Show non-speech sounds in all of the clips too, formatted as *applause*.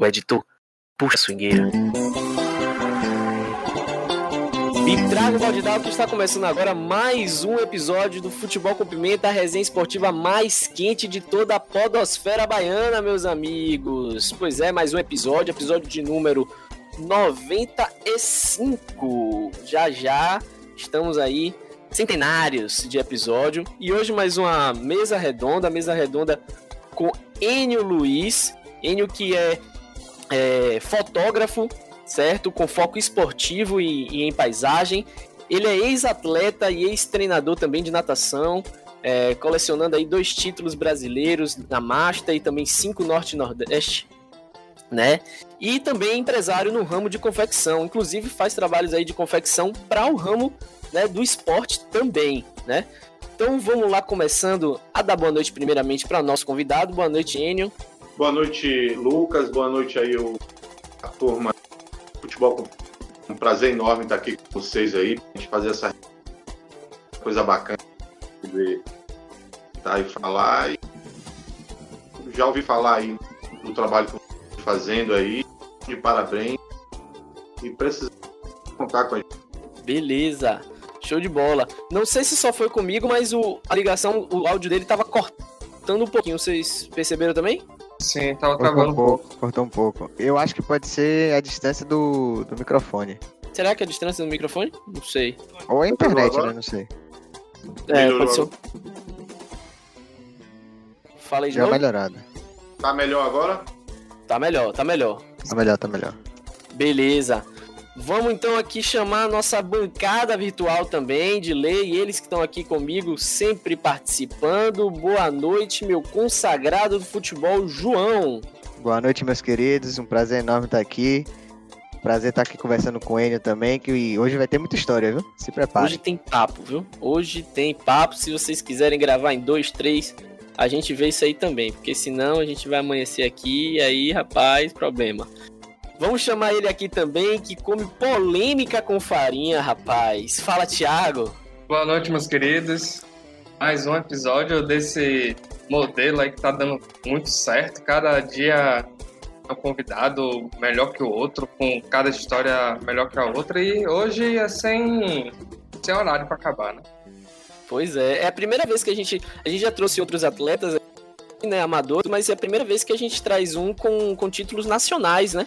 O editor, puxa a swingueira. E trago o Valdidal que está começando agora mais um episódio do Futebol com Pimenta, a resenha esportiva mais quente de toda a podosfera baiana, meus amigos. Pois é, mais um episódio, episódio de número 95. Já já estamos aí centenários de episódio e hoje mais uma mesa redonda, mesa redonda com Enio Luiz, Enio que é, é fotógrafo, certo? Com foco esportivo e, e em paisagem. Ele é ex-atleta e ex-treinador também de natação, é, colecionando aí dois títulos brasileiros na Masta e também cinco Norte Nordeste, né? E também empresário no ramo de confecção, inclusive faz trabalhos aí de confecção para o ramo né, do esporte também, né? Então vamos lá começando a dar boa noite primeiramente para nosso convidado. Boa noite, Enio. Boa noite, Lucas. Boa noite aí o, a turma futebol. Um prazer enorme estar aqui com vocês aí, a gente fazer essa coisa bacana, ver tá, e falar. E já ouvi falar aí do trabalho que estão fazendo aí, de parabéns. E precisa contar com a gente. Beleza. Show de bola. Não sei se só foi comigo, mas o, a ligação, o áudio dele tava cortando um pouquinho. Vocês perceberam também? Sim, tava travando um pouco. Cortou um pouco. Eu acho que pode ser a distância do, do microfone. Será que é a distância do microfone? Não sei. Ou a internet, né? Não sei. É, pode ser. Fala aí de Já novo. melhorado. Tá melhor agora? Tá melhor, tá melhor. Tá melhor, tá melhor. Beleza. Vamos então aqui chamar a nossa bancada virtual também de lei, eles que estão aqui comigo sempre participando. Boa noite, meu consagrado do futebol, João. Boa noite, meus queridos. Um prazer enorme estar aqui. Prazer estar aqui conversando com o Enio também, que hoje vai ter muita história, viu? Se prepare. Hoje tem papo, viu? Hoje tem papo. Se vocês quiserem gravar em dois, três, a gente vê isso aí também, porque senão a gente vai amanhecer aqui e aí, rapaz, problema. Vamos chamar ele aqui também, que come polêmica com farinha, rapaz. Fala, Thiago. Boa noite, meus queridos. Mais um episódio desse modelo aí que tá dando muito certo. Cada dia é um convidado melhor que o outro, com cada história melhor que a outra. E hoje é sem, sem horário para acabar, né? Pois é, é a primeira vez que a gente. A gente já trouxe outros atletas, né, amadores, mas é a primeira vez que a gente traz um com, com títulos nacionais, né?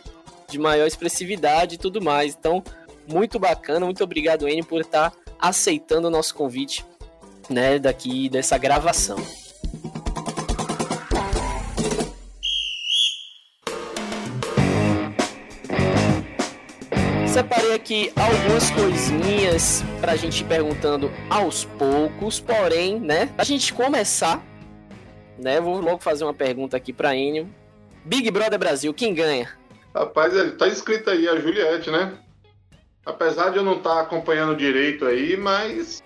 De maior expressividade e tudo mais. Então, muito bacana, muito obrigado, Enio, por estar aceitando o nosso convite, né, daqui dessa gravação. Separei aqui algumas coisinhas pra gente ir perguntando aos poucos, porém, né, pra gente começar, né, vou logo fazer uma pergunta aqui pra Enio. Big Brother Brasil, quem ganha? Rapaz, tá escrito aí a Juliette, né? Apesar de eu não estar acompanhando direito aí, mas.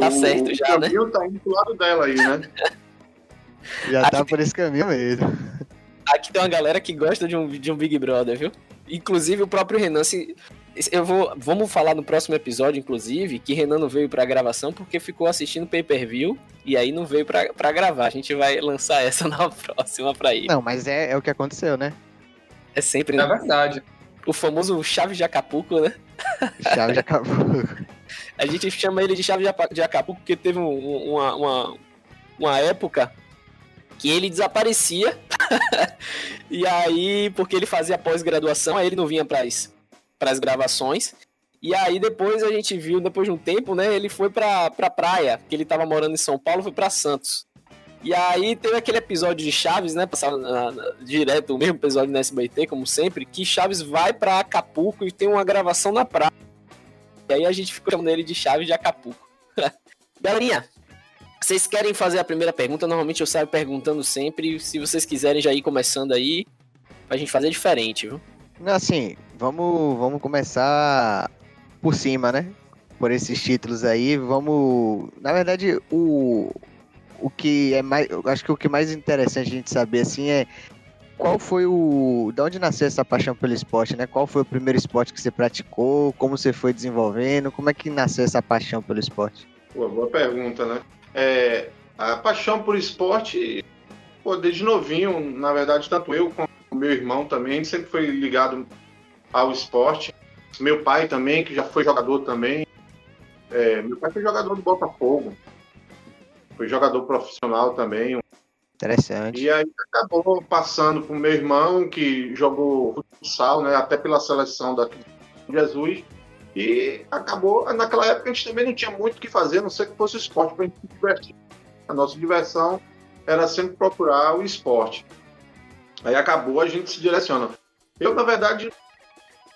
Tá certo já, o caminho tá indo pro lado dela aí, né? *laughs* Já tá Aqui- por esse caminho mesmo. Aqui tem uma galera que gosta de um, de um Big Brother, viu? Inclusive o próprio Renan, se, eu vou, vamos falar no próximo episódio, inclusive, que Renan não veio pra gravação porque ficou assistindo pay-per-view e aí não veio pra, pra gravar. A gente vai lançar essa *laughs* na próxima pra ele. Não, mas é, é o que aconteceu, né? É sempre É né? verdade. o famoso Chaves de Acapulco, né? Chave já acabou. *laughs* A gente chama ele de Chaves de de Acapulco porque teve um- um- uma, uma, uma época que ele desaparecia. *laughs* e aí, porque ele fazia pós-graduação, aí ele não vinha para as gravações. E aí depois a gente viu, depois de um tempo, né, ele foi pra, pra praia, que ele tava morando em São Paulo, foi pra Santos. E aí teve aquele episódio de Chaves, né, passava na- na- direto, o mesmo episódio na SBT, como sempre, que Chaves vai pra Acapulco e tem uma gravação na praia. E aí a gente ficou chamando ele de Chaves de Acapulco. *laughs* Galerinha, vocês querem fazer a primeira pergunta? Normalmente eu saio perguntando sempre. Se vocês quiserem já ir começando aí, pra gente fazer diferente, viu? Assim, vamos, vamos começar por cima, né? Por esses títulos aí, vamos. Na verdade, o, o que é mais. Eu acho que o que mais interessante a gente saber assim é qual foi o. De onde nasceu essa paixão pelo esporte, né? Qual foi o primeiro esporte que você praticou? Como você foi desenvolvendo? Como é que nasceu essa paixão pelo esporte? Pô, boa pergunta, né? É, a paixão por esporte, pô, desde novinho, na verdade, tanto eu quanto o meu irmão também, sempre foi ligado ao esporte. Meu pai também, que já foi jogador também. É, meu pai foi jogador do Botafogo. Foi jogador profissional também. Interessante. E aí acabou passando para o meu irmão, que jogou futsal, né, até pela seleção daqui de Jesus. E acabou, naquela época a gente também não tinha muito o que fazer, a não ser que fosse esporte para a gente se divertir. A nossa diversão era sempre procurar o esporte. Aí acabou, a gente se direciona. Eu, na verdade,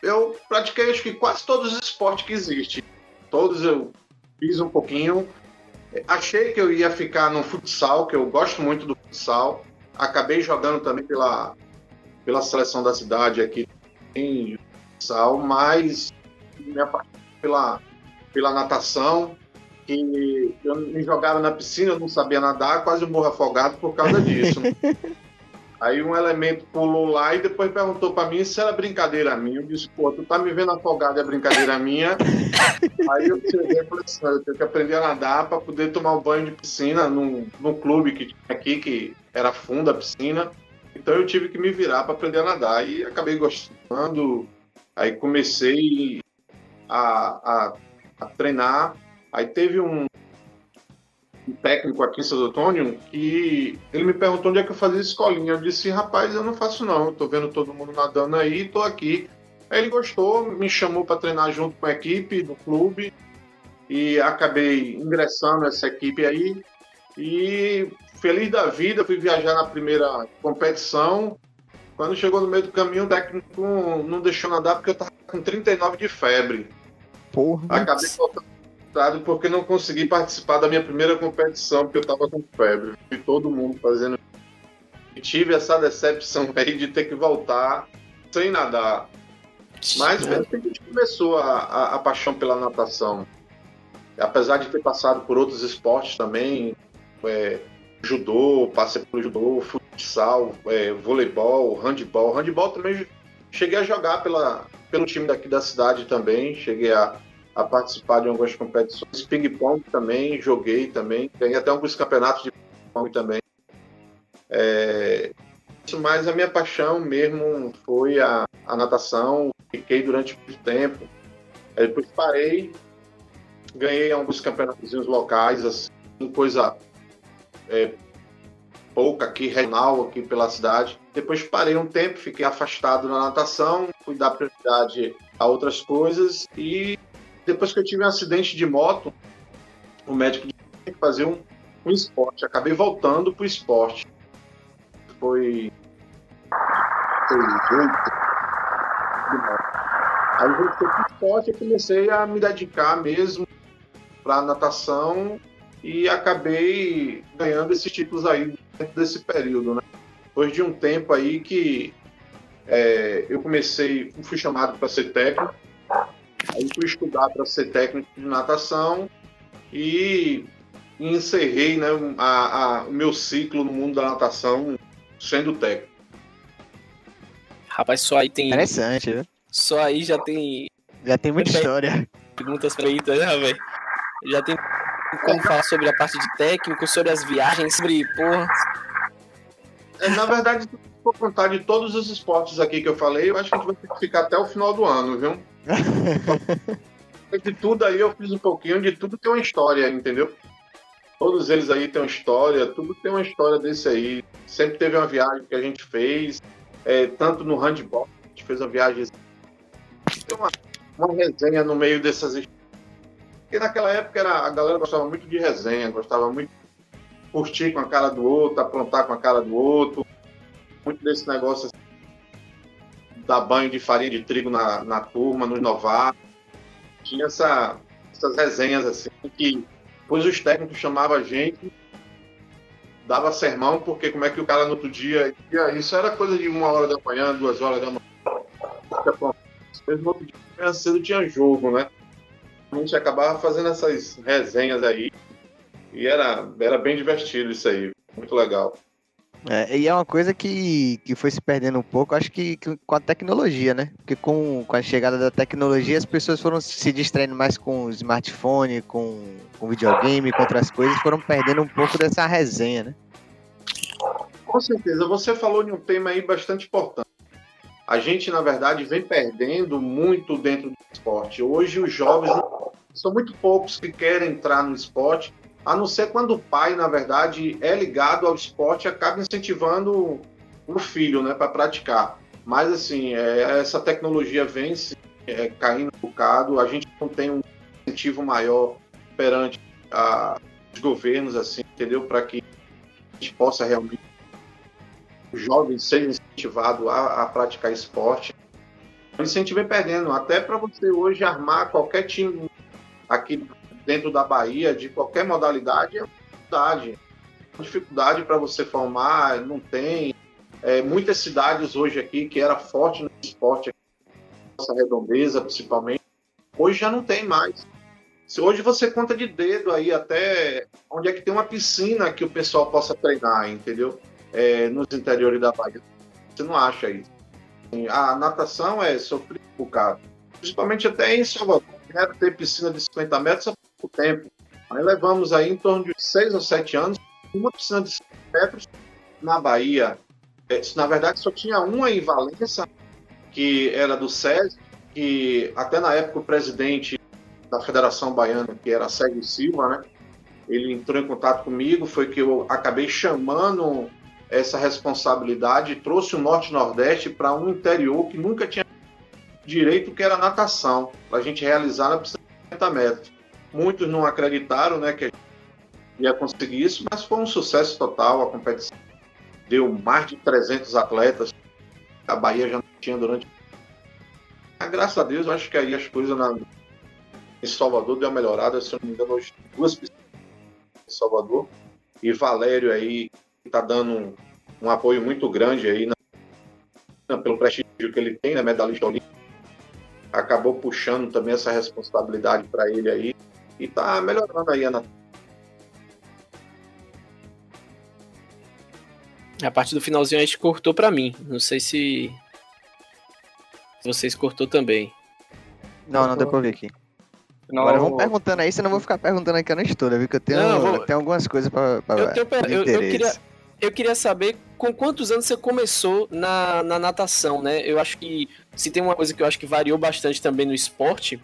eu pratiquei acho que quase todos os esportes que existem. Todos eu fiz um pouquinho. Achei que eu ia ficar no futsal, que eu gosto muito do futsal. Acabei jogando também pela, pela seleção da cidade aqui em futsal, mas me apaixonei pela, pela natação. E eu me jogava na piscina, eu não sabia nadar, quase morro afogado por causa disso. *laughs* Aí um elemento pulou lá e depois perguntou para mim se era brincadeira minha. Eu disse, pô, tu tá me vendo afogado, é brincadeira minha. *laughs* Aí eu cheguei e falei assim, eu tenho que aprender a nadar para poder tomar um banho de piscina num, num clube que tinha aqui, que era fundo a piscina. Então eu tive que me virar para aprender a nadar. E acabei gostando. Aí comecei a, a, a treinar. Aí teve um, um técnico aqui em Santo Antônio que ele me perguntou onde é que eu fazia escolinha. Eu disse, rapaz, eu não faço não, eu tô vendo todo mundo nadando aí, tô aqui. Aí ele gostou, me chamou para treinar junto com a equipe do clube e acabei ingressando nessa equipe aí. E feliz da vida, fui viajar na primeira competição. Quando chegou no meio do caminho, o técnico não deixou nadar porque eu tava com 39 de febre. Porra. Acabei voltando porque não consegui participar da minha primeira competição, porque eu estava com febre. E todo mundo fazendo. E tive essa decepção *laughs* aí de ter que voltar sem nadar. Mas mesmo a gente começou a, a, a, paixão pela natação. Apesar de ter passado por outros esportes também, é, judô, passei pelo judô, futsal, é, voleibol, handball. Handball também cheguei a jogar pela, pelo time daqui da cidade também. Cheguei a, a participar de algumas competições. Ping-pong também, joguei também. Tem até alguns campeonatos de ping-pong também. É, mas a minha paixão mesmo foi a, a natação. Fiquei durante muito tempo. Aí depois parei, ganhei alguns campeonatos locais, assim, coisa é, pouca aqui, regional, aqui pela cidade. Depois parei um tempo, fiquei afastado na natação, fui dar prioridade a outras coisas e depois que eu tive um acidente de moto, o médico disse que fazer um, um esporte. Acabei voltando para o esporte. Foi. Foi. Aí eu voltei para o esporte e comecei a me dedicar mesmo para natação e acabei ganhando esses títulos aí dentro desse período, né? Depois de um tempo aí que é, eu comecei, fui chamado para ser técnico Aí fui estudar para ser técnico de natação e encerrei né, a, a, o meu ciclo no mundo da natação sendo técnico. Rapaz, só aí tem. Interessante, né? Só aí já tem. Já tem muita história. Perguntas feitas, né, velho? Já tem como falar sobre a parte de técnico, sobre as viagens, sobre. Porra. É, na verdade, se for contar de todos os esportes aqui que eu falei, eu acho que a gente vai ter que ficar até o final do ano, viu? *laughs* de tudo aí eu fiz um pouquinho, de tudo tem uma história, entendeu? Todos eles aí têm uma história, tudo tem uma história desse aí. Sempre teve uma viagem que a gente fez, é, tanto no handball, a gente fez uma viagem. Tem uma, uma resenha no meio dessas histórias. Porque naquela época era, a galera gostava muito de resenha, gostava muito de curtir com a cara do outro, aprontar com a cara do outro. Muito desse negócio assim, dar banho de farinha de trigo na, na turma, nos novatos. Tinha essa, essas resenhas assim, que depois os técnicos chamavam a gente, dava sermão, porque como é que o cara no outro dia. Isso era coisa de uma hora da manhã, duas horas da manhã. Mesmo no outro dia, cedo tinha jogo, né? A gente acabava fazendo essas resenhas aí. E era, era bem divertido isso aí. Muito legal. É, e é uma coisa que, que foi se perdendo um pouco, acho que, que, com a tecnologia, né? Porque com, com a chegada da tecnologia, as pessoas foram se distraindo mais com smartphone, com, com videogame, com outras coisas, foram perdendo um pouco dessa resenha, né? Com certeza. Você falou de um tema aí bastante importante. a gente, na verdade, vem perdendo muito dentro do esporte. Hoje, os jovens são muito poucos que querem entrar no esporte, a não ser quando o pai, na verdade, é ligado ao esporte e acaba incentivando o filho né, para praticar. Mas, assim, é, essa tecnologia vem se, é, caindo um bocado, a gente não tem um incentivo maior perante a, os governos, assim, entendeu? Para que a gente possa realmente os jovens serem incentivados a, a praticar esporte. O incentivo vem perdendo, até para você hoje armar qualquer time aqui dentro da Bahia, de qualquer modalidade, é uma dificuldade. Dificuldade para você formar, não tem. É, muitas cidades hoje aqui, que era forte no esporte, nossa redondeza principalmente, hoje já não tem mais. Se hoje você conta de dedo aí até onde é que tem uma piscina que o pessoal possa treinar, entendeu? é, nos interiores da Bahia. Você não acha isso. A natação é sofrida um bocado. Principalmente até em Salvador. Quero ter piscina de 50 metros pouco tempo. Aí levamos aí em torno de 6 ou 7 anos uma piscina de 50 metros na Bahia. É, na verdade, só tinha uma em Valença, que era do SESI, que até na época o presidente da Federação Baiana, que era Sérgio Silva, né? Ele entrou em contato comigo, foi que eu acabei chamando essa responsabilidade trouxe o Norte-Nordeste para um interior que nunca tinha direito, que era natação, para a gente realizar na piscina de 50 metros. Muitos não acreditaram né, que ia conseguir isso, mas foi um sucesso total a competição. Deu mais de 300 atletas, a Bahia já não tinha durante. Mas, graças a Deus, eu acho que aí as coisas na... em Salvador deu uma melhorada. Se eu não me engano, hoje duas piscinas em Salvador. E Valério aí está dando um, um, apoio muito grande aí na, pelo prestígio que ele tem, né, medalhista olímpico. Acabou puxando também essa responsabilidade para ele aí e está melhorando aí a A parte do finalzinho a gente cortou para mim. Não sei se vocês cortou também. Não, não deu pra ver aqui. Não, Agora vamos perguntando aí, senão eu vou ficar perguntando aqui a noite toda, viu? Que eu tenho, não, vou... tenho algumas coisas pra, pra eu, tenho, eu, eu, queria, eu queria saber com quantos anos você começou na, na natação, né? Eu acho que se tem uma coisa que eu acho que variou bastante também no esporte,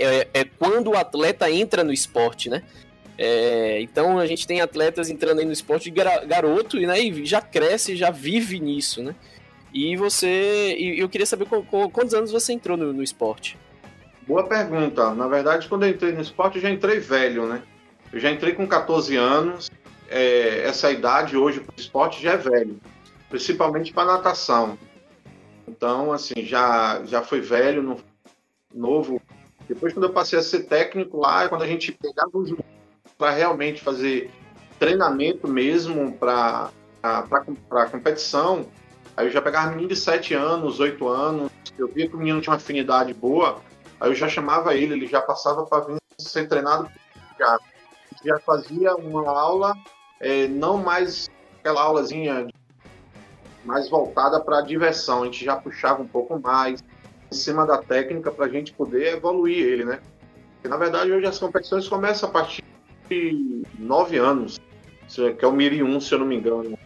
é, é quando o atleta entra no esporte, né? É, então a gente tem atletas entrando aí no esporte de garoto né, e já cresce, já vive nisso, né? E você. E eu queria saber com, com, quantos anos você entrou no, no, esporte? Boa pergunta. Na verdade, quando eu entrei no esporte, eu já entrei velho, né? Eu já entrei com 14 anos é, essa idade hoje para o esporte já é velho, principalmente para natação. Então, assim, já, já foi velho, no, novo. Depois, quando eu passei a ser técnico lá, é quando a gente pegava os para realmente fazer treinamento mesmo para competição, aí eu já pegava menino de 7 anos, 8 anos, eu via que o menino tinha uma afinidade boa, aí eu já chamava ele, ele já passava para vir ser treinado já. Já fazia uma aula é, não mais aquela aulazinha mais voltada para diversão, a gente já puxava um pouco mais em cima da técnica para a gente poder evoluir ele, né? Porque, na verdade, hoje as competições começam a partir de nove anos, que é o Miri 1, se eu não me engano.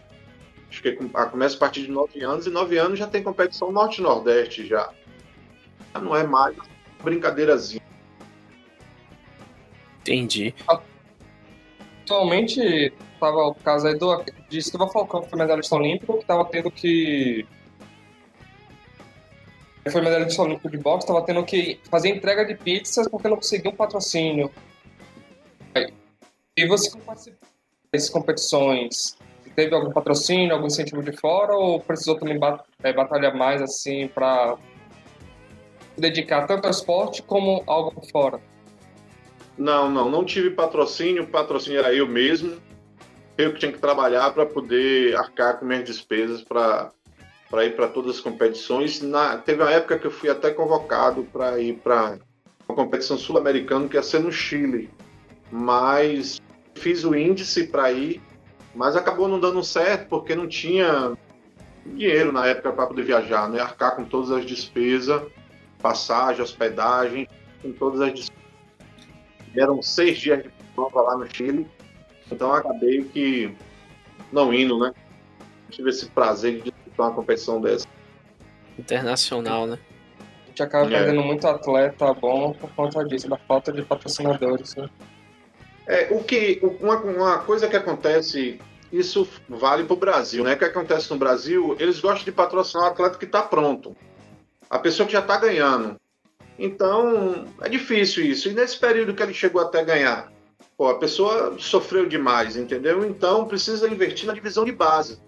Acho que começa a partir de nove anos, e nove anos já tem competição Norte-Nordeste já. Não é mais brincadeirazinha. Entendi. Atualmente, tava o caso aí do, de Silva Falcão, que foi medalhista olímpico, que tava tendo que. Foi medalhista olímpico de boxe, tava tendo que fazer entrega de pizzas porque não conseguiu um patrocínio. E você participou dessas competições? Teve algum patrocínio, algum incentivo de fora ou precisou também é, batalhar mais assim para dedicar tanto ao esporte como algo fora? Não, não, não tive patrocínio, o patrocínio era eu mesmo eu que tinha que trabalhar para poder arcar com minhas despesas para para ir para todas as competições. Na, teve uma época que eu fui até convocado para ir para uma competição sul-americana que ia ser no Chile, mas fiz o índice para ir, mas acabou não dando certo porque não tinha dinheiro na época para poder viajar, né? Arcar com todas as despesas, passagem, hospedagem, com todas as despesas. Eram seis dias de prova lá no Chile então acabei que não indo, né? Tive esse prazer de disputar uma competição dessa. internacional, né? A gente acaba É. perdendo muito atleta bom por conta disso, da falta de patrocinadores. Né? É, o que, uma, uma coisa que acontece, isso vale para o Brasil, né? O que acontece no Brasil, eles gostam de patrocinar o atleta que está pronto. A pessoa que já está ganhando. Então, é difícil isso. E nesse período que ele chegou até ganhar, pô, a pessoa sofreu demais, entendeu? Então, precisa investir na divisão de base.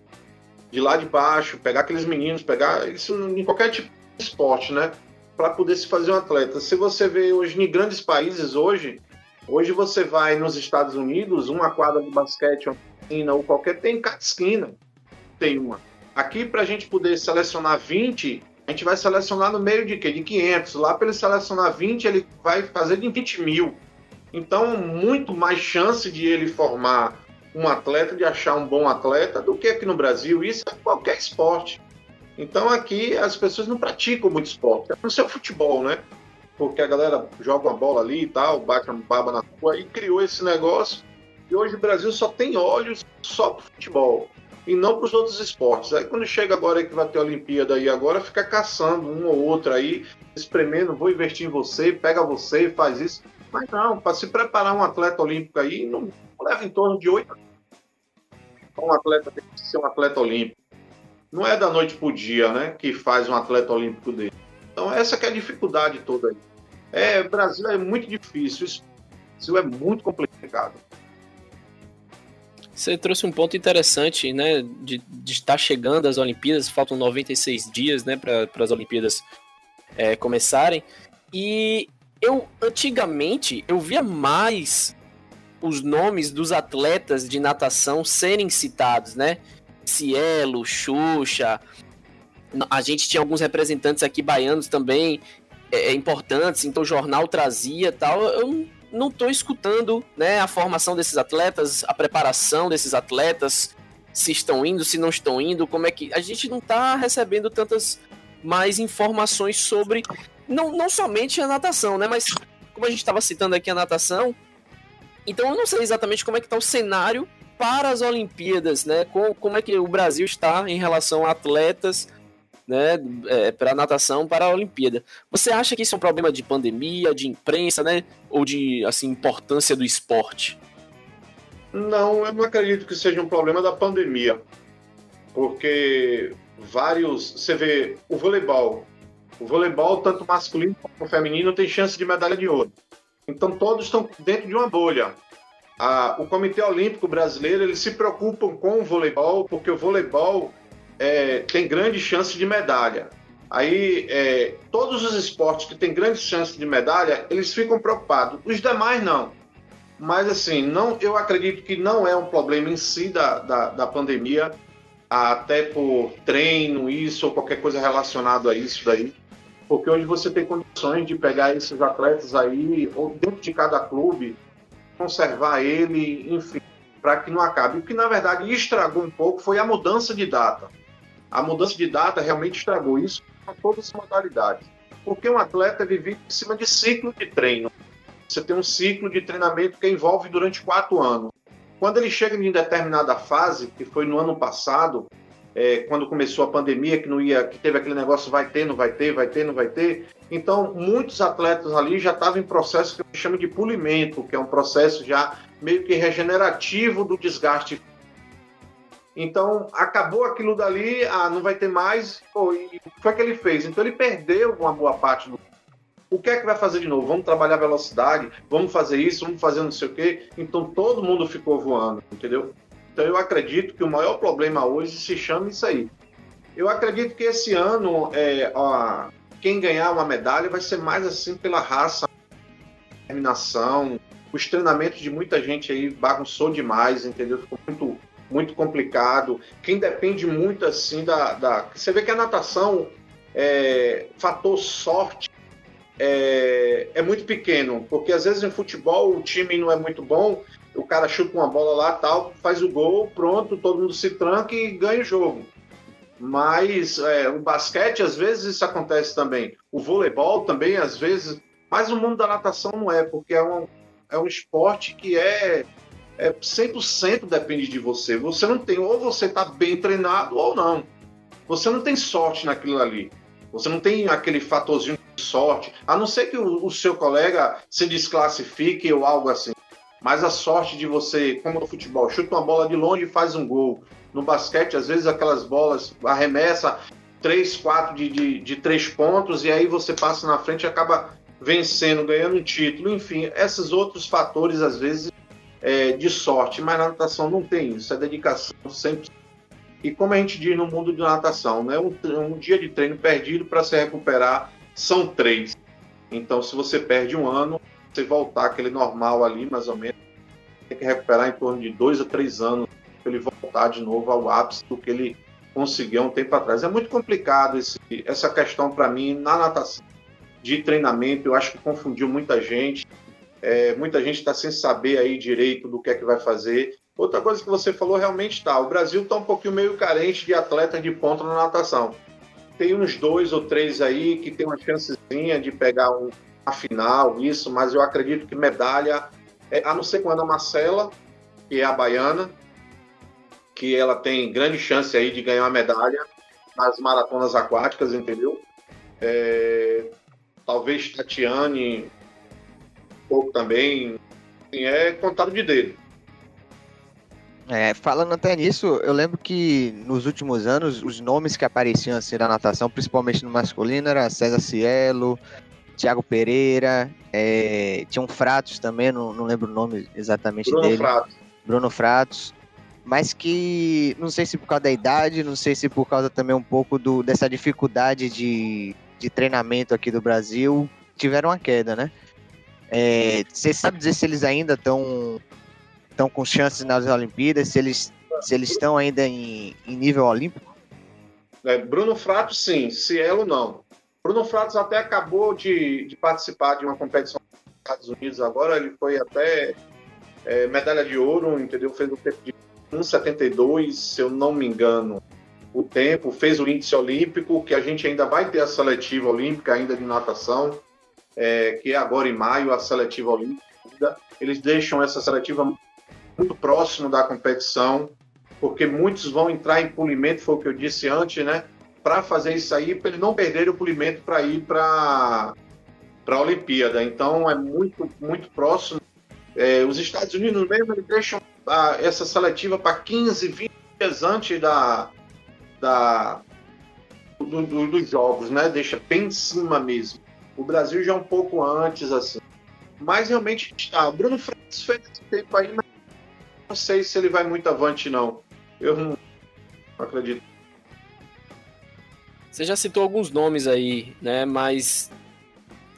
De lá de baixo, pegar aqueles meninos, pegar isso em qualquer tipo de esporte, né? Para poder se fazer um atleta. Se você vê hoje em grandes países, hoje, Hoje você vai nos Estados Unidos, uma quadra de basquete, uma piscina ou qualquer, tem em cada esquina. Tem uma. Aqui, para a gente poder selecionar 20, a gente vai selecionar no meio de quê? De 500. Lá, para ele selecionar 20, ele vai fazer de 20 mil. Então, muito mais chance de ele formar um atleta, de achar um bom atleta, do que aqui no Brasil. Isso é qualquer esporte. Então, aqui as pessoas não praticam muito esporte. A não ser o futebol, né? porque a galera joga uma bola ali e tal, bate uma baba na rua e criou esse negócio. E hoje o Brasil só tem olhos só para futebol e não para os outros esportes. Aí quando chega agora que vai ter a Olimpíada aí agora, fica caçando um ou outro aí, espremendo, vou investir em você, pega você, faz isso. Mas não, para se preparar um atleta olímpico aí, não leva em torno de oito. Um atleta tem que ser um atleta olímpico. Não é da noite pro dia, né, que faz um atleta olímpico dele. Então, essa que é a dificuldade toda aí. É, o Brasil é muito difícil, isso, isso é muito complicado. Você trouxe um ponto interessante, né, de, de estar chegando às Olimpíadas, faltam 96 dias, né, para as Olimpíadas é, começarem. E eu, antigamente, eu via mais os nomes dos atletas de natação serem citados, né? Cielo, Xuxa, a gente tinha alguns representantes aqui baianos também é, importantes, então o jornal trazia tal. Eu não estou escutando né, a formação desses atletas, a preparação desses atletas, se estão indo, se não estão indo, como é que. A gente não está recebendo tantas mais informações sobre. Não, não somente a natação, né? Mas como a gente estava citando aqui a natação, então eu não sei exatamente como é que está o cenário para as Olimpíadas, né? Como, como é que o Brasil está em relação a atletas né, é, para natação para a Olimpíada. Você acha que isso é um problema de pandemia, de imprensa, né, ou de assim importância do esporte? Não, eu não acredito que seja um problema da pandemia, porque vários, você vê o voleibol, o voleibol tanto masculino como feminino tem chance de medalha de ouro. Então todos estão dentro de uma bolha. Ah, o Comitê Olímpico Brasileiro eles se preocupam com o voleibol porque o voleibol é, tem grande chance de medalha. Aí, é, todos os esportes que têm grande chance de medalha, eles ficam preocupados. Os demais, não. Mas, assim, não, eu acredito que não é um problema em si da, da, da pandemia, até por treino, isso, ou qualquer coisa relacionada a isso daí. Porque hoje você tem condições de pegar esses atletas aí, ou dentro de cada clube, conservar ele, enfim, para que não acabe. O que, na verdade, estragou um pouco foi a mudança de data a mudança de data realmente estragou isso para todas as modalidades. Porque um atleta vive em cima de ciclo de treino. Você tem um ciclo de treinamento que envolve durante quatro anos. Quando ele chega em determinada fase, que foi no ano passado, é, quando começou a pandemia, que não ia, que teve aquele negócio vai ter, não vai ter, vai ter, não vai ter. Então, muitos atletas ali já estavam em processo que eu chamo de polimento, que é um processo já meio que regenerativo do desgaste então, acabou aquilo dali, ah, não vai ter mais. Pô, e o que foi que ele fez? Então, ele perdeu uma boa parte do. O que é que vai fazer de novo? Vamos trabalhar velocidade, vamos fazer isso, vamos fazer não sei o quê. Então, todo mundo ficou voando, entendeu? Então, eu acredito que o maior problema hoje se chama isso aí. Eu acredito que esse ano, é, ó, quem ganhar uma medalha vai ser mais assim pela raça, determinação. Os treinamentos de muita gente aí bagunçou demais, entendeu? Ficou muito muito complicado. Quem depende muito assim da. da... Você vê que a natação, é, fator sorte, é, é, muito pequeno, porque às vezes em futebol o time não é muito bom, o cara chuta uma bola lá, tal, faz o gol, pronto, todo mundo se tranca e ganha o jogo. Mas é, o basquete, às vezes, isso acontece também. O voleibol também, às vezes. Mas o mundo da natação não é, porque é um, é um esporte que é é 100% depende de você. Você não tem, ou você está bem treinado ou não. Você não tem sorte naquilo ali. Você não tem aquele fatorzinho de sorte, a não ser que o, o seu colega se desclassifique ou algo assim. Mas a sorte de você, como no futebol, chuta uma bola de longe e faz um gol. No basquete, às vezes aquelas bolas arremessa três, quatro de, de, de três pontos e aí você passa na frente e acaba vencendo, ganhando um título. Enfim, esses outros fatores, às vezes, é, de sorte. Mas na natação não tem isso, é dedicação sempre. E como a gente diz no mundo de natação, né, um, um dia de treino perdido para se recuperar são três. Então, se você perde um ano, você voltar aquele normal ali, mais ou menos, tem que recuperar em torno de dois a três anos para ele voltar de novo ao ápice do que ele conseguiu um tempo atrás. É muito complicado esse, essa questão para mim na natação de treinamento. Eu acho que confundiu muita gente. É, muita gente está sem saber aí direito do que é que vai fazer. Outra coisa que você falou realmente está. O Brasil está um pouquinho meio carente de atletas de ponta na natação. Tem uns dois ou três aí que tem uma chancezinha de pegar um, a final, isso, mas eu acredito que medalha, é, a não ser com a Ana Marcela, que é a baiana, que ela tem grande chance aí de ganhar uma medalha nas maratonas aquáticas, entendeu? É, talvez Tatiane, um pouco também, é contado de dele. É, falando até nisso, eu lembro que nos últimos anos os nomes que apareciam assim na natação, principalmente no masculino, era César Cielo, Thiago Pereira, é, tinha um Fratos também, não, não lembro o nome exatamente Bruno dele. Fratos. Bruno Fratos. Mas que não sei se por causa da idade, não sei se por causa também um pouco do, dessa dificuldade de, de treinamento aqui do Brasil, tiveram uma queda, né? É, você sabe dizer se eles ainda estão estão com chances nas Olimpíadas, se eles se eles estão ainda em, em nível olímpico? É, Bruno Fratos, sim. Cielo, não. Bruno Fratos até acabou de, de, participar de uma competição nos Estados Unidos agora. Ele foi até é, medalha de ouro, entendeu? Fez o tempo de 1,72, se eu não me engano, o tempo. Fez o índice olímpico, que a gente ainda vai ter a seletiva olímpica ainda de natação, é, que é agora em maio, a seletiva olímpica. Eles deixam essa seletiva muito próximo da competição, porque muitos vão entrar em polimento, foi o que eu disse antes, né? Para fazer isso aí, para eles não perderem o polimento para ir para a Olimpíada. Então é muito, muito próximo. É, os Estados Unidos mesmo eles deixam a, essa seletiva para 15, 20 dias antes da, da, do, do, dos jogos, né? Deixa bem em cima mesmo. O Brasil já é um pouco antes, assim. Mas realmente está. Bruno Francis fez esse tempo aí, mas não sei se ele vai muito avante, não. Eu não acredito. Você já citou alguns nomes aí, né? Mas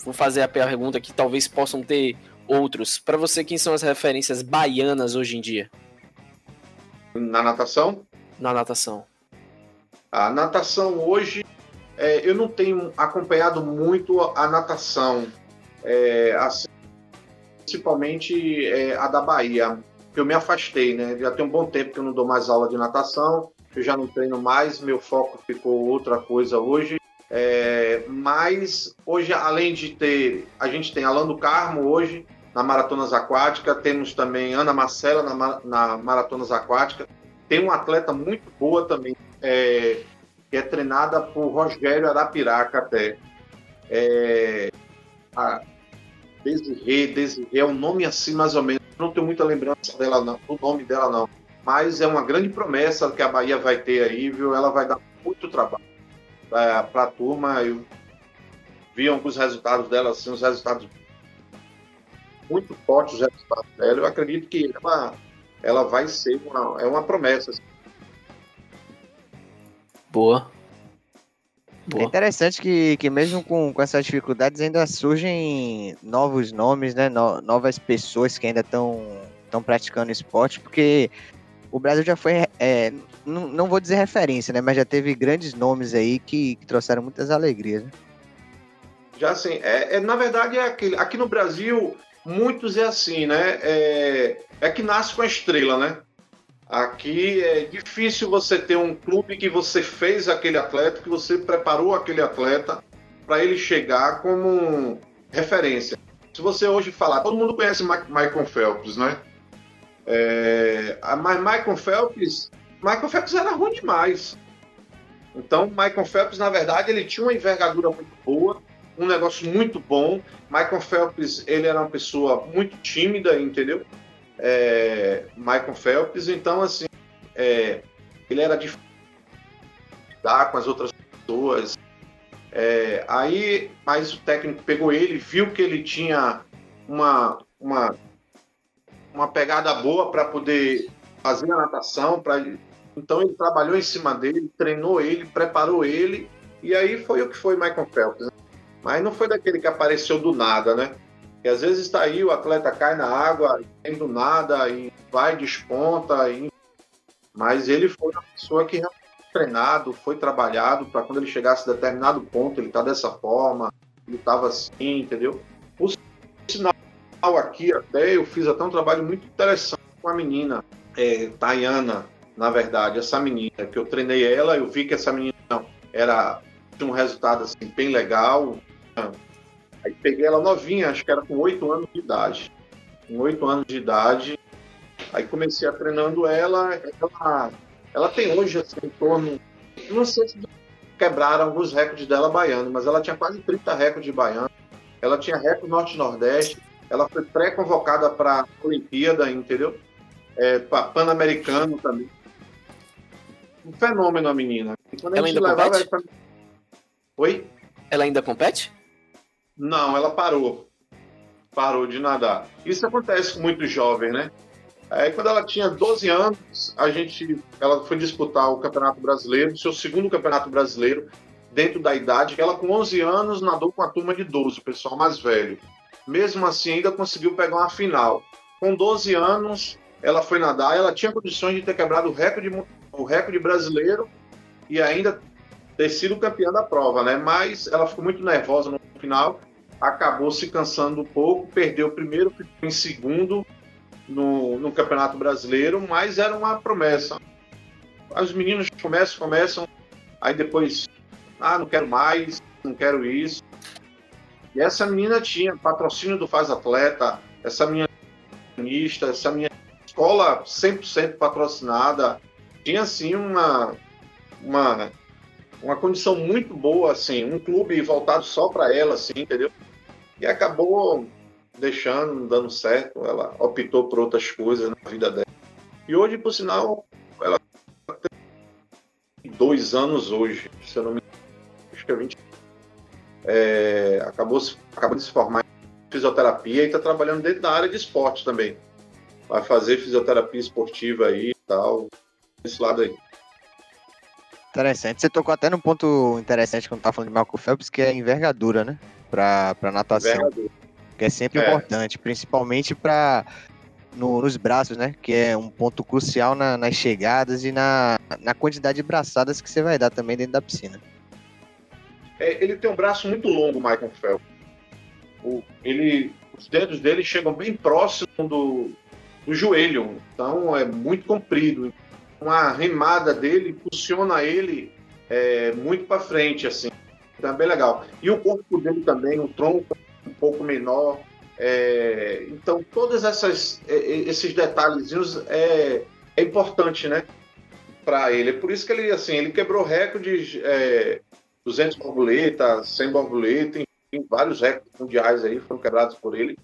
vou fazer a pergunta que talvez possam ter outros. Para você, quem são as referências baianas hoje em dia? Na natação? Na natação. A natação hoje, é, eu não tenho acompanhado muito a natação, é, assim, principalmente é, a da Bahia, que eu me afastei, né? Já tem um bom tempo que eu não dou mais aula de natação, eu já não treino mais, meu foco ficou outra coisa hoje. É, mas hoje, além de ter, a gente tem Alan do Carmo hoje na Maratonas Aquática, temos também Ana Marcela na, na Maratonas Aquática, tem uma atleta muito boa também, é, que é treinada por Rogério Arapiraca até. É, a Desirê, Desirê é um nome assim mais ou menos, não tenho muita lembrança dela não, do nome dela não, mas é uma grande promessa que a Bahia vai ter aí, viu? Ela vai dar muito trabalho para a turma. Eu vi alguns resultados dela, assim, os resultados muito fortes, os resultados dela. Eu acredito que ela, ela vai ser uma, é uma promessa. Assim. Boa. É Boa. interessante que, que mesmo com, com essas dificuldades ainda surgem novos nomes, né? No- novas pessoas que ainda estão estão praticando esporte, porque o Brasil já foi, é, não, não vou dizer referência, né? Mas já teve grandes nomes aí que, que trouxeram muitas alegrias. né? Já assim, é, é- na verdade, é aquele, aqui no Brasil, muitos é assim, né? É, é que nasce com a estrela, né? Aqui é difícil você ter um clube que você fez aquele atleta, que você preparou aquele atleta para ele chegar como referência. Se você hoje falar, todo mundo conhece Michael Phelps, né? É, mas Michael Phelps, Michael Phelps era ruim demais. Então, Michael Phelps, na verdade, ele tinha uma envergadura muito boa, um negócio muito bom. Michael Phelps, ele era uma pessoa muito tímida, entendeu? É, Michael Phelps, então, assim, é, ele era de lidar com as outras pessoas. É, aí, mas o técnico pegou ele, viu que ele tinha uma, uma, uma pegada boa para poder fazer a natação, pra, então ele trabalhou em cima dele, treinou ele, preparou ele, e aí foi o que foi Michael Phelps. Né? Mas não foi daquele que apareceu do nada, né? E às vezes está aí, o atleta cai na água, vem do nada, e vai, desponta, e... mas ele foi uma pessoa que realmente treinado, foi trabalhado para quando ele chegasse a determinado ponto, ele tá dessa forma, ele estava assim, entendeu? O sinal aqui até, eu fiz até um trabalho muito interessante com a menina, é, Tayana, na verdade, essa menina, que eu treinei ela, eu vi que essa menina era tinha um resultado assim, bem legal. Aí peguei ela novinha, acho que era com oito anos de idade. Com oito anos de idade. Aí comecei a treinando ela. Ela, ela tem hoje assim, em torno. Não sei se quebraram alguns recordes dela baiano, mas ela tinha quase 30 recordes de baiano. Ela tinha recorde Norte-Nordeste. Ela foi pré-convocada para a Olimpíada, entendeu? É, Pan-Americano também um fenômeno a menina. ela ainda compete? Pra... Oi? Ela ainda compete? Não, ela parou. Parou de nadar. Isso acontece com muitos jovens, né? Aí quando ela tinha 12 anos, a gente, ela foi disputar o Campeonato Brasileiro, seu segundo Campeonato Brasileiro, dentro da idade. Ela com 11 anos nadou com a turma de 12, o pessoal mais velho. Mesmo assim, ainda conseguiu pegar uma final. Com 12 anos, ela foi nadar, ela tinha condições de ter quebrado o recorde o recorde brasileiro e ainda ter sido campeã da prova, né? Mas ela ficou muito nervosa no final, acabou se cansando um pouco, perdeu o primeiro, ficou em segundo no, no Campeonato Brasileiro, mas era uma promessa. Os meninos começam, começam, aí depois, ah, não quero mais, não quero isso. E essa menina tinha patrocínio do Faz Atleta, essa minha essa minha escola 100% patrocinada, tinha assim uma, uma, uma condição muito boa, assim, um clube voltado só para ela, assim, entendeu? E acabou deixando, não dando certo, ela optou por outras coisas na vida dela. E hoje, por sinal, ela tem dois anos hoje, se eu não me engano, acho que é 20. É, acabou, acabou de se formar em fisioterapia e está trabalhando dentro da área de esporte também. Vai fazer fisioterapia esportiva aí e tal desse lado aí. Interessante. Você tocou até num ponto interessante quando tá falando de Michael Phelps, que é a envergadura, né? Pra, pra natação. Envergadura. Que é sempre é. importante, principalmente para no, nos braços, né? Que é um ponto crucial na, nas chegadas e na, na quantidade de braçadas que você vai dar também dentro da piscina. É, ele tem um braço muito longo, Michael Phelps. O, ele, os dedos dele chegam bem próximo do, do joelho, então é muito comprido uma remada dele impulsiona ele é, muito para frente, assim. Então é bem legal. E o corpo dele também, o tronco um pouco menor. É, então, todos é, é, esses detalhezinhos é, é importante, né? Para ele. É por isso que ele, assim, ele quebrou recordes, é, 200 borboletas, 100 borboletas, enfim, vários recordes mundiais aí foram quebrados por ele.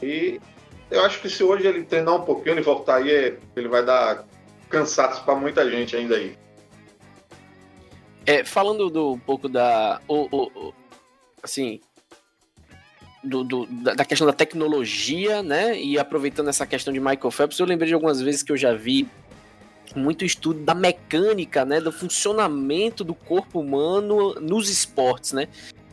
E eu acho que se hoje ele treinar um pouquinho e voltar aí, ele vai dar cansaço para muita gente ainda aí. É, falando do um pouco da. O, o, assim. Do, do, da questão da tecnologia, né? E aproveitando essa questão de Michael Phelps, eu lembrei de algumas vezes que eu já vi muito estudo da mecânica, né? Do funcionamento do corpo humano nos esportes, né?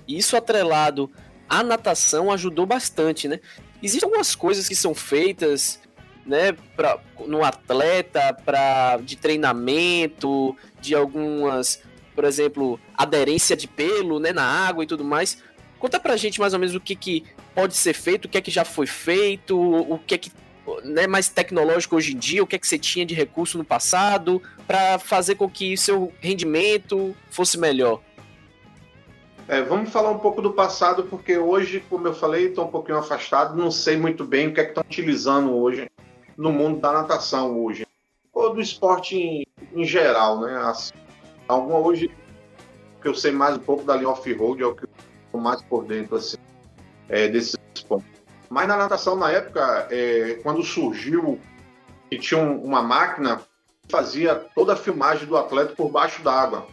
Isso atrelado à natação ajudou bastante, né? Existem algumas coisas que são feitas né, pra, no atleta, pra, de treinamento, de algumas, por exemplo, aderência de pelo né, na água e tudo mais. Conta pra gente mais ou menos o que, que pode ser feito, o que é que já foi feito, o que é que né, mais tecnológico hoje em dia, o que é que você tinha de recurso no passado, para fazer com que seu rendimento fosse melhor. É, vamos falar um pouco do passado, porque hoje, como eu falei, estou um pouquinho afastado, não sei muito bem o que é que estão utilizando hoje no mundo da natação hoje, ou do esporte em, em geral, né? Assim, alguma hoje porque eu sei mais um pouco da linha off-road, é o que eu mais por dentro assim, é, desses. Mas na natação, na época, é, quando surgiu e tinha uma máquina que fazia toda a filmagem do atleta por baixo d'água.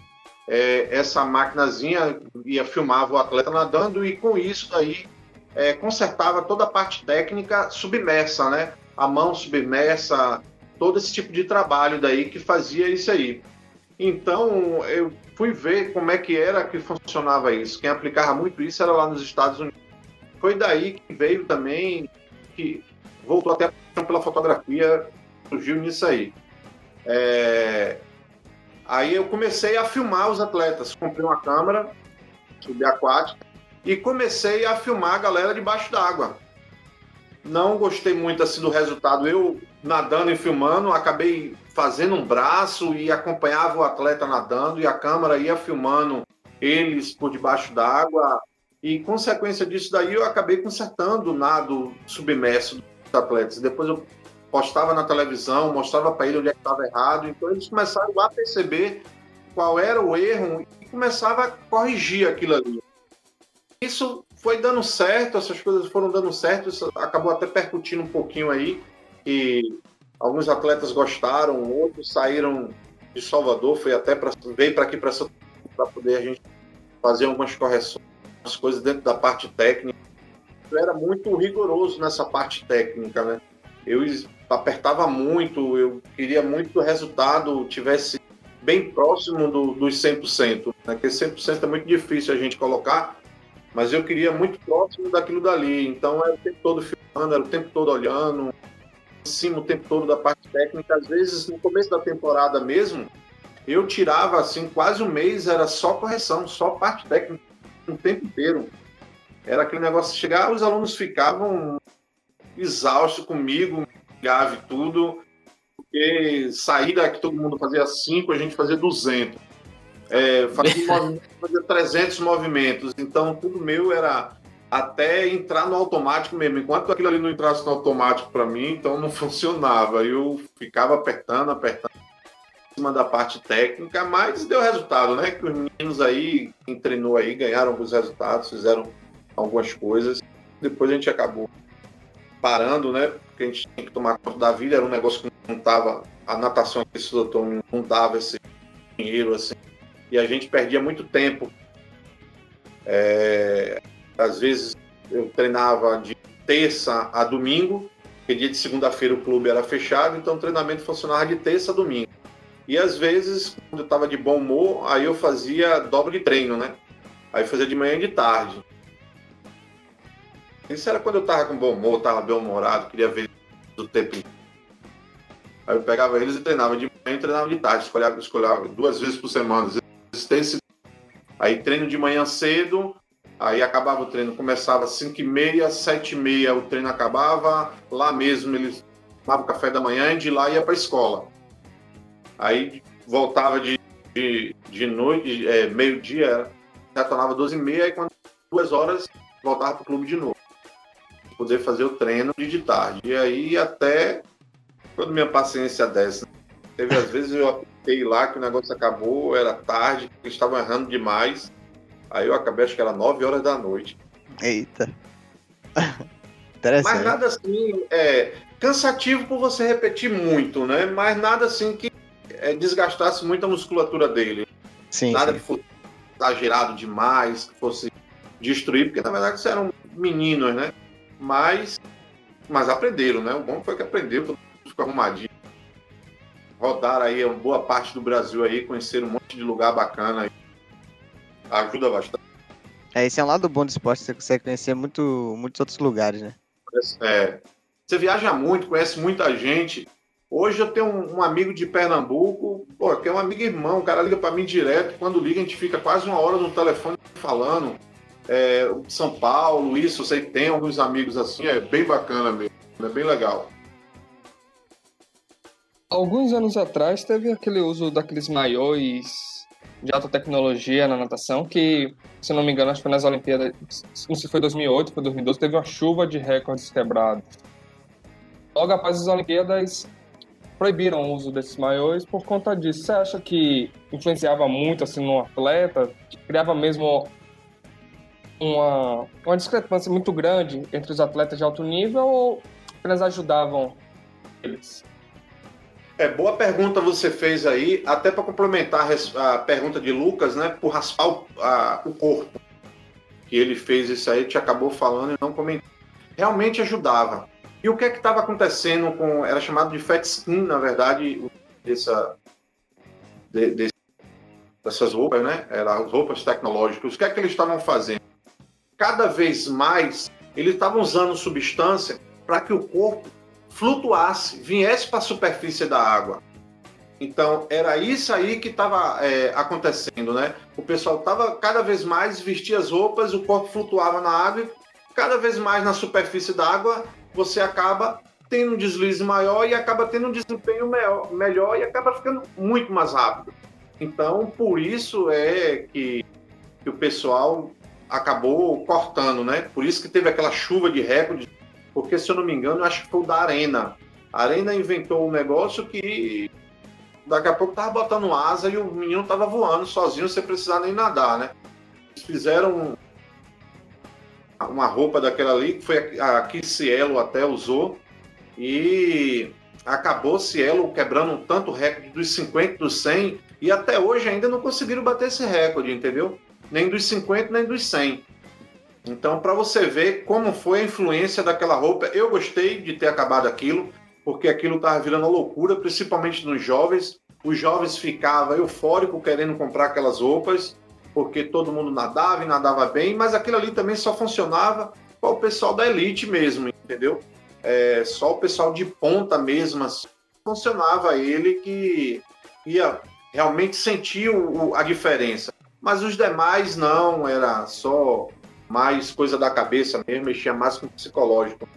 É, essa maquinazinha ia filmava o atleta nadando e com isso aí é, consertava toda a parte técnica submersa, né? A mão submersa, todo esse tipo de trabalho daí que fazia isso aí. Então eu fui ver como é que era que funcionava isso. Quem aplicava muito isso era lá nos Estados Unidos. Foi daí que veio também, que voltou até pela fotografia, surgiu nisso aí. É... Aí eu comecei a filmar os atletas. Comprei uma câmera subaquática e comecei a filmar a galera debaixo d'água. Não gostei muito assim do resultado. Eu nadando e filmando, acabei fazendo um braço e acompanhava o atleta nadando e a câmera ia filmando eles por debaixo d'água e, consequência disso daí, eu acabei consertando o nado submerso dos atletas. Depois eu postava na televisão, mostrava para ele onde é estava errado. Então eles começaram a perceber qual era o erro e começava a corrigir aquilo ali. Isso foi dando certo, essas coisas foram dando certo, isso acabou até percutindo um pouquinho aí. E alguns atletas gostaram, outros saíram de Salvador, foi até para veio para aqui para poder a gente fazer algumas correções as coisas dentro da parte técnica. Eu era muito rigoroso nessa parte técnica, né? Eu apertava muito, eu queria muito que o resultado tivesse bem próximo do, dos 100%, né? Porque 100% é muito difícil a gente colocar, mas eu queria muito próximo daquilo dali. Então era o tempo todo filmando, era o tempo todo olhando, em cima o tempo todo da parte técnica. Às vezes, no começo da temporada mesmo, eu tirava assim quase um mês, era só correção, só parte técnica o tempo inteiro. Era aquele negócio de chegar, os alunos ficavam exaustos comigo, grave tudo, porque saída que todo mundo fazia 5, a gente fazia 200. É, fazia, *laughs* fazia 300 movimentos, então tudo meu era até entrar no automático mesmo. Enquanto aquilo ali não entrasse no automático para mim, então não *laughs* funcionava. Eu ficava apertando, apertando cima da parte técnica, mas deu resultado, né? Que os meninos aí, quem treinou aí, ganharam alguns resultados, fizeram algumas coisas. Depois a gente acabou parando, né? Porque a gente tinha que tomar conta da vida, era um negócio que não tava. A natação aqui esse doutor não dava esse dinheiro assim. E a gente perdia muito tempo. É, às vezes eu treinava de terça a domingo, porque dia de segunda-feira o clube era fechado, então o treinamento funcionava de terça a domingo. E às vezes, quando eu estava de bom humor, aí eu fazia dobro de treino, né? Aí fazia de manhã e de tarde. Isso era quando eu estava com bom humor, estava bem humorado, queria ver do tempo. Aí eu pegava eles e treinava de manhã e treinava de tarde. Escolhava, escolhava duas vezes por semana. Aí treino de manhã cedo, aí acabava o treino, começava às 5 e meia, 7 e meia o treino acabava, lá mesmo eles tomavam café da manhã e de lá ia para a escola. Aí voltava de, de, de noite, é, meio-dia, retornava 12 e meia, aí quando duas horas voltava para o clube de novo. Poder fazer o treino de tarde. E aí até quando minha paciência desce. Teve às vezes eu apitei lá que o negócio acabou, era tarde, eles estavam errando demais. Aí eu acabei, acho que era 9 horas da noite. Eita. *laughs* Mas nada assim, é, cansativo por você repetir muito, né? Mas nada assim que é, desgastasse muito a musculatura dele. Sim, Nada sim. que fosse exagerado demais, que fosse destruir, porque na verdade eram meninos, né? Mas, mas aprenderam, né? O bom foi que todo mundo ficou arrumadinho. Rodaram aí uma boa parte do Brasil aí, conheceram um monte de lugar bacana. Aí. Ajuda bastante. É, esse é um lado bom do esporte, você consegue conhecer muito, muitos outros lugares, né? É, você viaja muito, conhece muita gente. Hoje eu tenho um, um amigo de Pernambuco, pô, que é um amigo irmão, o cara liga para mim direto, quando liga a gente fica quase uma hora no telefone falando. É, São Paulo, isso, eu sei tem alguns amigos assim, é bem bacana mesmo, é bem legal. Alguns anos atrás teve aquele uso daqueles maiores de alta tecnologia na natação, que, se não me engano, acho que nas Olimpíadas, não sei se foi 2008, foi 2012, teve uma chuva de recordes quebrados. Logo após as Olimpíadas, proibiram o uso desses maiôs por conta disso. Você acha que influenciava muito assim no atleta? Criava mesmo uma, uma discrepância muito grande entre os atletas de alto nível ou apenas ajudavam eles? É, boa pergunta você fez aí, até para complementar a pergunta de Lucas, né, por raspar o, a, o corpo. Que ele fez isso aí, te acabou falando e não comentou. Realmente ajudava. E o que é que estava acontecendo com. Era chamado de fat skin, na verdade, dessa, de, de, dessas roupas, né? Eram as roupas tecnológicas. O que é que eles estavam fazendo? Cada vez mais, eles estavam usando substância para que o corpo flutuasse, viesse para a superfície da água. Então, era isso aí que estava é, acontecendo, né? O pessoal estava cada vez mais vestia as roupas, o corpo flutuava na água cada vez mais na superfície da água você acaba tendo um deslize maior e acaba tendo um desempenho melhor, e acaba ficando muito mais rápido. Então, por isso é que, que o pessoal acabou cortando, né? Por isso que teve aquela chuva de recordes, porque se eu não me engano, acho que foi o da Arena. A Arena inventou um negócio que daqui a pouco tava botando asa e o menino tava voando sozinho sem precisar nem nadar, né? Eles fizeram uma roupa daquela ali, que foi a que Cielo até usou, e acabou Cielo quebrando tanto recorde dos 50 dos 100, e até hoje ainda não conseguiram bater esse recorde, entendeu? Nem dos 50, nem dos 100. Então, para você ver como foi a influência daquela roupa, eu gostei de ter acabado aquilo, porque aquilo estava virando loucura, principalmente nos jovens. Os jovens ficavam eufóricos querendo comprar aquelas roupas, porque todo mundo nadava e nadava bem, mas aquilo ali também só funcionava para o pessoal da elite mesmo, entendeu? É, só o pessoal de ponta mesmo assim, funcionava ele que ia realmente sentir o, a diferença. Mas os demais não, era só mais coisa da cabeça mesmo, mexia mais com o psicológico.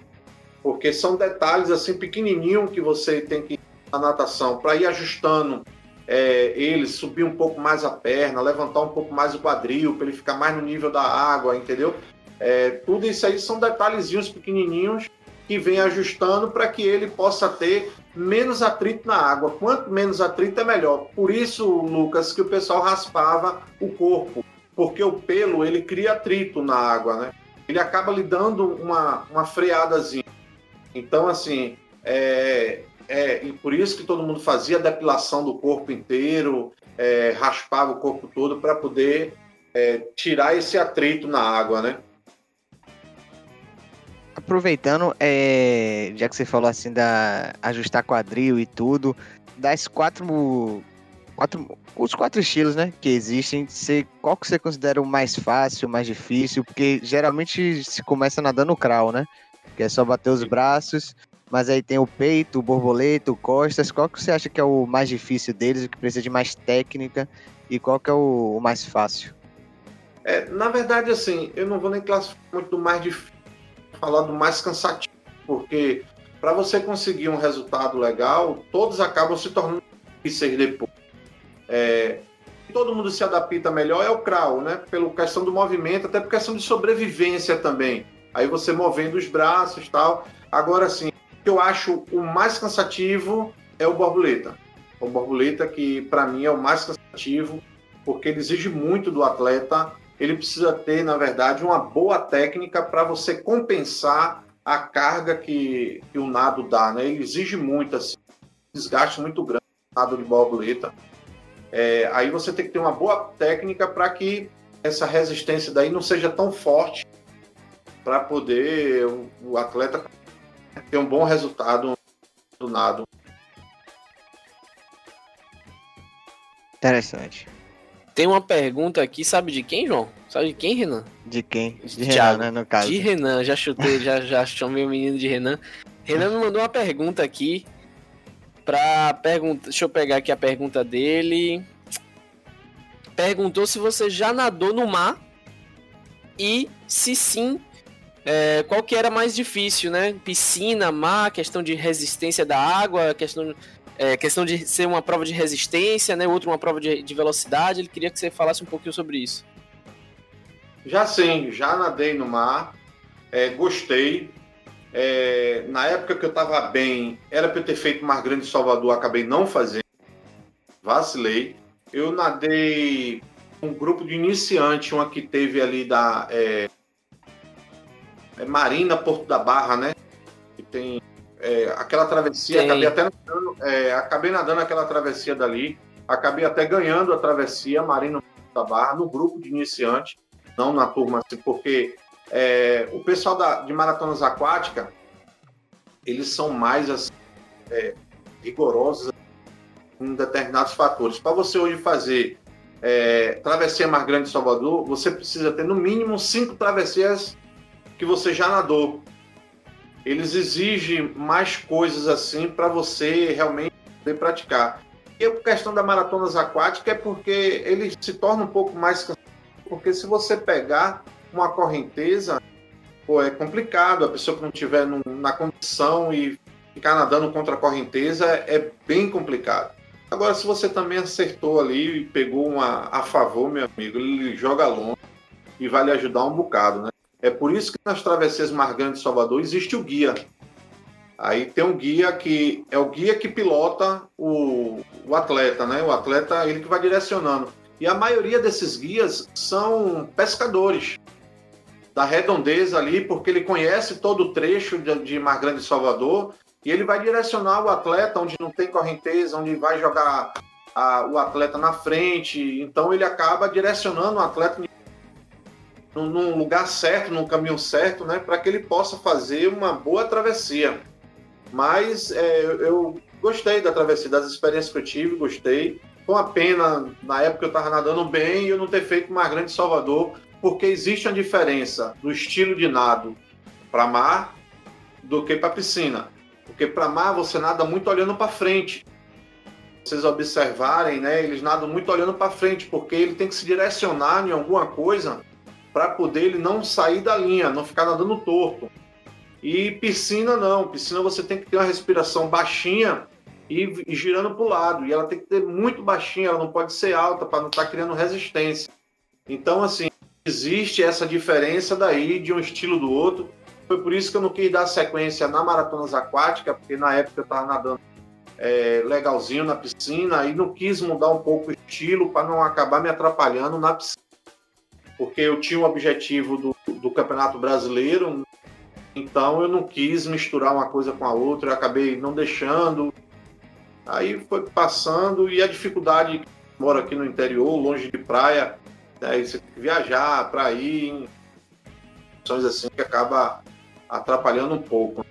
Porque são detalhes assim pequenininho que você tem que na natação para ir ajustando é, ele subir um pouco mais a perna, levantar um pouco mais o quadril, para ele ficar mais no nível da água, entendeu? É, tudo isso aí são detalhezinhos pequenininhos que vem ajustando para que ele possa ter menos atrito na água. Quanto menos atrito é melhor. Por isso, Lucas, que o pessoal raspava o corpo, porque o pelo ele cria atrito na água, né? Ele acaba lhe dando uma, uma freadazinha. Então, assim, é, é, e por isso que todo mundo fazia depilação do corpo inteiro, é, raspava o corpo todo para poder é, tirar esse atrito na água, né? Aproveitando, é, já que você falou assim da ajustar quadril e tudo, das quatro, quatro os quatro estilos, né, que existem, você, qual que você considera o mais fácil, o mais difícil? Porque geralmente se começa nadando crawl, né? Que é só bater os braços mas aí tem o peito, o borboleta, o costas. Qual que você acha que é o mais difícil deles, o que precisa de mais técnica e qual que é o, o mais fácil? É, na verdade, assim, eu não vou nem classificar muito do mais difícil, falar do mais cansativo, porque para você conseguir um resultado legal, todos acabam se tornando difíceis depois. É, todo mundo se adapta melhor é o crawl, né? Pela questão do movimento, até por questão de sobrevivência também. Aí você movendo os braços tal. Agora, sim, que eu acho o mais cansativo é o borboleta. O borboleta que para mim é o mais cansativo, porque ele exige muito do atleta. Ele precisa ter, na verdade, uma boa técnica para você compensar a carga que, que, o nado dá, né? Ele exige muito, assim, desgaste muito grande o nado de borboleta. É, aí você tem que ter uma boa técnica para que essa resistência daí não seja tão forte para poder o, o atleta ter um bom resultado do nado. Interessante. Tem uma pergunta aqui, sabe de quem, João? Sabe de quem, Renan? De quem? De Renan, né, no caso. De Renan, já chutei, já, já chamei o menino de Renan. Renan me mandou uma pergunta aqui pra pergunta. Deixa eu pegar aqui a pergunta dele. Perguntou se você já nadou no mar e se sim, é, qual que era mais difícil, né? Piscina, mar, questão de resistência da água, questão, é, questão de ser uma prova de resistência, né? Outra uma prova de, de velocidade. Ele queria que você falasse um pouquinho sobre isso. Já sim, já nadei no mar, é, gostei. É, na época que eu estava bem, era para eu ter feito Mar Grande Salvador, acabei não fazendo. Vacilei. Eu nadei um grupo de iniciante, uma que teve ali da é, é Marina Porto da Barra, né? Que tem é, aquela travessia, Sim. acabei até nadando, é, acabei nadando aquela travessia dali, acabei até ganhando a travessia Marina Porto da Barra no grupo de iniciante, não na turma assim, porque é, o pessoal da, de maratonas aquáticas eles são mais assim, é, rigorosos em determinados fatores. Para você hoje fazer é, travessia mais grande de Salvador, você precisa ter no mínimo cinco travessias que você já nadou. Eles exigem mais coisas assim para você realmente poder praticar. E a questão da maratonas aquáticas é porque ele se torna um pouco mais porque se você pegar uma correnteza, pô, é complicado. A pessoa que não tiver na condição e ficar nadando contra a correnteza é bem complicado. Agora, se você também acertou ali e pegou uma a favor, meu amigo, ele joga longe e vai lhe ajudar um bocado, né? É por isso que nas travessias Margante de Salvador existe o guia. Aí tem um guia que é o guia que pilota o, o atleta, né? O atleta, ele que vai direcionando. E a maioria desses guias são pescadores da redondeza ali, porque ele conhece todo o trecho de, de Mar Grande de Salvador e ele vai direcionar o atleta onde não tem correnteza, onde vai jogar a, o atleta na frente. Então ele acaba direcionando o atleta num, lugar certo, num caminho certo, né, para que ele possa fazer uma boa travessia. Mas é, eu gostei da travessia, das experiências que eu tive, gostei. Foi uma pena, na época eu estava nadando bem e eu não ter feito uma grande Salvador, porque existe uma diferença do estilo de nado para mar do que para piscina. Porque para mar você nada muito olhando para frente. Vocês observarem, né? Eles nadam muito olhando para frente, porque ele tem que se direcionar em alguma coisa para poder ele não sair da linha, não ficar nadando torto. E piscina não, piscina você tem que ter uma respiração baixinha e, e girando para o lado. E ela tem que ter muito baixinha, ela não pode ser alta para não estar tá criando resistência. Então, assim, existe essa diferença daí de um estilo do outro. Foi por isso que eu não quis dar sequência na maratonas aquática, porque na época eu estava nadando é, legalzinho na piscina e não quis mudar um pouco o estilo para não acabar me atrapalhando na piscina. Porque eu tinha o objetivo do, do Campeonato Brasileiro, então eu não quis misturar uma coisa com a outra, eu acabei não deixando. Aí foi passando e a dificuldade, moro aqui no interior, longe de praia, né, você tem que viajar para ir em situações assim que acaba atrapalhando um pouco.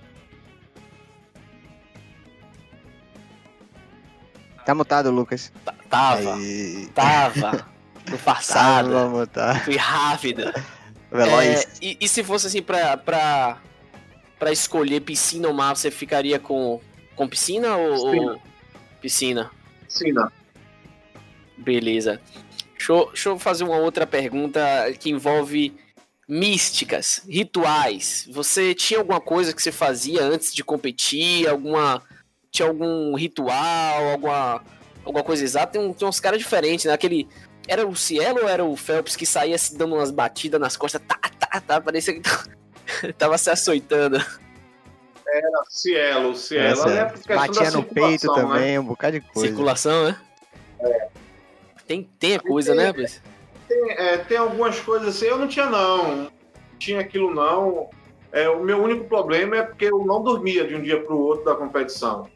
Tá mutado, Lucas. Tava. Aí. Tava. *laughs* No passado. Tava mutado. Fui rápido. *laughs* Veloz. É, e, e, se fosse assim pra, pra, pra escolher piscina ou mar, você ficaria com, com piscina ou piscina? Ou piscina? Piscina. Beleza. Deixa eu, deixa eu fazer uma outra pergunta que envolve místicas, rituais. Você tinha alguma coisa que você fazia antes de competir? Alguma tinha algum ritual, alguma alguma coisa exata? Tem, tem uns caras diferentes, né? Aquele era o Cielo ou era o Phelps que saía se dando umas batidas nas costas, tá, tá, tá, parecia que tava *laughs* se açoitando. Era Cielo, Cielo. É, é Batia no peito né? também, um bocado de coisa. Circulação, né? É. Tem, tem a coisa, tem, né, tem, é, tem algumas coisas assim, eu não tinha não, não tinha aquilo não. É, o meu único problema é porque eu não dormia de um dia para o outro da competição.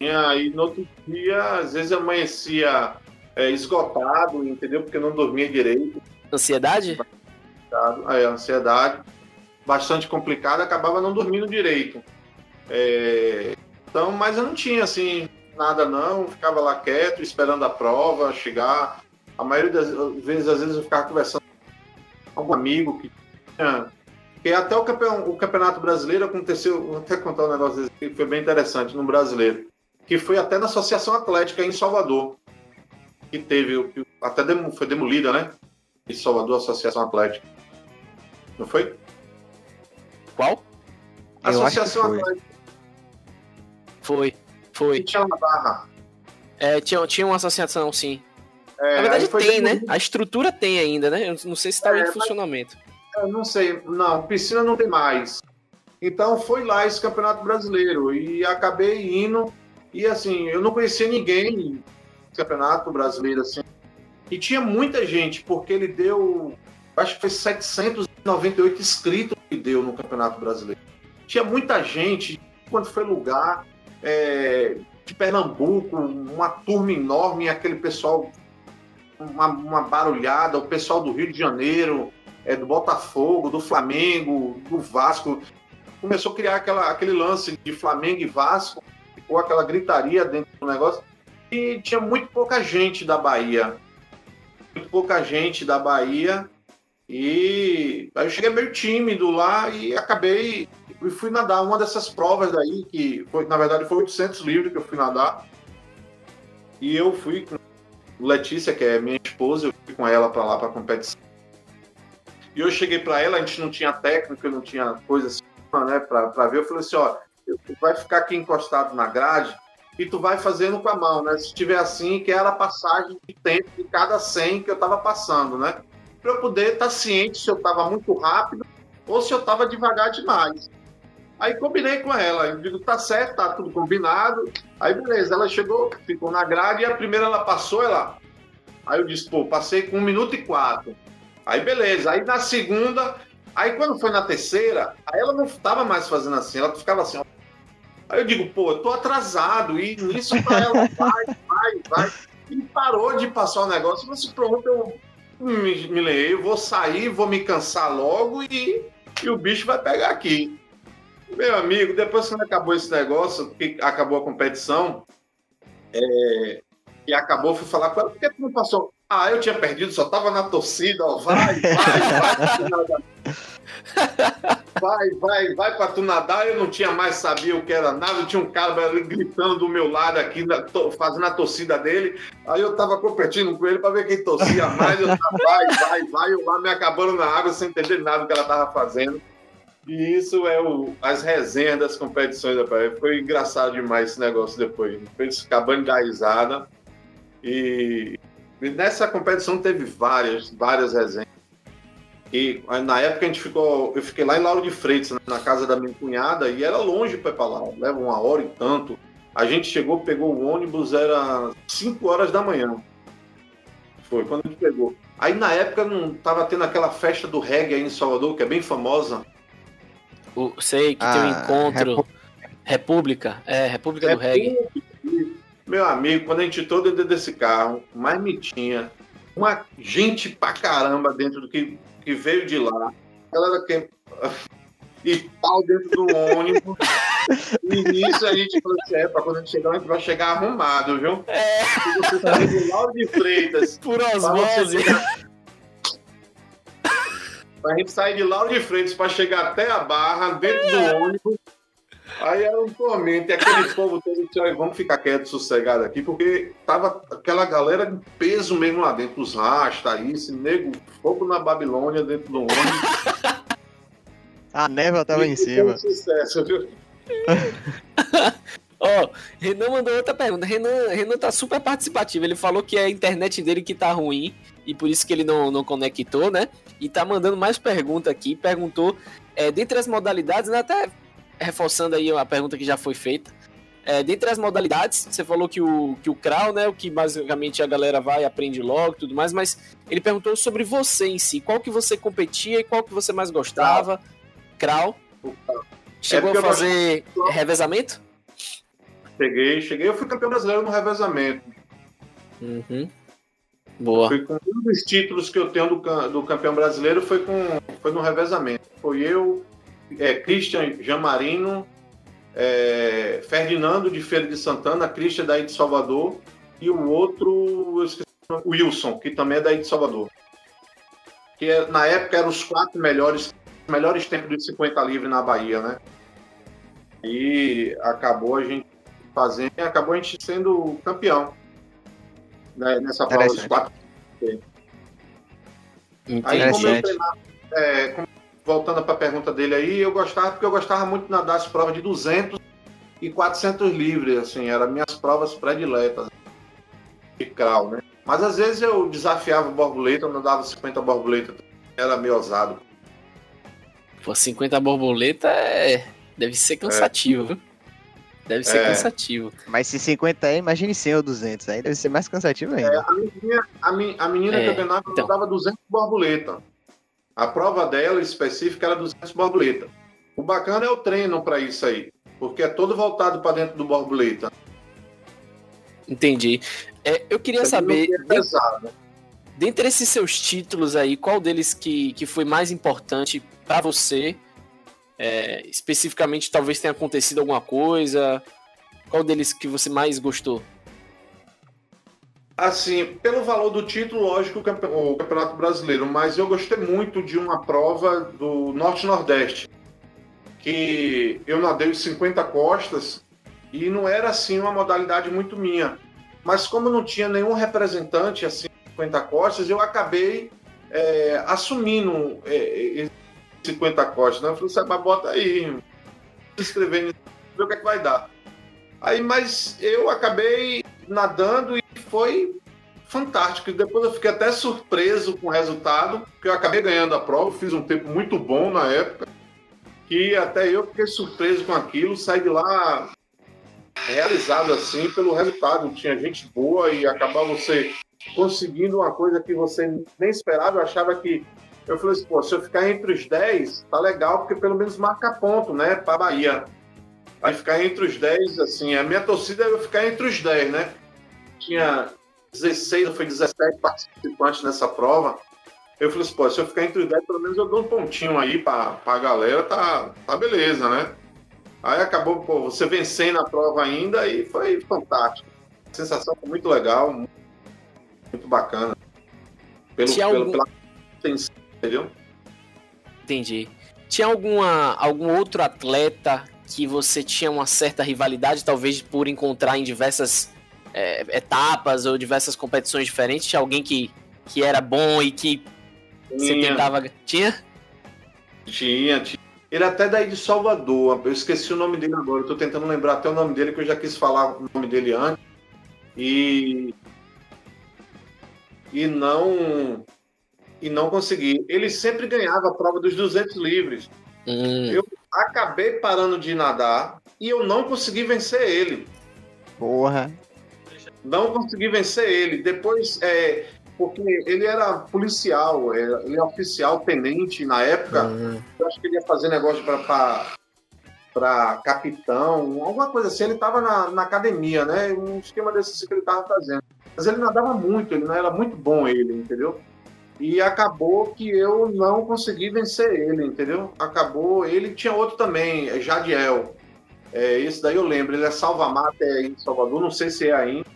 E aí no outro dia, às vezes amanhecia é, esgotado, entendeu? Porque não dormia direito. Ansiedade? É, ansiedade. Bastante complicada, acabava não dormindo direito. É, então, mas eu não tinha assim nada não, ficava lá quieto, esperando a prova chegar. A maioria das vezes, às vezes eu ficava conversando com algum amigo que tinha. Porque até o campeonato, o campeonato brasileiro aconteceu, vou até contar um negócio que foi bem interessante no brasileiro, que foi até na Associação Atlética em Salvador, que teve, até foi demolida, né? Em Salvador, a Associação Atlética. Não foi? Qual? Associação Atlética. Foi. Foi. Que tinha uma barra. É, tinha, tinha uma associação, sim. É, Na verdade tem, né? A estrutura tem ainda, né? Eu não sei se está é, em funcionamento. Eu não sei. Não, piscina não tem mais. Então foi lá esse Campeonato Brasileiro e acabei indo e assim, eu não conhecia ninguém Campeonato Brasileiro assim. E tinha muita gente, porque ele deu, acho que foi 798 inscritos que deu no Campeonato Brasileiro. Tinha muita gente, quando foi lugar, é, de Pernambuco, uma turma enorme, aquele pessoal, uma, uma barulhada, o pessoal do Rio de Janeiro, é, do Botafogo, do Flamengo, do Vasco. Começou a criar aquela, aquele lance de Flamengo e Vasco, ficou aquela gritaria dentro do negócio. Tinha muito pouca gente da Bahia. Muito pouca gente da Bahia. E aí eu cheguei meio tímido lá e acabei e fui nadar uma dessas provas daí, que foi, na verdade foi 800 livros que eu fui nadar. E eu fui com Letícia, que é minha esposa, eu fui com ela para lá para competição. E eu cheguei para ela, a gente não tinha técnica, não tinha coisa assim, né, para ver. Eu falei assim: ó, vai ficar aqui encostado na grade e tu vai fazendo com a mão, né? Se tiver assim, que era a passagem de tempo de cada 100 que eu estava passando, né? Para eu poder estar tá ciente se eu estava muito rápido ou se eu estava devagar demais. Aí combinei com ela, eu digo, tá certo, tá tudo combinado. Aí beleza, ela chegou, ficou na grade e a primeira ela passou, ela. Aí eu disse, pô, passei com um minuto e quatro. Aí beleza, aí na segunda, aí quando foi na terceira, aí ela não estava mais fazendo assim, ela ficava assim, ó. Aí eu digo, pô, eu tô atrasado, e isso pra ela vai, vai, vai. E parou de passar o negócio, mas pronto, eu me, me leio, vou sair, vou me cansar logo e, e o bicho vai pegar aqui. Meu amigo, depois que acabou esse negócio, que acabou a competição, é, e acabou, fui falar com ela, por que tu não passou? Ah, eu tinha perdido, só tava na torcida, ó, vai, vai, vai. Vai, vai, vai pra tu nadar. Eu não tinha mais sabia o que era nada. Tinha um cara gritando do meu lado aqui, fazendo a torcida dele. Aí eu tava competindo com ele para ver quem torcia mais. Eu tava, vai, vai, vai. Eu lá me acabando na água sem entender nada do que ela tava fazendo. E isso é o, as resenhas das competições. Foi engraçado demais esse negócio depois. Fez acabando da risada. E nessa competição teve várias, várias resenhas. E na época a gente ficou, eu fiquei lá em Lauro de Freitas, na casa da minha cunhada, e era longe para ir para lá, leva uma hora e tanto. A gente chegou, pegou o ônibus, era 5 horas da manhã. Foi quando a gente pegou. Aí na época não tava tendo aquela festa do reggae aí em Salvador, que é bem famosa. O, sei que ah, tem um encontro. Repu... República, é, República, República do Reggae. Meu amigo, quando a gente entrou dentro desse carro, mais me tinha uma gente pra caramba dentro do que, que veio de lá. Galera que. *laughs* E pau dentro do ônibus. *laughs* e nisso a gente falou assim: é, pra quando a gente chegar, a gente vai chegar arrumado, viu? É. E você tá de Lauro de Freitas. *laughs* Por osmose a gente sair de Lauro de Freitas para chegar até a Barra, dentro do é. ônibus. Aí era um tormento, e aquele *laughs* povo todo disse, vamos ficar quieto, sossegado aqui, porque tava aquela galera de peso mesmo lá dentro, os rasta, isso, nego, fogo na Babilônia dentro do ônibus. *laughs* A neva tava e em cima. sucesso, viu? *laughs* Ó, oh, Renan mandou outra pergunta. Renan, Renan tá super participativo. Ele falou que é a internet dele que tá ruim e por isso que ele não, não conectou, né? E tá mandando mais pergunta aqui. Perguntou, é, dentre as modalidades, né, até reforçando aí a pergunta que já foi feita. É, dentre as modalidades, você falou que o, que o Krau, né, o que basicamente a galera vai e aprende logo e tudo mais, mas ele perguntou sobre você em si. Qual que você competia e qual que você mais gostava? Krau. Chegou é a fazer eu... revezamento? Cheguei, cheguei. Eu fui campeão brasileiro no revezamento. Uhum. Boa. Foi com um dos títulos que eu tenho do, do campeão brasileiro foi, com, foi no revezamento. Foi eu, é, Christian Jamarino, é, Ferdinando de Feira de Santana, Christian daí de Salvador e o outro, esqueci, o Wilson, que também é daí de Salvador. Que é, na época eram os quatro melhores, melhores tempos de 50 livre na Bahia, né? E acabou a gente fazendo, acabou a gente sendo campeão né, nessa prova dos quatro. Aí, como eu treinava, é, como, voltando para a pergunta dele aí, eu gostava, porque eu gostava muito de nadar as provas de 200 e 400 livres, assim, eram minhas provas prediletas de crawl, né? Mas às vezes eu desafiava borboleta, eu nadava 50 borboletas, era meio ousado. Pô, 50 borboleta é... deve ser cansativo, viu? Deve ser É. cansativo. Mas se 50 é, imagine 100 ou 200. Aí deve ser mais cansativo ainda. A menina, a, mi- a menina É, que eu treinava então. dava 200 borboleta. A prova dela específica era 200 borboleta. O bacana é o treino para isso aí, porque é todo voltado para dentro do borboleta. Entendi. É, eu queria saber, é pesado. dentre esses seus títulos aí, qual deles que, que foi mais importante pra você? É, especificamente, talvez tenha acontecido alguma coisa. Qual deles que você mais gostou? Assim, pelo valor do título, lógico, o campe- o Campeonato Brasileiro, mas eu gostei muito de uma prova do Norte-Nordeste, que eu nadei os 50 costas e não era assim uma modalidade muito minha. Mas como não tinha nenhum representante assim 50 costas, eu acabei é, assumindo é, esse 50 costas. Né? Eu falei, Seba, bota aí, se inscrever ver o que, é que vai dar. Aí, mas eu acabei nadando e foi fantástico. E Depois eu fiquei até surpreso com o resultado, porque eu acabei ganhando a prova, fiz um tempo muito bom na época, que até eu fiquei surpreso com aquilo, saí de lá realizado assim pelo resultado. Tinha gente boa e acabar você conseguindo uma coisa que você nem esperava. Eu achava que. Eu falei assim, pô, se eu ficar entre os 10, tá legal, porque pelo menos marca ponto, né, pra Bahia. Aí ficar entre os 10, assim, a minha torcida é eu ficar entre os 10, né? Tinha 16, ou foi 17 participantes nessa prova. Eu falei assim, pô, se eu ficar entre os 10, pelo menos eu dou um pontinho aí pra, pra galera, tá, tá beleza, né? Aí acabou, pô, você vencendo a prova ainda e foi fantástico. A sensação foi muito legal, muito bacana. Pelo, Tinha pelo, algum- pela atenção, entendeu? Entendi. Tinha alguma, algum outro atleta que você tinha uma certa rivalidade, talvez por encontrar em diversas é, etapas ou diversas competições diferentes? Tinha alguém que, que era bom e que você Tinha. tentava. Tinha? Tinha, tinha. Ele até daí de Salvador. Eu esqueci o nome dele agora. Eu tô tentando lembrar até o nome dele, que eu já quis falar o nome dele antes. E. E não. E não consegui. Ele sempre ganhava a prova dos 200 livres. Hum, Eu- Acabei parando de nadar e eu não consegui vencer ele. Porra. Não consegui vencer ele. Depois, é, porque ele era policial, é, ele é oficial, tenente na época. hum. eu acho que ele ia fazer negócio para capitão, alguma coisa assim. Ele estava na, na academia, né? Um esquema desse que ele estava fazendo. Mas ele nadava muito, ele não era muito bom ele, entendeu? E acabou que eu não consegui vencer ele, entendeu? Acabou. Ele tinha outro também, é Jadiel. É, esse daí eu lembro, ele é salvamar até em Salvador, não sei se é ainda.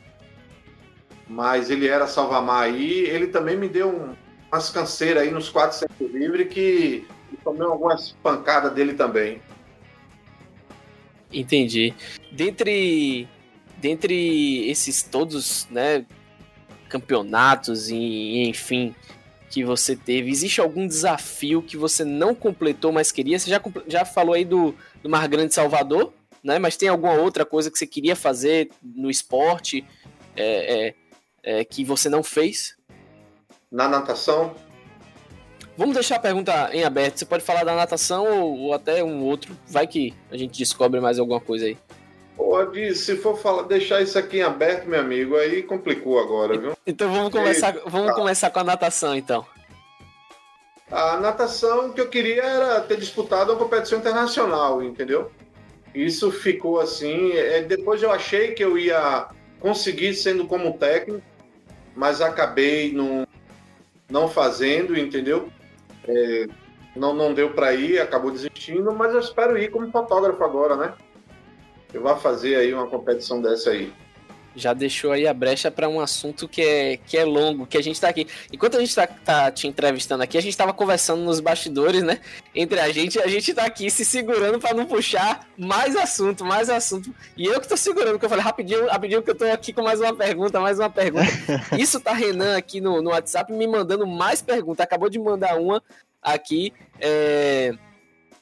Mas ele era salvamar aí. Ele também me deu um, umas canseiras aí nos 400 livre que eu tomei algumas pancadas dele também. Entendi. Dentre, dentre esses todos, né, campeonatos e, enfim, que você teve, existe algum desafio que você não completou, mas queria? Você já, já falou aí do, do Mar Grande Salvador, né? Mas tem alguma outra coisa que você queria fazer no esporte é, é, é, que você não fez? Na natação, Vamos deixar a pergunta em aberto. Você pode falar da natação ou, ou até um outro. Vai que a gente descobre mais alguma coisa aí. Pode, se for falar, deixar isso aqui em aberto, meu amigo, aí complicou agora, viu? Então vamos começar, vamos tá. começar com a natação, então. A natação que eu queria era ter disputado uma competição internacional, entendeu? Isso ficou assim. é, Depois eu achei que eu ia conseguir sendo como técnico, mas acabei não, não fazendo, entendeu? É, não, não deu para ir, acabou desistindo, mas eu espero ir como fotógrafo agora, né? Eu vou fazer aí uma competição dessa aí. Já deixou aí a brecha para um assunto que é, que é longo, que a gente tá aqui. Enquanto a gente tá, tá te entrevistando aqui, a gente tava conversando nos bastidores, né? Entre a gente, a gente tá aqui se segurando para não puxar mais assunto, mais assunto. E eu que tô segurando, porque eu falei rapidinho, rapidinho que eu tô aqui com mais uma pergunta, mais uma pergunta. *laughs* Isso tá Renan aqui no, no WhatsApp me mandando mais perguntas. Acabou de mandar uma aqui. É,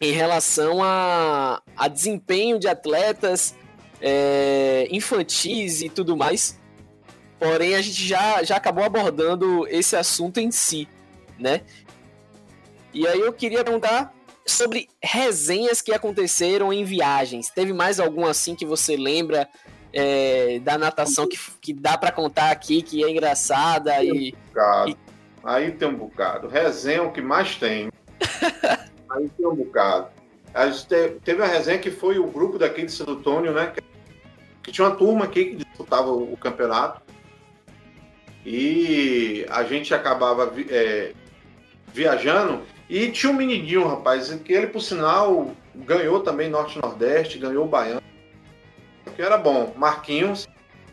em relação a, a desempenho de atletas é, infantis e tudo mais. Porém, a gente já, já acabou abordando esse assunto em si, né? E aí eu queria perguntar sobre resenhas que aconteceram em viagens. Teve mais algum assim que você lembra é, da natação que, que dá para contar aqui, que é engraçada e, e... Aí tem um bocado. Resenha é o que mais tem. *laughs* Aí tem um bocado. A gente teve uma resenha que foi o grupo daqui de Santo Antônio, né? Que tinha uma turma aqui que disputava o campeonato. E a gente acabava é, viajando. E tinha um menidinho, rapaz, que ele, por sinal, ganhou também Norte-Nordeste, ganhou o Baiano. Que era bom. Marquinhos.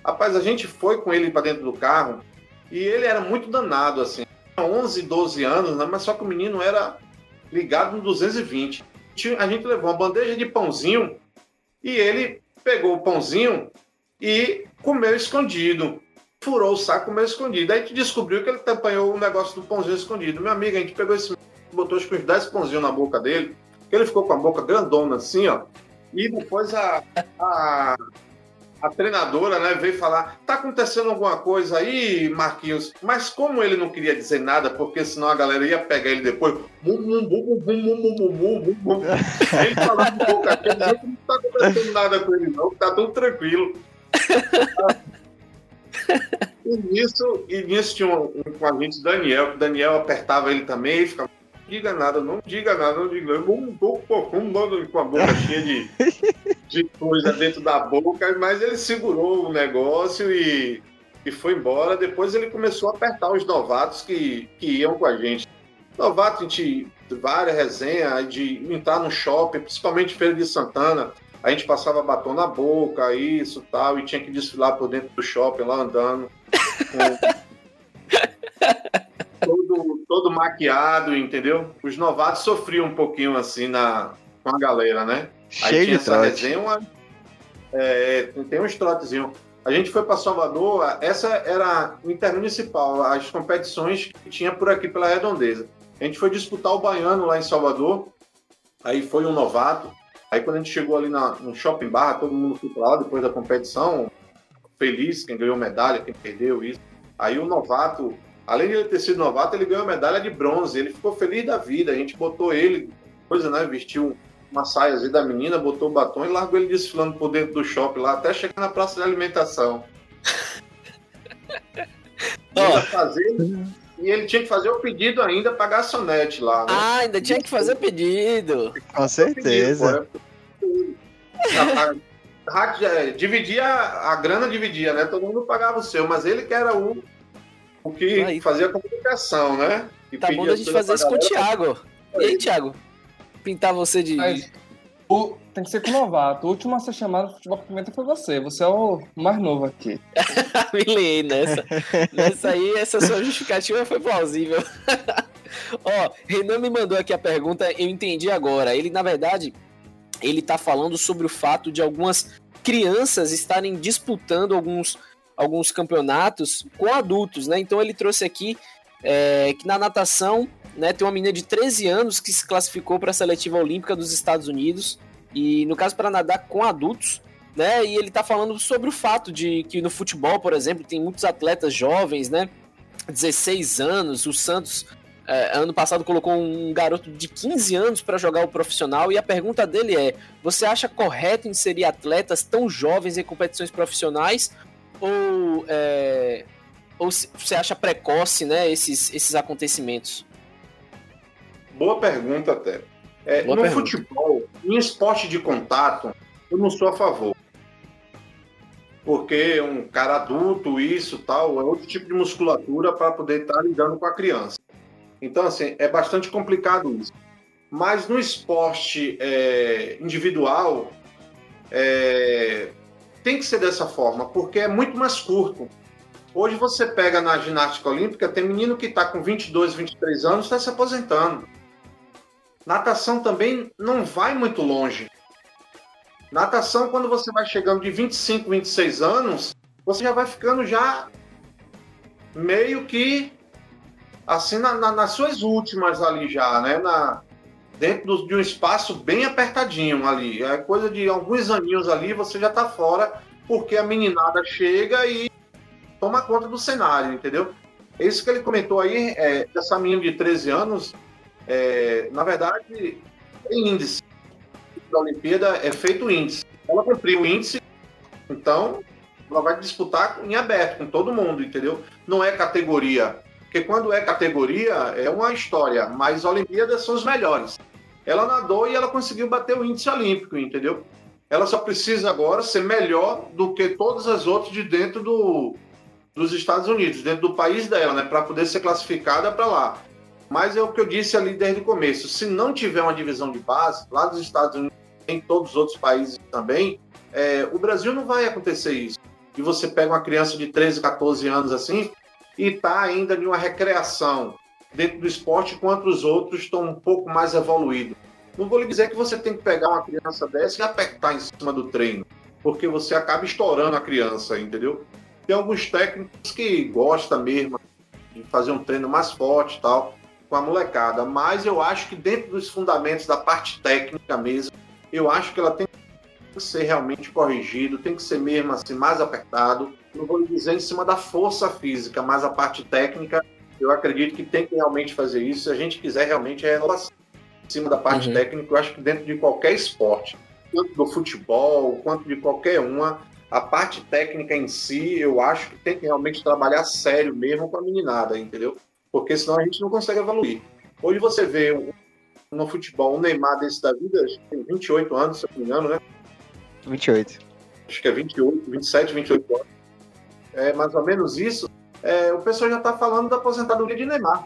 Rapaz, a gente foi com ele para dentro do carro e ele era muito danado, assim. 11, 12 anos, né? mas só que o menino era ligado no 220. A gente levou uma bandeja de pãozinho e ele pegou o pãozinho e comeu escondido. Furou o saco, comeu escondido. Aí a gente descobriu que ele apanhou o negócio do pãozinho escondido. Meu amigo, a gente pegou esse botou acho que uns 10 pãozinhos na boca dele, ele ficou com a boca grandona assim, ó. E depois a, a, a treinadora né, veio falar: tá acontecendo alguma coisa aí, Marquinhos? Mas como ele não queria dizer nada, porque senão a galera ia pegar ele depois. Ele falava que não tá acontecendo nada com ele, não, tá tudo tranquilo. E nisso, e nisso tinha um, um com a gente, Daniel, que Daniel apertava ele também ficava diga nada, não diga nada, não diga nada. Um pouco com a boca cheia de, *laughs* de coisa dentro da boca, mas ele segurou o negócio e, e foi embora. Depois ele começou a apertar os novatos que, que iam com a gente. Novato, a gente, várias resenhas de entrar no shopping, principalmente Feira de Santana. A gente passava batom na boca, isso tal, e tinha que desfilar por dentro do shopping lá andando. *laughs* todo, todo maquiado, entendeu? Os novatos sofriam um pouquinho assim na, com a galera, né? Cheio Aí tinha de trote. resenha, uma, é, tem uns trotezinhos. A gente foi para Salvador, essa era o intermunicipal, as competições que tinha por aqui pela Redondeza. A gente foi disputar o Baiano lá em Salvador, aí foi um novato. Aí quando a gente chegou ali na, no Shopping Barra, todo mundo foi pra lá depois da competição, feliz, quem ganhou medalha, quem perdeu isso. Aí o novato Além de ele ter sido novato, ele ganhou a medalha de bronze. Ele ficou feliz da vida. A gente botou ele, coisa, né? Vestiu uma saia assim da menina, botou o batom e largou ele desfilando por dentro do shopping lá, até chegar na praça de alimentação. *laughs* oh. fazer, e ele tinha que fazer o pedido ainda pra garçonete lá. Né? Ah, ainda tinha que fazer o pedido. Com certeza. *laughs* Pedido, é, dividia, a grana dividia, né? Todo mundo pagava o seu, mas ele que era o o que aí. fazia a comunicação, né? Que tá bom a gente fazer isso com o Thiago. E aí, Thiago? Pintar você de. Mas, o, tem que ser com o novato. O último a ser chamado de futebol com pimenta foi você. Você é o mais novo aqui. *laughs* Me lei nessa. nessa aí, essa sua justificativa foi plausível. *laughs* Ó, Renan me mandou aqui a pergunta, eu entendi agora. Ele, na verdade, ele tá falando sobre o fato de algumas crianças estarem disputando alguns alguns campeonatos com adultos, né? Então ele trouxe aqui é, que na natação, né, tem uma menina de 13 anos que se classificou para a seletiva olímpica dos Estados Unidos e no caso para nadar com adultos, né? E ele está falando sobre o fato de que no futebol, por exemplo, tem muitos atletas jovens, né? 16 anos, o Santos é, ano passado colocou um garoto de 15 anos para jogar o profissional e a pergunta dele é: você acha correto inserir atletas tão jovens em competições profissionais ou, é, ou você acha precoce né, esses, esses acontecimentos? Boa pergunta, até. É, Boa no pergunta. futebol, em esporte de contato, eu não sou a favor. Porque um cara adulto, isso tal, é outro tipo de musculatura para poder estar tá lidando com a criança. Então, assim, é bastante complicado isso. Mas no esporte é, individual, é, tem que ser dessa forma, porque é muito mais curto. Hoje você pega na ginástica olímpica, tem menino que está com 22, 23 anos, está se aposentando. Natação também não vai muito longe. Natação, quando você vai chegando de 25, 26 anos, você já vai ficando já meio que assim na, na, nas suas últimas ali já, né? Na, dentro de um espaço bem apertadinho ali. É coisa de alguns aninhos ali, você já está fora, porque a meninada chega e toma conta do cenário, entendeu? É isso que ele comentou aí, é, essa menina de 13 anos, é, na verdade, tem índice. A Olimpíada é feito índice. Ela cumpriu o índice, então ela vai disputar em aberto com todo mundo, entendeu? Não é categoria. Porque quando é categoria, é uma história, mas Olimpíadas são os melhores. Ela nadou e ela conseguiu bater o índice olímpico, entendeu? Ela só precisa agora ser melhor do que todas as outras de dentro do, dos Estados Unidos, dentro do país dela, né, para poder ser classificada para lá. Mas é o que eu disse ali desde o começo: se não tiver uma divisão de base, lá dos Estados Unidos, em todos os outros países também, é, o Brasil não vai acontecer isso. E você pega uma criança de 13, 14 anos assim e está ainda em uma recreação dentro do esporte, enquanto os outros estão um pouco mais evoluídos. Não vou lhe dizer que você tem que pegar uma criança dessa e apertar em cima do treino, porque você acaba estourando a criança, entendeu? Tem alguns técnicos que gostam mesmo de fazer um treino mais forte tal, com a molecada, mas eu acho que dentro dos fundamentos da parte técnica mesmo, eu acho que ela tem que ser realmente corrigido, tem que ser mesmo assim mais apertado. Não vou dizer em cima da força física, mas a parte técnica, eu acredito que tem que realmente fazer isso. Se a gente quiser realmente é renovação em cima da parte uhum. técnica, eu acho que dentro de qualquer esporte, tanto do futebol quanto de qualquer uma, a parte técnica em si, eu acho que tem que realmente trabalhar sério mesmo com a meninada, entendeu? Porque senão a gente não consegue evoluir. Hoje você vê no futebol um Neymar desse da vida, acho que tem 28 anos, se eu não me engano, né? 28. Acho que é 28, 27, 28 anos. É mais ou menos isso. É, o pessoal já está falando da aposentadoria de Neymar.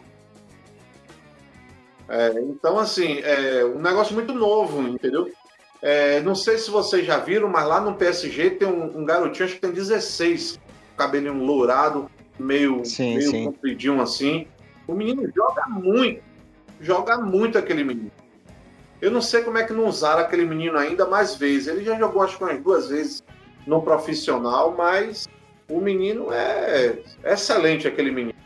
É, então, assim, é um negócio muito novo, entendeu? É, não sei se vocês já viram, mas lá no PSG tem um, um garotinho, acho que tem 16, cabelinho lourado, meio, sim, meio sim. compridinho assim. O menino joga muito, joga muito aquele menino. Eu não sei como é que não usaram aquele menino ainda mais vezes. Ele já jogou acho que umas duas vezes no profissional, mas o menino é excelente aquele menino.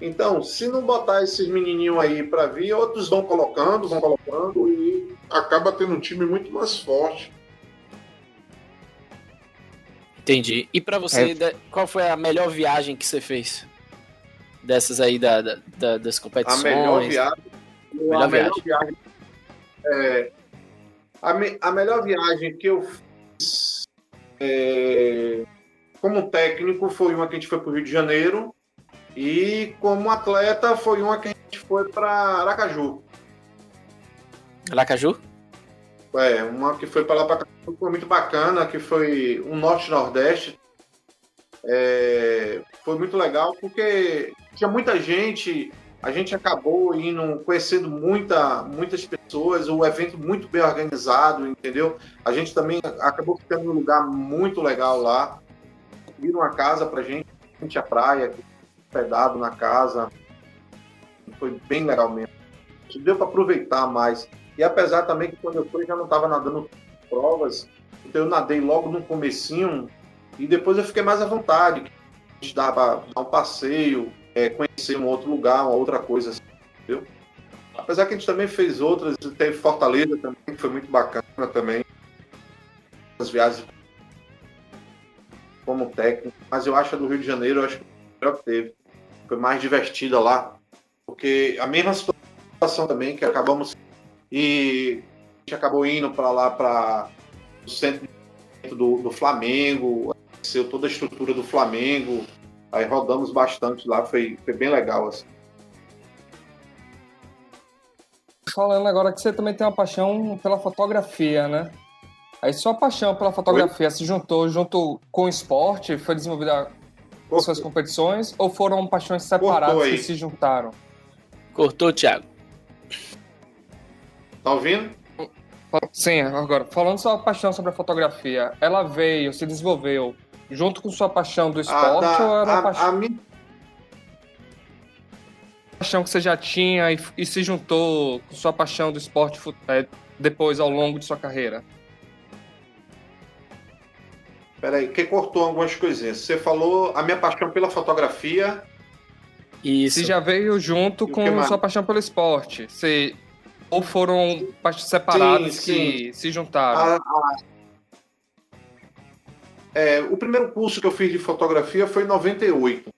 Então, se não botar esses menininhos aí para vir, outros vão colocando, vão colocando e acaba tendo um time muito mais forte. Entendi. E para você, é. qual foi a melhor viagem que você fez? Dessas aí da, da, das competições? A melhor viagem. Melhor a melhor viagem. é, a, me, a, melhor viagem que eu fiz é, como técnico foi uma que a gente foi para o Rio de Janeiro e como atleta foi uma que a gente foi para Aracaju. Aracaju? É, uma que foi para lá para foi muito bacana, que foi um norte-nordeste. É, foi muito legal porque tinha muita gente, a gente acabou indo conhecendo muita, muitas pessoas, o evento muito bem organizado, entendeu? A gente também acabou ficando num lugar muito legal lá. Viram uma casa pra gente, frente à praia, hospedado na casa. Foi bem legal mesmo. Deu para aproveitar mais. E apesar também que quando eu fui já não estava nadando provas, então eu nadei logo no comecinho e depois eu fiquei mais à vontade. Dá para dar um passeio, é, conhecer um outro lugar, uma outra coisa, assim, entendeu? Apesar que a gente também fez outras, teve Fortaleza também, que foi muito bacana também. As viagens como técnico, mas eu acho a do Rio de Janeiro, eu acho que melhor que teve foi mais divertida lá, porque a mesma situação também que acabamos e a gente acabou indo para lá para o centro do, do Flamengo, conheceu toda a estrutura do Flamengo, aí rodamos bastante lá, foi, foi bem legal assim. Falando agora que você também tem uma paixão pela fotografia, né? Aí sua paixão pela fotografia Oi? se juntou junto com o esporte, foi desenvolvida Cortou. suas competições ou foram paixões separadas que se juntaram? Cortou, Thiago. Tá ouvindo? Sim, agora, falando sua paixão sobre a fotografia, ela veio, se desenvolveu junto com sua paixão do esporte a, ou era uma a, paixão... A minha... paixão que você já tinha e, e, se juntou com sua paixão do esporte é, depois ao longo de sua carreira? Peraí, que cortou algumas coisinhas. Você falou a minha paixão pela fotografia. Isso. Se já veio junto com sua paixão pelo esporte. Se, ou foram partes separadas sim, que se juntaram? A, a, é, o primeiro curso que eu fiz de fotografia foi em 98.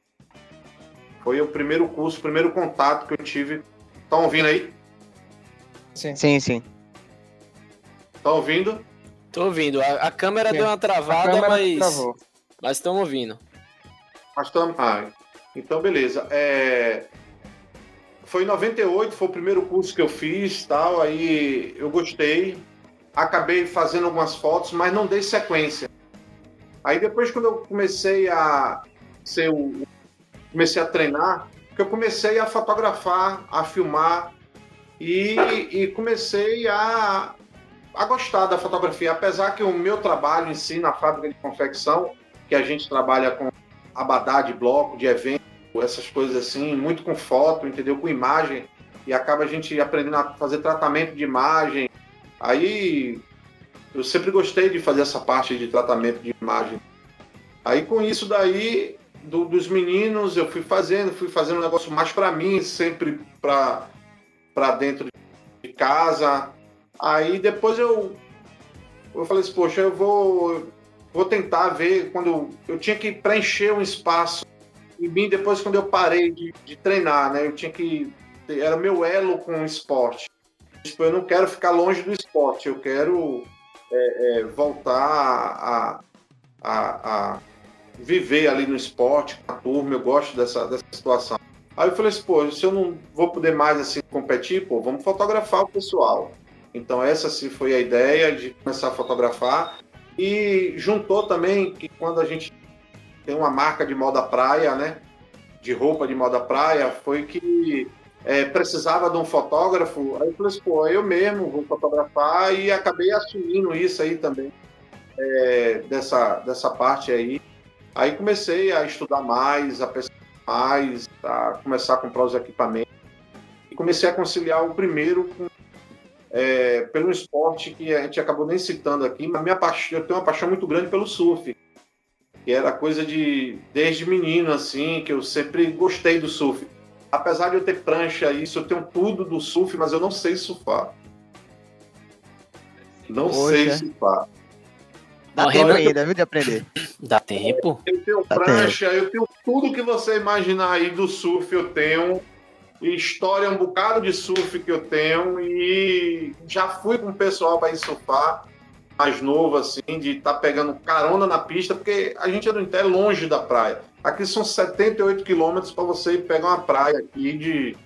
Foi o primeiro curso, o primeiro contato que eu tive. Estão ouvindo aí? Sim, sim. sim. Tá ouvindo? Tô ouvindo. A, a câmera Sim. deu uma travada, mas. travou. Mas estão ouvindo. Mas tam- ah, então, beleza. É, Foi em 98, foi o primeiro curso que eu fiz, tal. Aí eu gostei. Acabei fazendo algumas fotos, mas não dei sequência. Aí depois, quando eu comecei a ser o... comecei a treinar, que eu comecei a fotografar, a filmar e, e comecei a, a gostar da fotografia. Apesar que o meu trabalho em si na fábrica de confecção, que a gente trabalha com abadá de bloco, de evento, essas coisas assim, muito com foto, entendeu? Com imagem. E acaba a gente aprendendo a fazer tratamento de imagem. Aí eu sempre gostei de fazer essa parte de tratamento de imagem. Aí com isso daí, do- dos meninos, eu fui fazendo, fui fazendo um negócio mais para mim, sempre para para dentro de casa. Aí depois eu eu falei assim, poxa, eu vou vou tentar ver quando eu, tinha que preencher um espaço em mim depois quando eu parei de, de treinar, né? Eu tinha que era meu elo com o esporte. Tipo, eu não quero ficar longe do esporte, eu quero é, é, voltar a, a, a viver ali no esporte, com a turma, eu gosto dessa, dessa situação. Aí eu falei assim, pô, se eu não vou poder mais assim competir, pô, vamos fotografar o pessoal. Então essa sim foi a ideia de começar a fotografar e juntou também que quando a gente tem uma marca de moda praia, né, de roupa de moda praia, foi que é, precisava de um fotógrafo. Aí eu falei assim, pô, eu mesmo vou fotografar e acabei assumindo isso aí também, é, dessa, dessa parte aí. Aí comecei a estudar mais, a pesquisar mais, a começar a comprar os equipamentos. E comecei a conciliar o primeiro com, é, pelo esporte que a gente acabou nem citando aqui, mas minha paixão, eu tenho uma paixão muito grande pelo surf. Que era coisa de desde menino, assim, que eu sempre gostei do surf. Apesar de eu ter prancha, isso, eu tenho tudo do surf, mas eu não sei surfar. Não Poxa. sei surfar. Dá Morrendo. tempo ainda, viu, de aprender. Dá tempo? Eu tenho Tá prancha, eu tenho tudo que você imaginar aí do surf, eu tenho. História, um bocado de surf que eu tenho. E já fui com o pessoal para ir surfar, mais novo, assim, de estar pegando carona na pista, porque a gente é do interior, longe da praia. Aqui são 78 quilômetros para você pegar uma praia aqui de.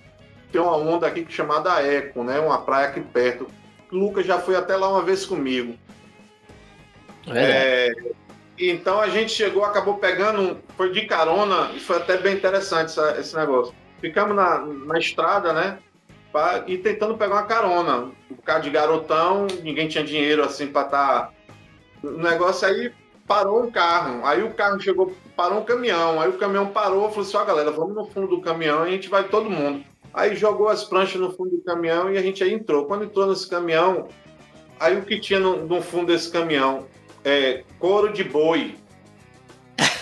Tem uma onda aqui que é chamada Eco, né? Uma praia aqui perto. O Lucas já foi até lá uma vez comigo. Verdade. É, então a gente chegou, acabou pegando, um- foi de carona, e foi até bem interessante essa- esse negócio. Ficamos na, na estrada, né? pra- e tentando pegar uma carona. Um bocado de garotão, ninguém tinha dinheiro assim para estar. O negócio aí parou um carro. Aí o carro chegou, parou um caminhão. Aí o caminhão parou, falou assim: ó, galera, vamos no fundo do caminhão e a gente vai todo mundo. Aí jogou as pranchas no fundo do caminhão e a gente aí entrou. Quando entrou nesse caminhão, aí o que tinha no, no fundo desse caminhão? É, couro de boi.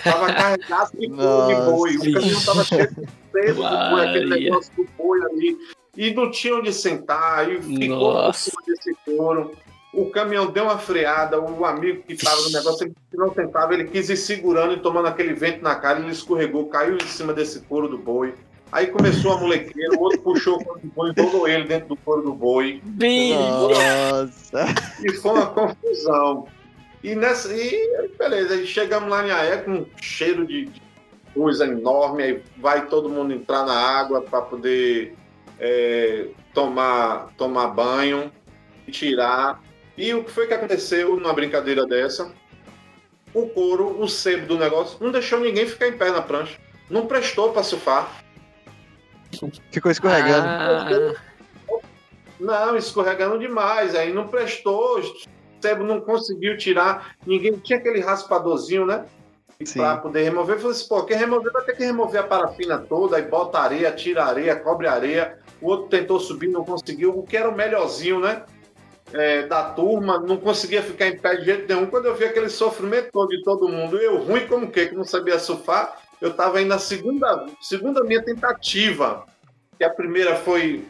Tava *laughs* carregado de couro de boi. O caminhão tava cheio de peso do boi, aquele negócio do boi ali. E não tinha onde sentar, aí ficou por Nossa. cima desse couro. O caminhão deu uma freada, o amigo que estava no negócio, ele não sentava, ele quis ir segurando e tomando aquele vento na cara, ele escorregou, caiu em cima desse couro do boi. Aí começou a molequeira, o outro puxou o couro do boi, jogou ele dentro do couro do boi. Nossa. E foi uma confusão. E nessa. E beleza, aí chegamos lá em Aé com um cheiro de, de coisa enorme, aí vai todo mundo entrar na água para poder é, tomar, tomar banho, tirar. E o que foi que aconteceu numa brincadeira dessa? O couro, o sebo do negócio, não deixou ninguém ficar em pé na prancha. Não prestou para surfar. Ficou escorregando. Ah, Não, escorregando demais. Aí não prestou, o sebo não conseguiu tirar. Ninguém tinha aquele raspadorzinho, né? Para poder remover. Eu falei assim, pô, quem remover vai ter que remover a parafina toda, aí bota areia, tira areia, cobre areia. O outro tentou subir, não conseguiu. O que era o melhorzinho, né? é, da turma, não conseguia ficar em pé de jeito nenhum. Quando eu vi aquele sofrimento todo de todo mundo, eu ruim como o quê? Que não sabia surfar, eu estava indo na segunda, segunda minha tentativa. Que a primeira foi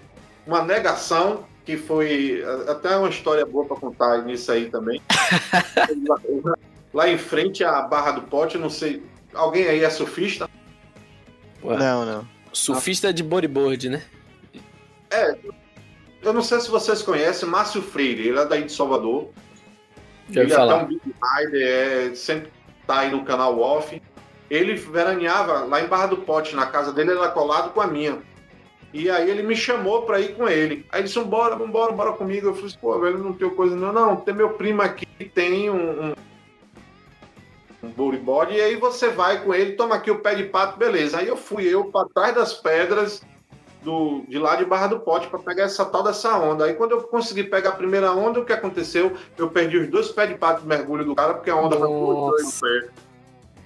uma negação, que foi até uma história boa para contar nisso aí também. *laughs* lá, em frente à Barra do Pote, não sei. Alguém aí é surfista? Não, não. surfista de bodyboard, né? eu não sei se vocês conhecem, Márcio Freire, ele é daí de Salvador. Já ele é até falar. um big rider, é, sempre tá aí no canal off. Ele veraneava lá em Barra do Pote, na casa dele, ele era colado com a minha. E aí ele me chamou pra ir com ele. Aí ele disse, bora, vambora, bora comigo. Eu falei, pô, velho, não tenho coisa não. Não, tem meu primo aqui, tem um, um, um bodyboard, e aí você vai com ele, toma aqui o pé de pato, beleza. Aí eu fui eu pra trás das pedras do, de lá de Barra do Pote para pegar essa tal dessa onda. Aí quando eu consegui pegar a primeira onda, o que aconteceu? Eu perdi os dois pés de pato de mergulho do cara, porque a onda foi muito doida no pé.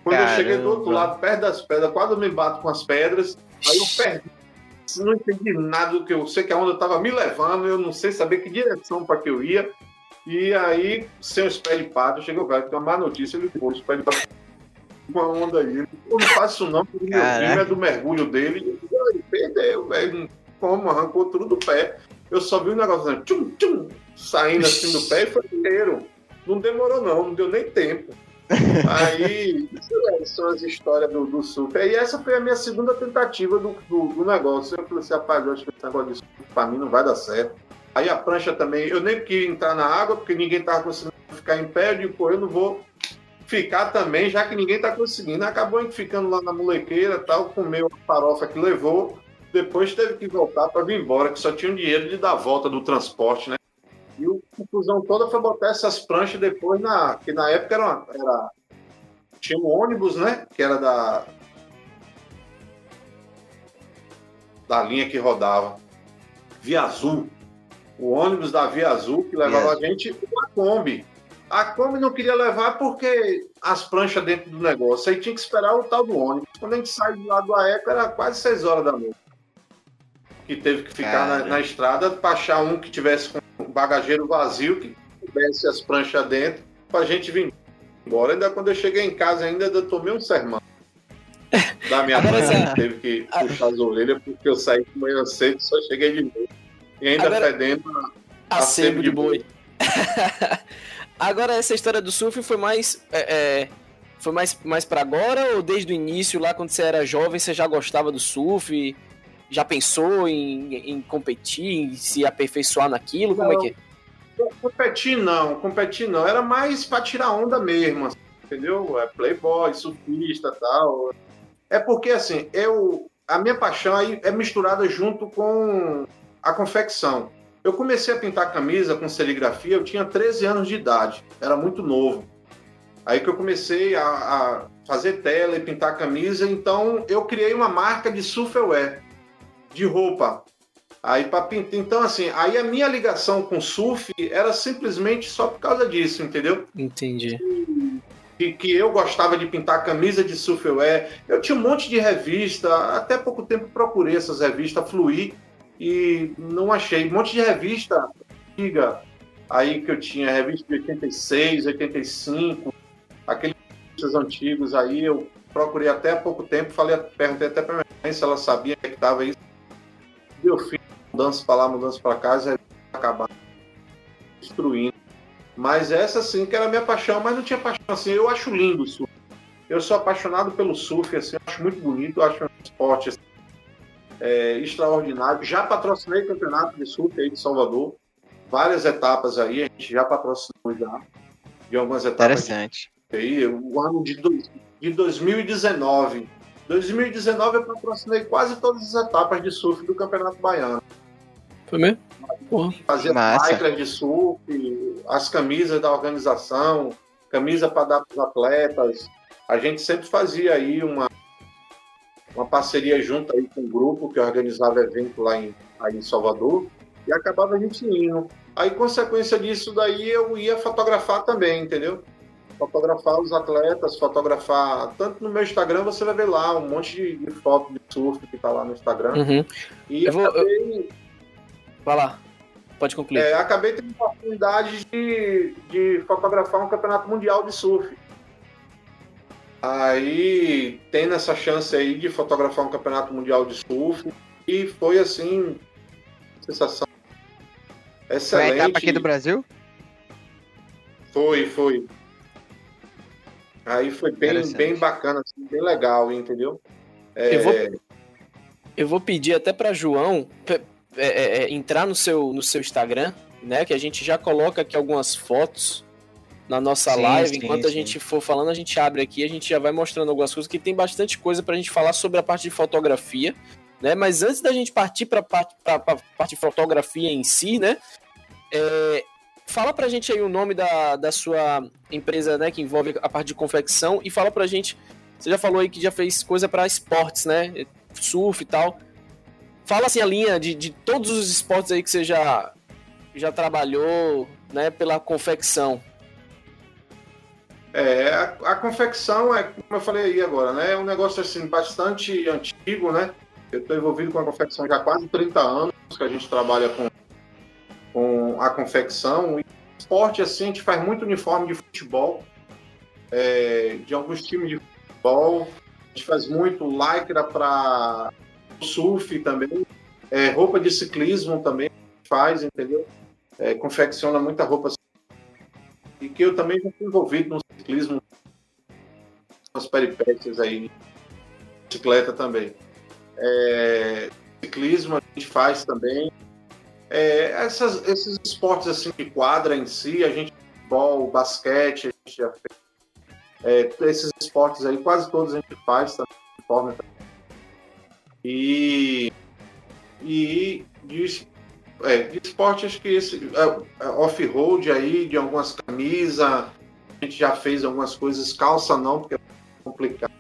Quando eu cheguei do outro Caramba. lado, perto das pedras, quase eu me bato com as pedras, aí eu perdi. Não entendi nada do que eu sei que a onda estava me levando, eu não sei saber que direção para que eu ia. E aí, sem os pés de pato, eu cheguei, velho, tem uma má notícia, ele foi, os pés de pato com a onda aí. Ele, Pô, não faço isso não, porque meu primo é do mergulho dele. Eu, ele perdeu, velho. Como? Arrancou tudo do pé. Eu só vi um negócio assim, tchum, tchum, saindo assim do pé e foi inteiro. Não demorou não, não deu nem tempo. Aí, é, são as histórias do, do surf. E essa foi a minha segunda tentativa do, do, do negócio. Eu falei assim, rapaz, eu acho que esse negócio de surf pra mim não vai dar certo. Aí a prancha também, eu nem queria entrar na água, porque ninguém tava conseguindo ficar em pé. Eu digo, pô, eu não vou ficar também, já que ninguém tá conseguindo. Acabou ficando lá na molequeira tal, comeu a farofa que levou. Depois teve que voltar para vir embora, que só tinha o dinheiro de dar a volta do transporte, né? E o conclusão toda foi botar essas pranchas depois na. Que na época era, uma- era tinha um ônibus, né? Que era da. Da linha que rodava. Via Azul. O ônibus da Via Azul que levava Via a gente uma Kombi. A Kombi não queria levar porque as pranchas dentro do negócio. Aí tinha que esperar o tal do ônibus. Quando a gente saiu de lá do AECO, era quase 6 horas da noite. Que teve que ficar na, na estrada para achar um que tivesse com bagageiro vazio, que tivesse as pranchas dentro, pra gente vir embora. Ainda quando eu cheguei em casa, ainda eu tomei um sermão. *laughs* Da minha mãe, que teve que puxar as orelhas, porque eu saí de manhã cedo e só cheguei de novo. E ainda Agora- fedendo a A sebo de boi. *laughs* agora, essa história do surf foi mais. é, é, foi mais, mais pra agora ou desde o início, lá quando você era jovem, você já gostava do surf? Já pensou em, em competir, em se aperfeiçoar naquilo? Como é que é? Competir não, competir não. Era mais pra tirar onda mesmo, assim, entendeu? É playboy, surfista e tal. É porque, assim, eu... A minha paixão aí é misturada junto com a confecção. Eu comecei a pintar camisa com serigrafia, eu tinha 13 anos de idade. Era muito novo. Aí que eu comecei a, a fazer tela e pintar camisa, então eu criei uma marca de surfwear, de roupa. Aí para pintar, então assim, aí a minha ligação com surf era simplesmente só por causa disso, entendeu? Entendi. Que, que eu gostava de pintar camisa de surfwear. Eu tinha um monte de revista, até pouco tempo procurei essas revistas, fluí e não achei. Um monte de revista antiga aí que eu tinha, revista de 86, 85, aqueles antigos aí, eu procurei até há pouco tempo, falei, perguntei até para minha mãe se ela sabia que estava isso. Eu fiz mudança para lá, mudança para e acabar destruindo. Mas essa sim que era a minha paixão, mas não tinha paixão assim. Eu acho lindo o surf. Eu sou apaixonado pelo surf, assim, acho muito bonito, acho um esporte assim, é, extraordinário. Já patrocinei campeonato de surf aí de Salvador, várias etapas aí, a gente já patrocinou já, de algumas etapas de Interessante. aí, o ano de, dois- de 2019. 2019 eu patrocinei quase todas as etapas de surf do Campeonato Baiano. Foi mesmo? Porra. Fazia de surf, as camisas da organização, camisa para dar para os atletas. A gente sempre fazia aí uma, uma parceria junto aí com um grupo que organizava evento lá em, aí em Salvador e acabava a gente indo. Aí, consequência disso daí, eu ia fotografar também, entendeu? Fotografar os atletas, fotografar. Tanto no meu Instagram você vai ver lá um monte de, foto de surf que tá lá no Instagram. Uhum. E Eu vou- acabei Vai lá. Pode concluir. É, acabei tendo a oportunidade de, de fotografar um campeonato mundial de surf. Aí, tendo essa chance aí de fotografar um campeonato mundial de surf, e foi assim, sensação Foi a excelente. etapa aqui do Brasil? Foi, foi. Aí foi bem, bem bacana, assim, bem legal, entendeu? É, Eu vou- Eu vou pedir até pra João. é, é, é, entrar no seu, no seu Instagram, né? Que a gente já coloca aqui algumas fotos na nossa sim, live. Sim, Enquanto sim. a gente for falando, a gente abre aqui, a gente já vai mostrando algumas coisas, que tem bastante coisa pra gente falar sobre a parte de fotografia, né? Mas antes da gente partir parte, pra, pra parte de fotografia em si, né? É, fala pra gente aí o nome da, da sua empresa, né? Que envolve a parte de confecção e fala pra gente. Você já falou aí que já fez coisa para esportes, né? Surf e tal. Fala assim a linha de, de todos os esportes aí que você já, já trabalhou, né? Pela confecção. É, a, a, confecção é, como eu falei aí agora, né? É um negócio assim bastante antigo, né? Eu estou envolvido com a confecção já há quase 30 anos que a gente trabalha com, com a confecção. E esporte assim, a gente faz muito uniforme de futebol, é, de alguns times de futebol. A gente faz muito lycra para surf também, é, roupa de ciclismo também faz, entendeu? É, confecciona muita roupa e que eu também já fui envolvido no ciclismo, nas peripécias aí, bicicleta também. É, ciclismo a gente faz também. É, essas, esses esportes assim de quadra em si, a gente futebol, basquete, a gente já fez. É, esses esportes aí, quase todos a gente faz também, de forma e, e é, de esporte, acho que esse é, é, off-road aí, de algumas camisas, a gente já fez algumas coisas, calça não, porque é complicado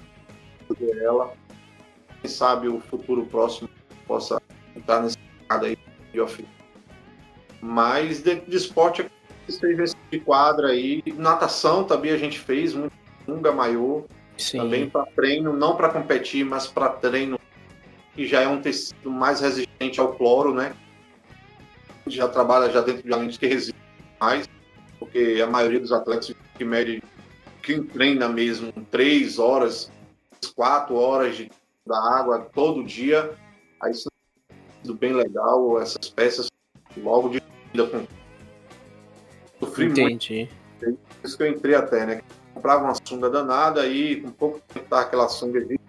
fazer ela. Quem sabe o futuro próximo possa entrar nesse mercado aí de off Mas dentro de esporte, seja esse de quadra aí, natação também a gente fez, muito lunga maior, também para treino, não para competir, mas para treino que já é um tecido mais resistente ao cloro, né? Já trabalha já dentro de alimentos que resistem mais, porque a maioria dos atletas que mede, quem treina mesmo três horas, quatro horas de, da água todo dia, aí isso é tudo bem legal, essas peças logo de vida com sofri Entendi. muito. Isso que eu entrei até, né? Comprava uma sunga danada e com pouco tempo tava aquela sunga de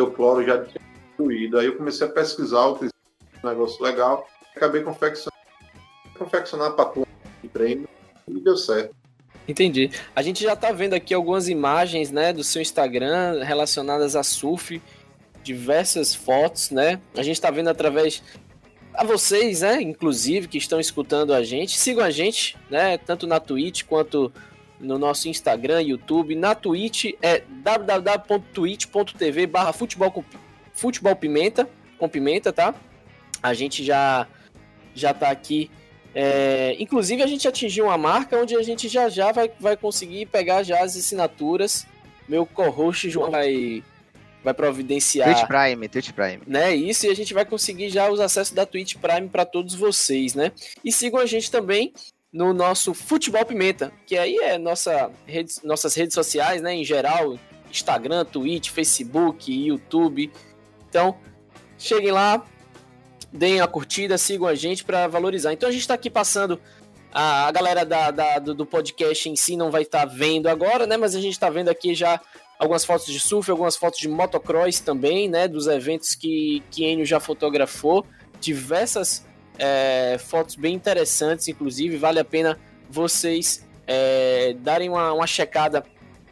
o cloro já tinha construído. Aí eu comecei a pesquisar o um negócio legal, acabei confeccionando, confeccionar para de treino e deu certo. Entendi. A gente já está vendo aqui algumas imagens, né, do seu Instagram relacionadas a surf, diversas fotos, né? A gente está vendo através a vocês, né, inclusive que estão escutando a gente, sigam a gente, né, tanto na Twitch quanto no nosso Instagram, YouTube. Na Twitch é www.twitch.tv/futebol Futebol Pimenta, com pimenta, tá? A gente já já tá aqui. É, inclusive, a gente atingiu uma marca onde a gente já já vai, vai conseguir pegar já as assinaturas. Meu co-host João vai, vai providenciar. Twitch Prime, Twitch Prime. Né, isso, e a gente vai conseguir já os acessos da Twitch Prime para todos vocês, né? E sigam a gente também no nosso Futebol Pimenta, que aí é nossa rede, nossas redes sociais, né, em geral, Instagram, Twitch, Facebook, YouTube, então, cheguem lá, deem a curtida, sigam a gente para valorizar. Então a gente está aqui passando. A, a galera da, da, do, do, podcast em si não vai estar tá vendo agora, né? Mas a gente está vendo aqui já algumas fotos de surf, algumas fotos de motocross também, né? Dos eventos que, que Enio já fotografou. Diversas é, fotos bem interessantes, inclusive, vale a pena vocês é, darem uma, uma checada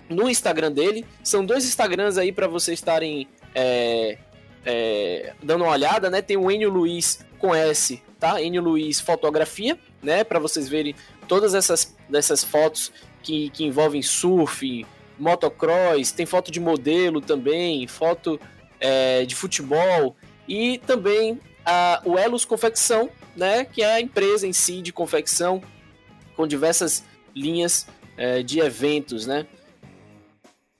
no Instagram dele. São dois Instagrams aí para vocês estarem é, é, dando uma olhada, né? Tem o Enio Luiz com S, tá? Enio Luiz Fotografia, né? Para vocês verem todas essas, essas fotos que, que envolvem surf, motocross, tem foto de modelo também, foto é, de futebol e também a, o Elos Confecção, né? Que é a empresa em si de confecção com diversas linhas é, de eventos, né?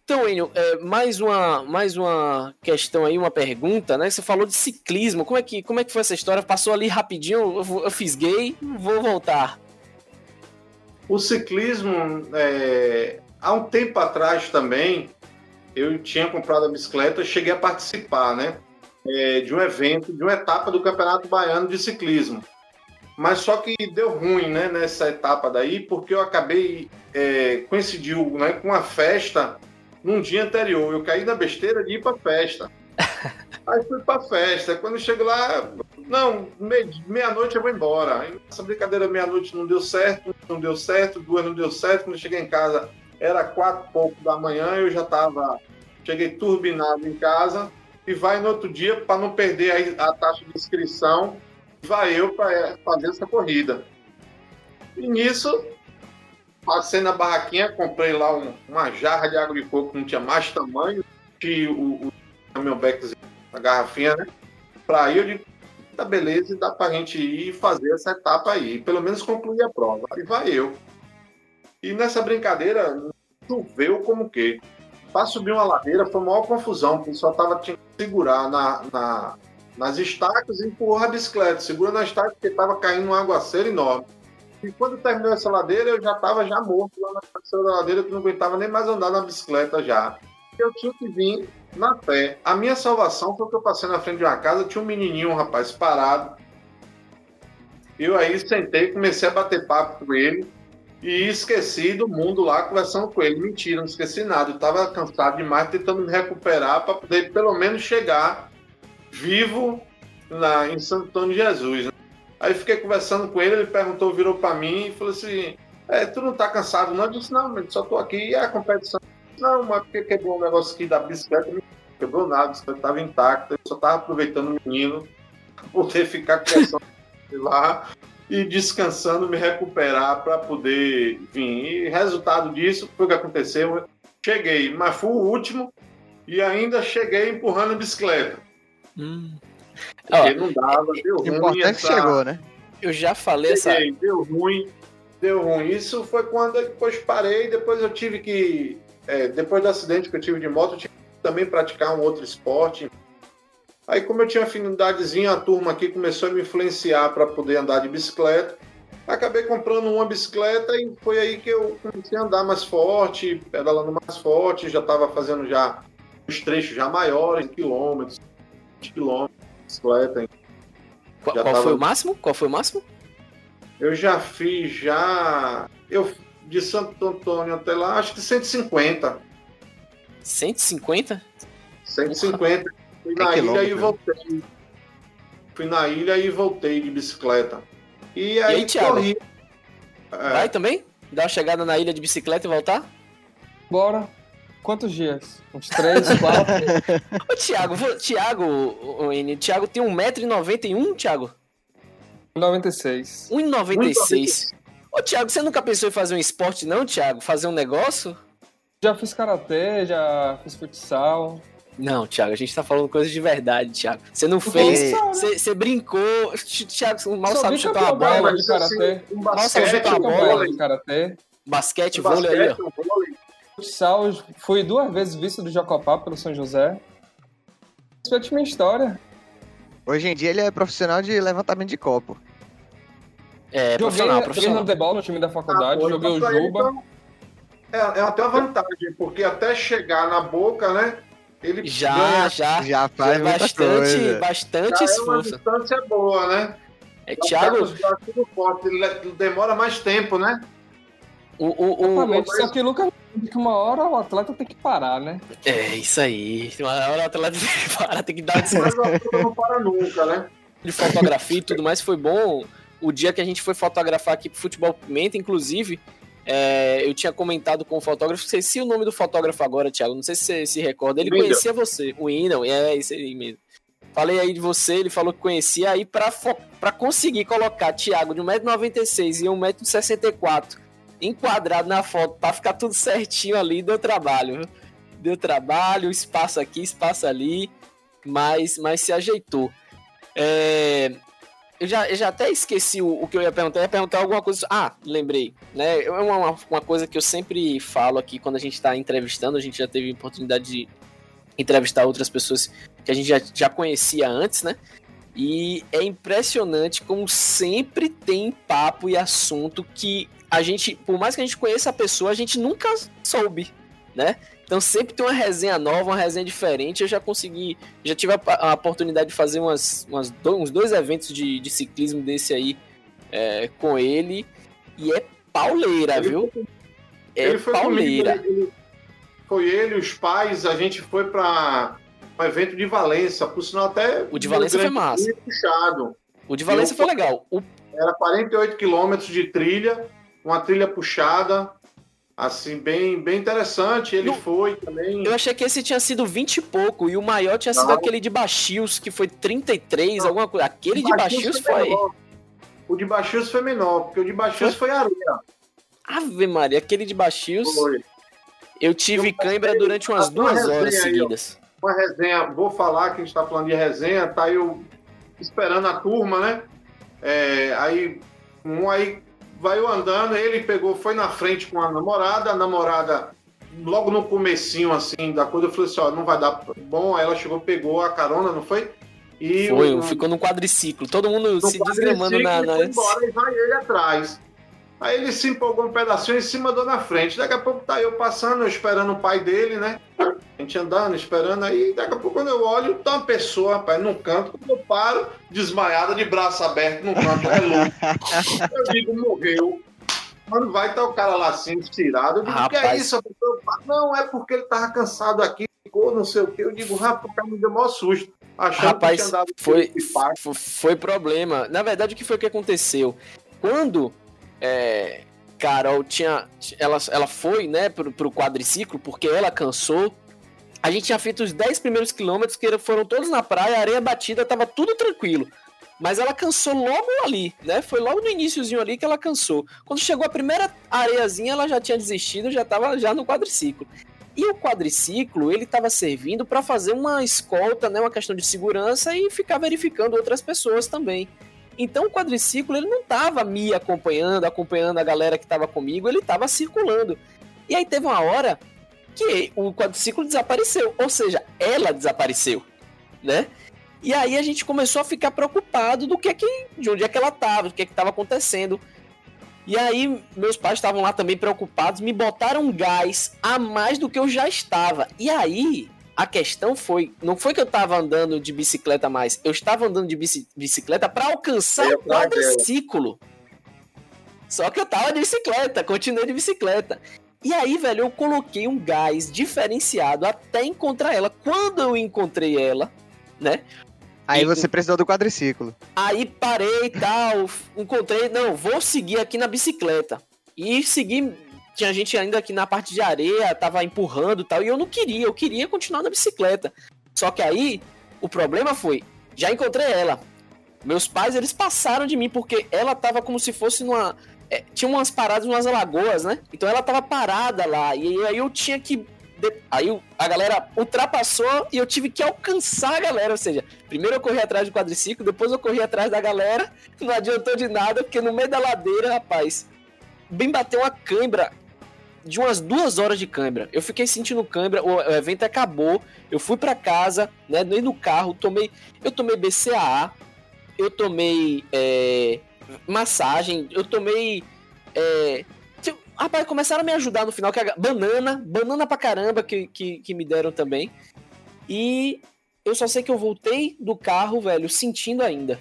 Então, Enio, é, mais, uma, mais uma questão aí, uma pergunta, né? Você falou de ciclismo. Como é que, como é que foi essa história? Passou ali rapidinho, eu, eu fisguei, vou voltar. O ciclismo, é, há um tempo atrás também, eu tinha comprado a bicicleta e cheguei a participar, né? É, de um evento, de uma etapa do Campeonato Baiano de Ciclismo. Mas só que deu ruim, né, nessa etapa daí, porque eu acabei, é, coincidiu né, com a festa num dia anterior. Eu caí na besteira de ir pra festa. *laughs* Aí fui pra festa. Quando eu chego lá, não, meia-noite eu vou embora. Essa brincadeira meia-noite não deu certo, não deu certo, duas não deu certo. Quando eu cheguei em casa, era quatro e pouco da manhã, eu já estava, cheguei turbinado em casa, e vai no outro dia, para não perder a, a, taxa de inscrição, vai eu para é, fazer essa corrida. E nisso, passei na barraquinha, comprei lá um, uma jarra de água de coco que não tinha mais tamanho, que o, o caminhão-beck, a garrafinha, né? Para ir, eu digo, tá beleza, dá para a gente ir fazer essa etapa aí, pelo menos concluir a prova. Aí vai eu. E nessa brincadeira, choveu como que. Para subir uma ladeira foi maior confusão, porque só tava tinha que segurar na, na, nas estacas e empurrar a bicicleta. Segura na estaca porque estava caindo um aguaceiro enorme. E quando terminou essa ladeira, eu já estava já morto lá na terceira ladeira, que não aguentava nem mais andar na bicicleta já. Eu tinha que vir na pé. A minha salvação foi que eu passei na frente de uma casa, tinha um menininho, um rapaz parado. Eu aí sentei, comecei a bater papo com ele e esqueci do mundo lá conversando com ele. Mentira, não esqueci nada. Eu estava cansado demais, tentando me recuperar para poder pelo menos chegar vivo na, em Santo Antônio de Jesus. Né? Aí fiquei conversando com ele, ele perguntou, virou para mim e falou assim: é, Tu não tá cansado, não? Eu disse: Não, só tô aqui e a competição não, mas porque quebrou um negócio aqui da bicicleta, não quebrou nada, a bicicleta estava intacta, eu só estava aproveitando o menino para poder ficar conversando *laughs* lá e descansando, me recuperar para poder vir. E resultado disso foi o que aconteceu. Cheguei, mas fui o último e ainda cheguei empurrando a bicicleta. Hum. Porque não dava, deu ruim. Importante essa... chegou, né? Eu já falei cheguei, essa. Deu ruim, deu ruim. Isso foi quando eu depois parei, depois eu tive que é, depois do acidente que eu tive de moto, eu tive que também praticar um outro esporte. Aí, como eu tinha afinidadezinha, a turma aqui começou a me influenciar para poder andar de bicicleta. Acabei comprando uma bicicleta e foi aí que eu comecei a andar mais forte, pedalando mais forte, já estava fazendo já os trechos já maiores, quilômetros, quilômetros bicicleta. Qual, qual tava... foi o máximo? Qual foi o máximo? Eu já fiz já. Eu de Santo Antônio até lá, acho que 150. 150? 150. Fui na ilha e voltei. Fui na ilha e voltei de bicicleta. E aí, e aí corri. É. Vai também? Dar uma chegada na ilha de bicicleta e voltar? Bora. Quantos dias? Uns três, quatro? *laughs* Ô, Thiago, vou, Thiago, o, o, Thiago tem 1,91m, Thiago? 1,96. 1,96. Ô, Thiago, você nunca pensou em fazer um esporte, não, Thiago? Fazer um negócio? Já fiz karatê, já fiz futsal. Não, Thiago, a gente tá falando coisas de verdade, Thiago. Você não fez. Você, você brincou. Thiago, mal sabe chutar uma bola de karatê. Um mal sabe chutar uma bola de karatê. Basquete, vôlei aí, ó. Futsal, fui duas vezes visto do Jacopá pelo São José. Respeite minha história. Hoje em dia ele é profissional de levantamento de copo. É, joguei, profissional, profissional. Joguei handebol no time da faculdade, ah, joguei o Juba. Então, é, é até uma vantagem, porque até chegar na boca, né? Ele já, ganha, já, já faz já bastante, coisa. bastante já esforço. É uma distância boa, né? É, então, Thiago. Forte, ele demora mais tempo, né? O, o, o, o Só que Lucas que uma hora o atleta tem que parar, né? É, isso aí. Uma hora o atleta tem que parar, tem que dar descanso. Mas o não para nunca, né? De fotografia e tudo mais foi bom o dia que a gente foi fotografar aqui pro Futebol Pimenta, inclusive, é, eu tinha comentado com o fotógrafo, sei se o nome do fotógrafo agora, Thiago, não sei se você se recorda, ele conhecia você, o Windel, é isso aí mesmo. Falei aí de você, ele falou que conhecia, aí pra, pra conseguir colocar Thiago de 1,96m e 1,64m enquadrado na foto, pra ficar tudo certinho ali, deu trabalho? Deu trabalho, espaço aqui, espaço ali, mas, mas se ajeitou. É, eu já, eu já até esqueci o, o, que eu ia perguntar. Eu ia perguntar alguma coisa. Ah, lembrei. Né? É uma, uma coisa que eu sempre falo aqui quando a gente está entrevistando. A gente já teve oportunidade de entrevistar outras pessoas que a gente já, já conhecia antes, né? E é impressionante como sempre tem papo e assunto que a gente, por mais que a gente conheça a pessoa, a gente nunca soube, né? Então sempre tem uma resenha nova, uma resenha diferente. Eu já consegui, já tive a, a oportunidade de fazer umas, umas do, uns dois eventos de, de ciclismo desse aí é, com ele. E é pauleira, ele viu? É ele pauleira. Comigo, ele, foi ele, os pais, a gente foi para um evento de Valença, por sinal até. O de Valença foi massa. Puxado. O de Valença foi legal. O... Era 48 quilômetros de trilha, uma trilha puxada, assim, bem, bem interessante. Ele foi também. Eu achei que esse tinha sido 20 e pouco, e o maior tinha sido Não. aquele de Baxios, que foi 33, Não. alguma coisa. Aquele de Baxios foi. O de Baxios foi menor, porque o de Baxios foi, foi areia. Ave Maria, aquele de Baxios. Foi. Eu tive eu cãibra durante umas duas horas seguidas. Aí, uma resenha, vou falar que a gente está falando de resenha, tá eu esperando a turma, né? É, aí um aí vai andando, ele pegou, foi na frente com a namorada, a namorada logo no comecinho assim da coisa, eu falei assim, ó, não vai dar bom, aí ela chegou, pegou a carona, não foi? E foi, o, ficou no quadriciclo, todo mundo se desgramando na, na... Embora, e vai ele atrás. Aí ele se empolgou um pedacinho em cima do na frente. Daqui a pouco tá eu passando, eu esperando o pai dele, né? A gente andando, esperando aí. Daqui a pouco, quando eu olho, tá uma pessoa, rapaz, num canto. Quando eu paro, desmaiada, de braço aberto, no canto, é louco. eu digo, morreu. Quando vai, tá o cara lá assim, estirado. Eu digo, o que é isso? Não, é porque ele tava cansado aqui, ficou não sei o quê. Eu digo, rapaz, o cara me deu maior susto. Achando rapaz, que tinha foi, foi problema. Na verdade, o que foi que aconteceu? Quando é, Carol tinha. Ela, ela foi, né, pro, pro quadriciclo, porque ela cansou. A gente tinha feito os 10 primeiros quilômetros, que foram todos na praia, areia batida, tava tudo tranquilo. Mas ela cansou logo ali, né? Foi logo no iníciozinho ali que ela cansou. Quando chegou a primeira areiazinha, ela já tinha desistido, já tava já no quadriciclo. E o quadriciclo, ele estava servindo para fazer uma escolta, né, uma questão de segurança e ficar verificando outras pessoas também. Então o quadriciclo ele não estava me acompanhando, acompanhando a galera que estava comigo, ele estava circulando. E aí teve uma hora que o quadriciclo desapareceu, ou seja, ela desapareceu, né? E aí a gente começou a ficar preocupado do que é que, de onde é que ela estava, do que é que estava acontecendo. E aí meus pais estavam lá também preocupados, me botaram gás a mais do que eu já estava. E aí a questão foi, não foi que eu estava andando de bicicleta mais, eu estava andando de bicicleta para alcançar o quadriciclo. Só que eu tava de bicicleta, continuei de bicicleta. E aí, velho, eu coloquei um gás diferenciado até encontrar ela. Quando eu encontrei ela, né? Aí você precisou do quadriciclo. Aí parei e tal, encontrei, não, vou seguir aqui na bicicleta. E segui tinha gente ainda aqui na parte de areia, tava empurrando e tal, e eu não queria, eu queria continuar na bicicleta. Só que aí, o problema foi, já encontrei ela. Meus pais, eles passaram de mim, porque ela tava como se fosse numa... É, tinha umas paradas, umas lagoas, né? Então ela tava parada lá, e aí eu tinha que... Aí a galera ultrapassou e eu tive que alcançar a galera, ou seja, primeiro eu corri atrás do quadriciclo, depois eu corri atrás da galera, *laughs* não adiantou de nada, porque no meio da ladeira, rapaz, bem bateu uma cãibra de umas duas horas de câimbra. Eu fiquei sentindo câimbra, o, evento acabou, eu fui para casa, né, no carro, tomei, eu tomei BCAA, eu tomei é, massagem, eu tomei é, rapaz, começaram a me ajudar no final, que a, banana, banana pra caramba que, que, que me deram também. E eu só sei que eu voltei do carro, velho, sentindo ainda.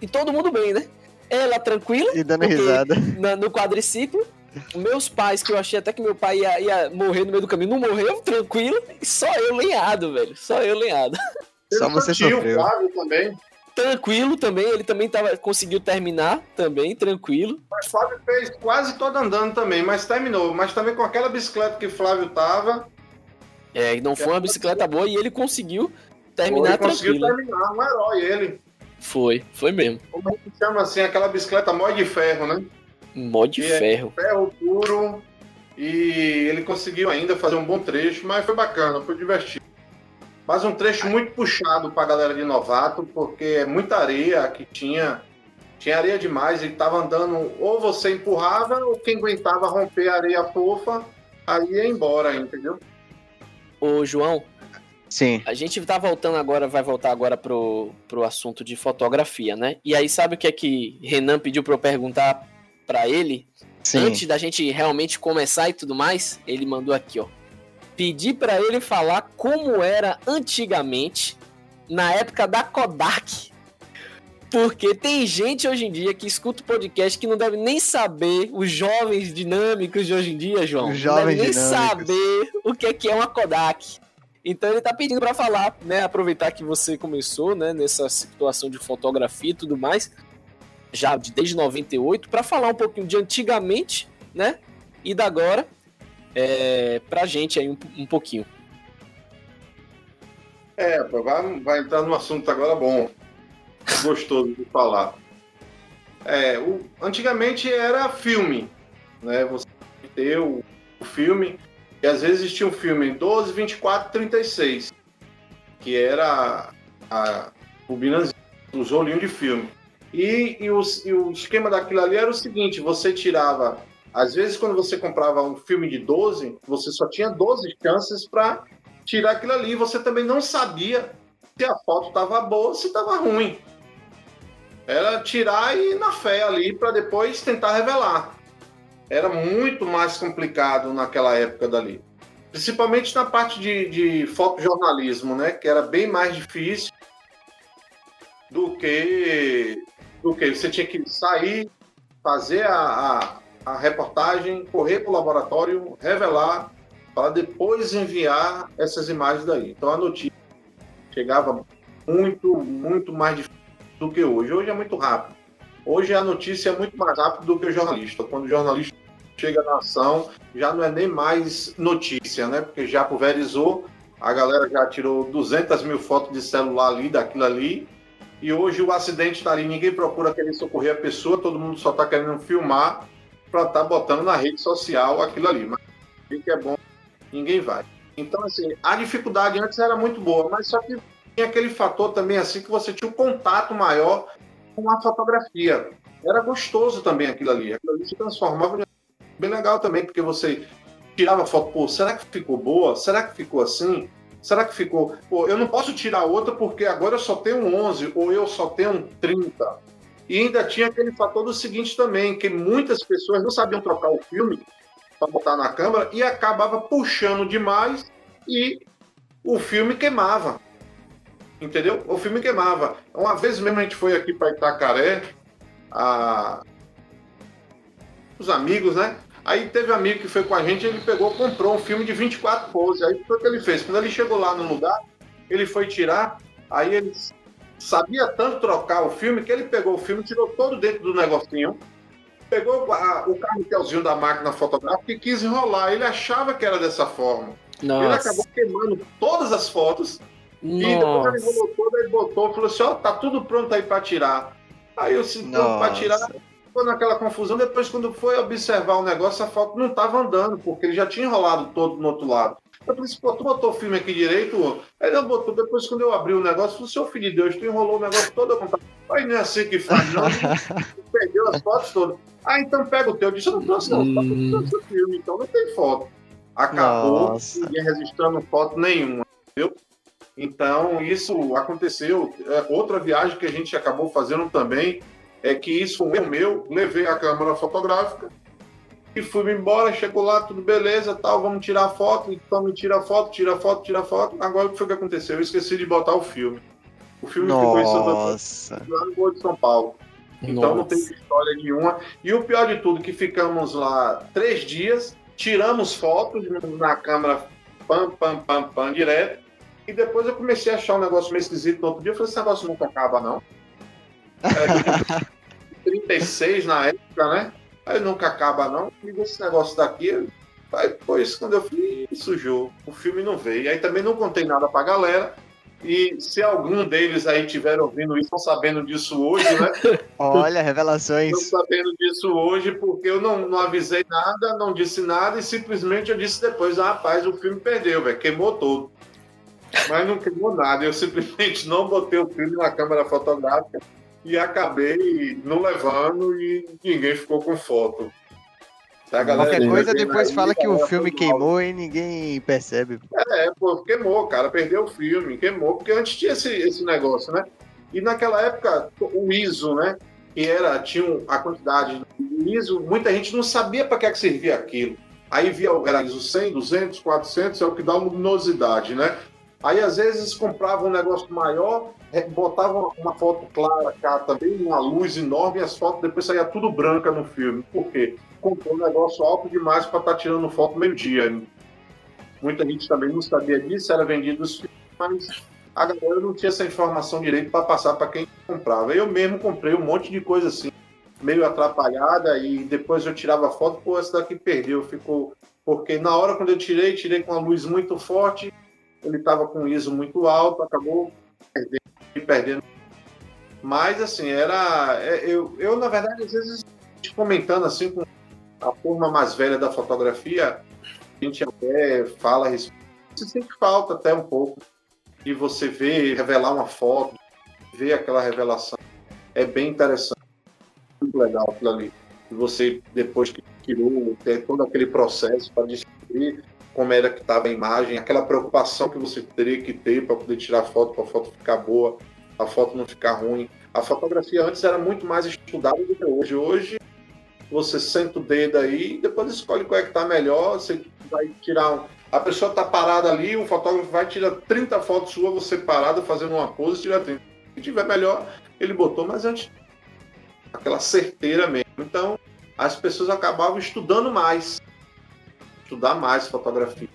E todo mundo bem, né? Ela tranquila. E dando risada. Na, no quadriciclo meus pais, que eu achei até que meu pai ia, ia, morrer no meio do caminho, não morreu, tranquilo, e só eu lenhado, velho. Só eu lenhado. Só você sofreu. Flávio também. Tranquilo também, ele também tava, conseguiu terminar também, tranquilo. Mas Flávio fez quase todo andando também, mas terminou. Mas também com aquela bicicleta que Flávio tava. É, não foi uma bicicleta boa e ele conseguiu terminar foi, tranquilo. Conseguiu terminar, um herói ele. Foi, foi mesmo. Como a gente chama assim, aquela bicicleta mó de ferro, né? Mó de é ferro. É ferro puro. E ele conseguiu ainda fazer um bom trecho, mas foi bacana, foi divertido. Mas um trecho muito puxado para a galera de novato, porque é muita areia que tinha. Tinha areia demais, ele estava andando, ou você empurrava, ou quem aguentava romper a areia fofa, aí ia embora, entendeu? Ô, João. Sim. A gente tá voltando agora, vai voltar agora pro, pro assunto de fotografia, né? E aí, sabe o que é que Renan pediu para eu perguntar para ele, Sim. antes da gente realmente começar e tudo mais, ele mandou aqui, ó. Pedi para ele falar como era antigamente, na época da Kodak. Porque tem gente hoje em dia que escuta o podcast que não deve nem saber, os jovens dinâmicos de hoje em dia, João. Os jovens não deve nem dinâmicos. saber o que é, que é uma Kodak. Então ele tá pedindo para falar, né? Aproveitar que você começou, né? Nessa situação de fotografia e tudo mais, já desde 98, para falar um pouquinho de antigamente, né? E da agora, é, pra gente aí um, um pouquinho. É, vai, vai entrar no assunto agora bom. Gostoso de falar. É, o, antigamente era filme, né? Você ter o, o filme, e às vezes tinha um filme 12, 24, 36, que era a, bobina, os rolinhos de filme. E, e, o, e o esquema daquilo ali era o seguinte: você tirava às vezes, quando você comprava um filme de 12, você só tinha 12 chances para tirar aquilo ali. Você também não sabia se a foto estava boa ou se estava ruim. Era tirar e ir na fé ali para depois tentar revelar. Era muito mais complicado naquela época dali. Principalmente na parte de, de fotojornalismo, né? Que era bem mais difícil do que, do que você tinha que sair, fazer a, a, a reportagem, correr para o laboratório, revelar, para depois enviar essas imagens daí. Então a notícia chegava muito, muito mais difícil do que hoje. Hoje é muito rápido. Hoje a notícia é muito mais rápida do que o jornalista. Quando o jornalista chega na ação, já não é nem mais notícia, né? Porque já pulverizou, a galera já tirou 200 mil fotos de celular ali, daquilo ali, e hoje o acidente está ali, ninguém procura querer socorrer a pessoa, todo mundo só está querendo filmar para estar tá botando na rede social aquilo ali. Mas o que é bom, ninguém vai. Então, assim, a dificuldade antes era muito boa, mas só que tinha aquele fator também assim que você tinha um contato maior com a fotografia. Era gostoso também aquilo ali. Aquilo ali se transformava bem legal também, porque você tirava foto, pô, será que ficou boa? Será que ficou assim? Será que ficou? Pô, eu não posso tirar outra porque agora eu só tenho 11 ou eu só tenho 30. E ainda tinha aquele fator do seguinte também, que muitas pessoas não sabiam trocar o filme para botar na câmera e acabava puxando demais e o filme queimava entendeu? O filme queimava. Uma vez mesmo a gente foi aqui para Itacaré, a... os amigos, né? Aí teve um amigo que foi com a gente, ele pegou, comprou um filme de 24 poses. Aí o que ele fez? Quando ele chegou lá no lugar, ele foi tirar, aí ele sabia tanto trocar o filme que ele pegou o filme, tirou todo dentro do negocinho, pegou a, o carretelzinho da máquina fotográfica e quis enrolar. Ele achava que era dessa forma. Nossa. Ele acabou queimando todas as fotos nossa. E depois ele voltou, ele botou e falou assim: ó, tá tudo pronto aí para tirar. Aí eu se pronto para tirar, ficou naquela confusão. Depois, quando foi observar o negócio, a foto não tava andando, porque ele já tinha enrolado todo no outro lado. Eu falei assim, pô, tu botou o filme aqui direito? Aí ele botou, depois quando eu abri o negócio, falei, seu filho de Deus, tu enrolou o negócio todo. Aí não é assim que faz, não. *laughs* Perdeu as fotos todas. Ah, então pega o teu. Eu disse, eu não trouxe não, hum. eu trouxe o filme, então não tem foto. Acabou, Nossa. ninguém registrando foto nenhuma, entendeu? Então, isso aconteceu. É, outra viagem que a gente acabou fazendo também é que isso foi um erro meu. Levei a câmera fotográfica e fui embora. Chegou lá, tudo beleza, tal. Vamos tirar foto. Então, me tira foto, tira foto, tira foto. Agora, o que foi que aconteceu? Eu esqueci de botar o filme. O filme Nossa. ficou em Santa lá no de São Paulo. Então, Nossa. não tem história nenhuma. E o pior de tudo, que ficamos lá três dias, tiramos fotos na câmera pam, pam, pam, pam, direto e depois eu comecei a achar um negócio meio esquisito no outro dia. Eu falei, esse negócio nunca acaba, não. *laughs* É, 36 na época, né? Aí nunca acaba, não. E esse negócio daqui. Aí depois, quando eu fui, sujou. O filme não veio. Aí também não contei nada pra galera. E se algum deles aí tiver ouvindo isso, estão sabendo disso hoje, né? *laughs* Olha, revelações. Estão sabendo disso hoje, porque eu não, não avisei nada, não disse nada, e simplesmente eu disse depois, ah, rapaz, o filme perdeu, velho, queimou todo. Mas não queimou nada. Eu simplesmente não botei o filme na câmera fotográfica e acabei não levando e ninguém ficou com foto. Tá, Qualquer coisa depois fala que o filme queimou e ninguém percebe. É, pô, queimou, cara, perdeu o filme, queimou, porque antes tinha esse, esse negócio, né? E naquela época, o ISO, né? Que era, tinha a quantidade do ISO, muita gente não sabia para que, é que servia aquilo. Aí via o ISO 100, 200, 400, é o que dá luminosidade, né? Aí, às vezes, comprava um negócio maior, botava uma foto clara cá também, uma luz enorme, e as fotos depois saía tudo branca no filme. Por quê? Comprou um negócio alto demais para estar tá tirando foto meio-dia. muita gente também não sabia disso, era vendido os filmes, mas a galera não tinha essa informação direito para passar para quem comprava. Eu mesmo comprei um monte de coisa assim, meio atrapalhada, e depois eu tirava foto, pô, essa daqui perdeu, ficou. Porque na hora quando eu tirei, tirei com a luz muito forte, ele estava com ISO muito alto, acabou perdendo, perdendo. Mas assim, era. É, eu, eu, na verdade, às vezes comentando assim com a turma mais velha da fotografia, a gente até fala a respeito. Você sente falta até um pouco de você ver, revelar uma foto, ver aquela revelação. É bem interessante, muito legal aquilo ali. E você, depois que tirou, ter todo aquele processo para descobrir como era que estava a imagem, aquela preocupação que você teria que ter para poder tirar foto, para a foto ficar boa, a foto não ficar ruim. A fotografia antes era muito mais estudada do que hoje. Hoje você senta o dedo aí e depois escolhe qual é que está melhor, você vai tirar um, a pessoa está parada ali, o fotógrafo vai tirar 30 fotos sua, você parado fazendo uma pose, tira 30. Se tiver melhor, ele botou, mas antes aquela certeira mesmo. Então, as pessoas acabavam estudando mais, estudar mais fotografia.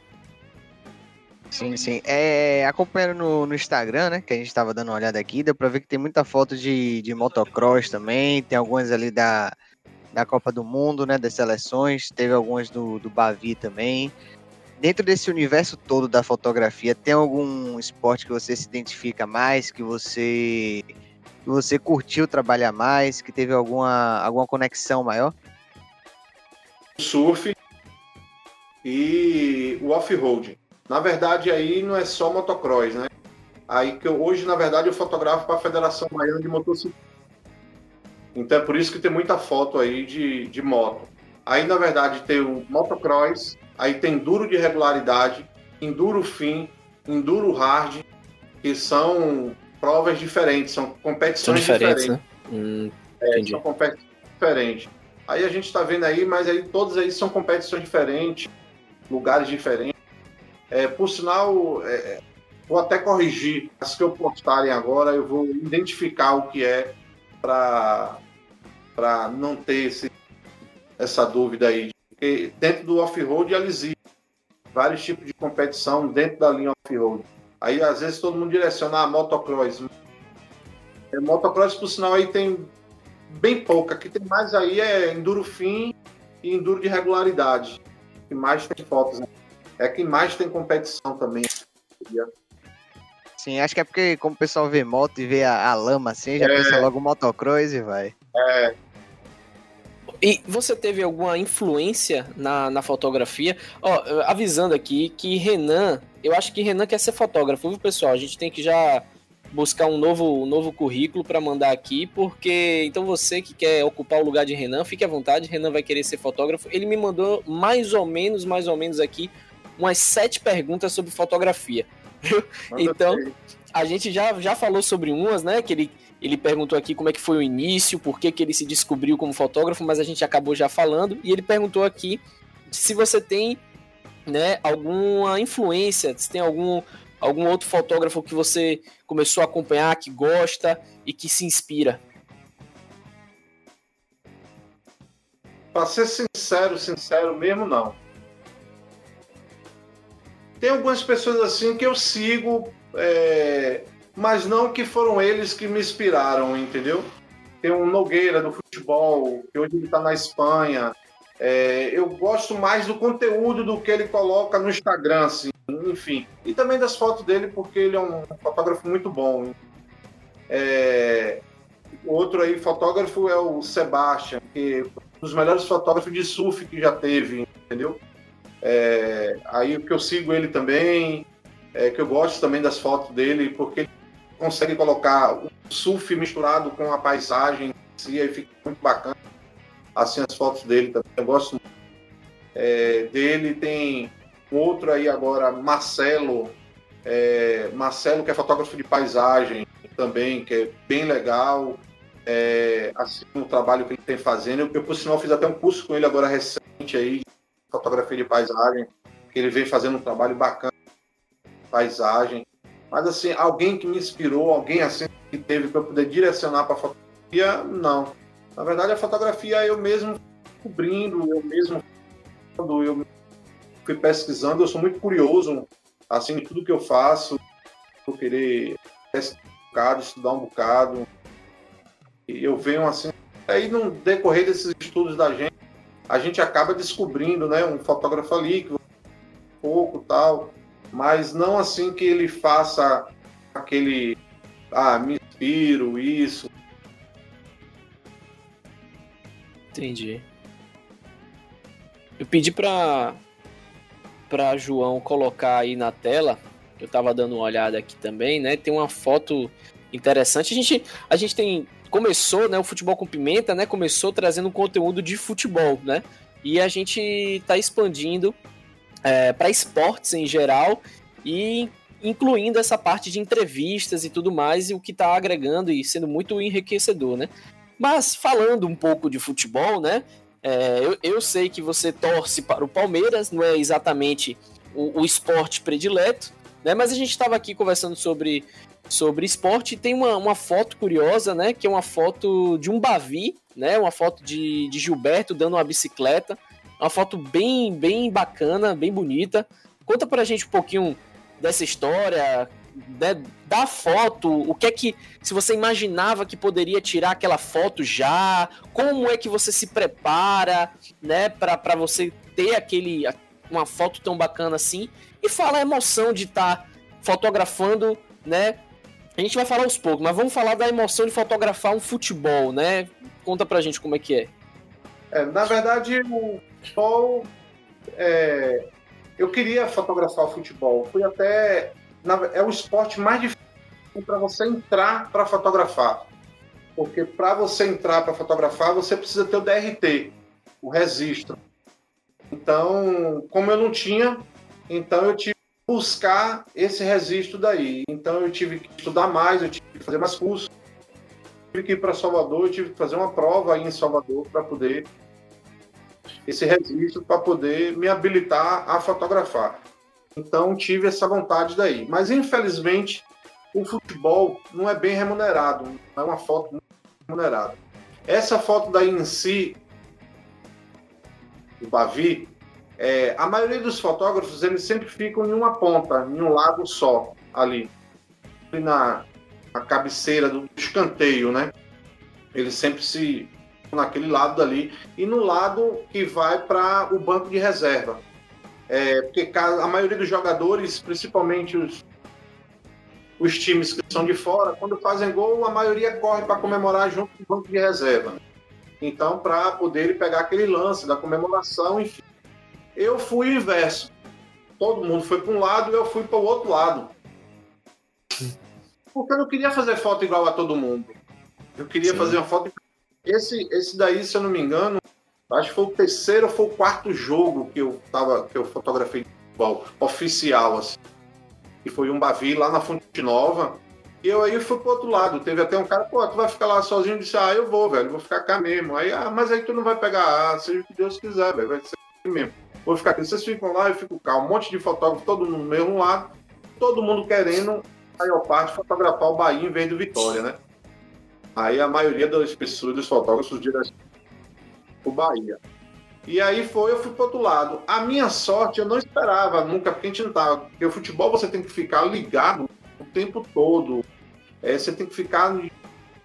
Sim, sim. É, acompanhando no, no, Instagram, né? Que a gente estava dando uma olhada aqui, deu para ver que tem muita foto de, de motocross também, tem algumas ali da, da Copa do Mundo, né? Das seleções, teve algumas do, do Bavi também dentro desse universo todo da fotografia, tem algum esporte que você se identifica mais, que você que você curtiu trabalhar mais, que teve alguma, alguma conexão maior? Surf e o off-road. Na verdade, aí não é só motocross, né? Aí que eu, hoje, na verdade, eu fotografo para a Federação Baiana de Motociclismo. Então é por isso que tem muita foto aí de, de moto. Aí, na verdade, tem o motocross, Aí tem enduro de regularidade, enduro fim, enduro hard, que são provas diferentes, são competições são diferentes. diferentes. Né? Hum, é, são competições diferentes. Aí a gente está vendo aí, mas aí todas aí são competições diferentes, lugares diferentes. É, por sinal, é, é vou até corrigir as que eu postarem agora, eu vou identificar o que é para não ter esse, essa dúvida aí porque dentro do off-road eles existem vários tipos de competição dentro da linha off-road. Aí às vezes todo mundo direciona a motocross. É, motocross, por sinal, aí tem bem pouca. que tem mais aí é enduro fim e enduro de regularidade. Que mais tem fotos. Né? É que mais tem competição também. Sim, acho que é porque como o pessoal vê moto e vê a, a lama assim, já é... pensa logo motocross e vai. É, e você teve alguma influência na, na fotografia? Ó, avisando aqui que Renan, eu acho que Renan quer ser fotógrafo, viu, pessoal? A gente tem que já buscar um novo, um novo currículo para mandar aqui, porque então você que quer ocupar o lugar de Renan, fique à vontade, Renan vai querer ser fotógrafo. Ele me mandou mais ou menos, mais ou menos aqui, umas sete perguntas sobre fotografia. então, a gente já, já falou sobre umas, né? Que ele ele perguntou aqui como é que foi o início, por que, que ele se descobriu como fotógrafo, mas a gente acabou já falando. E ele perguntou aqui se você tem né, alguma influência, se tem algum, algum outro fotógrafo que você começou a acompanhar, que gosta e que se inspira. Para ser sincero, sincero mesmo, não. Tem algumas pessoas assim que eu sigo. É mas não que foram eles que me inspiraram, entendeu? Tem um Nogueira do futebol, que hoje ele está na Espanha. É, eu gosto mais do conteúdo do que ele coloca no Instagram, assim, enfim. E também das fotos dele, porque ele é um fotógrafo muito bom. É, outro aí, fotógrafo, é o Sebastian, que é um dos melhores fotógrafos de surf que já teve, entendeu? É, aí que eu sigo ele também, é, que eu gosto também das fotos dele, porque ele consegue colocar o surf misturado com a paisagem si, aí fica muito bacana. Assim, as fotos dele também, eu gosto muito. É, dele tem um outro aí agora, Marcelo, é, Marcelo que é fotógrafo de paisagem também, que é bem legal. É, assim, o trabalho que ele tem fazendo. Eu, eu, por sinal, fiz até um curso com ele agora recente aí, fotografia de paisagem, que ele vem fazendo um trabalho bacana paisagem. Mas assim, alguém que me inspirou, alguém assim que teve para poder direcionar para fotografia, não. Na verdade, a fotografia eu mesmo cobrindo, eu mesmo eu fui pesquisando, eu sou muito curioso, assim, de tudo que eu faço, vou querer pesquisar um bocado, estudar um bocado, e eu venho assim, aí no decorrer desses estudos da gente, a gente acaba descobrindo, né, um fotógrafo ali, que pouco tal, mas não assim que ele faça aquele, ah, me inspiro, isso. Entendi. Eu pedi para para João colocar aí na tela. Eu tava dando uma olhada aqui também, né? Tem uma foto interessante. A gente, a gente tem começou, né, o futebol com pimenta, né? Começou trazendo conteúdo de futebol, né? E a gente está expandindo é, para esportes em geral e incluindo essa parte de entrevistas e tudo mais, e o que está agregando e sendo muito enriquecedor, né? Mas falando um pouco de futebol, né? É, eu, eu, sei que você torce para o Palmeiras, não é exatamente o, o esporte predileto, né? Mas a gente estava aqui conversando sobre, sobre esporte e tem uma, uma foto curiosa, né? Que é uma foto de um Bavi, né? Uma foto de, de Gilberto dando uma bicicleta. Uma foto bem, bem bacana, bem bonita. Conta para a gente um pouquinho dessa história, né, da foto, o que é que, se você imaginava que poderia tirar aquela foto já, como é que você se prepara, né, para você ter aquele, uma foto tão bacana assim, e fala a emoção de estar tá fotografando, né, a gente vai falar aos poucos, mas vamos falar da emoção de fotografar um futebol, né, conta pra gente como é que é. é na verdade, o futebol, é, eu queria fotografar o futebol, fui até é o esporte mais difícil para você entrar para fotografar. Porque para você entrar para fotografar, você precisa ter o DRT, o registro. Então, como eu não tinha, então eu tive que buscar esse registro daí. Então eu tive que estudar mais, eu tive que fazer mais cursos. tive que ir para Salvador, eu tive que fazer uma prova aí em Salvador para poder esse registro para poder me habilitar a fotografar. Então tive essa vontade daí. Mas infelizmente o futebol não é bem remunerado, é uma foto muito remunerada. Essa foto daí em si, do Bavi, é, a maioria dos fotógrafos eles sempre ficam em uma ponta, em um lado só, ali, na, na cabeceira do escanteio, né? Eles sempre se naquele lado dali e no lado que vai para o banco de reserva. É, porque a maioria dos jogadores, principalmente os, os times que são de fora, quando fazem gol, a maioria corre para comemorar junto com o banco de reserva. Então, para poder pegar aquele lance da comemoração, enfim. Eu fui o inverso. Todo mundo foi para um lado e eu fui para o outro lado. Porque eu não queria fazer foto igual a todo mundo. Eu queria Sim. fazer uma foto. Esse, esse daí, se eu não me engano, Acho que foi o terceiro ou foi o quarto jogo que eu tava, que eu fotografei futebol oficial, assim. E foi um Bavi lá na Fonte Nova. E eu aí fui pro outro lado. Teve até um cara, pô, tu vai ficar lá sozinho? Eu disse, ah, eu vou, velho, vou ficar cá mesmo. Aí, ah, mas aí tu não vai pegar, ah, seja o que Deus quiser, velho, vai ser assim mesmo. Vou ficar aqui. Vocês ficam lá, eu fico cá. Um monte de fotógrafo, todo mundo no mesmo lado, todo mundo querendo, a maior parte, fotografar o Bahia em vez do Vitória, né? Aí a maioria das pessoas, dos fotógrafos, direcionam o Bahia. E aí foi, eu fui pro outro lado. A minha sorte, eu não esperava nunca, porque a gente não tava. Porque o futebol você tem que ficar ligado o tempo todo. É, você tem que ficar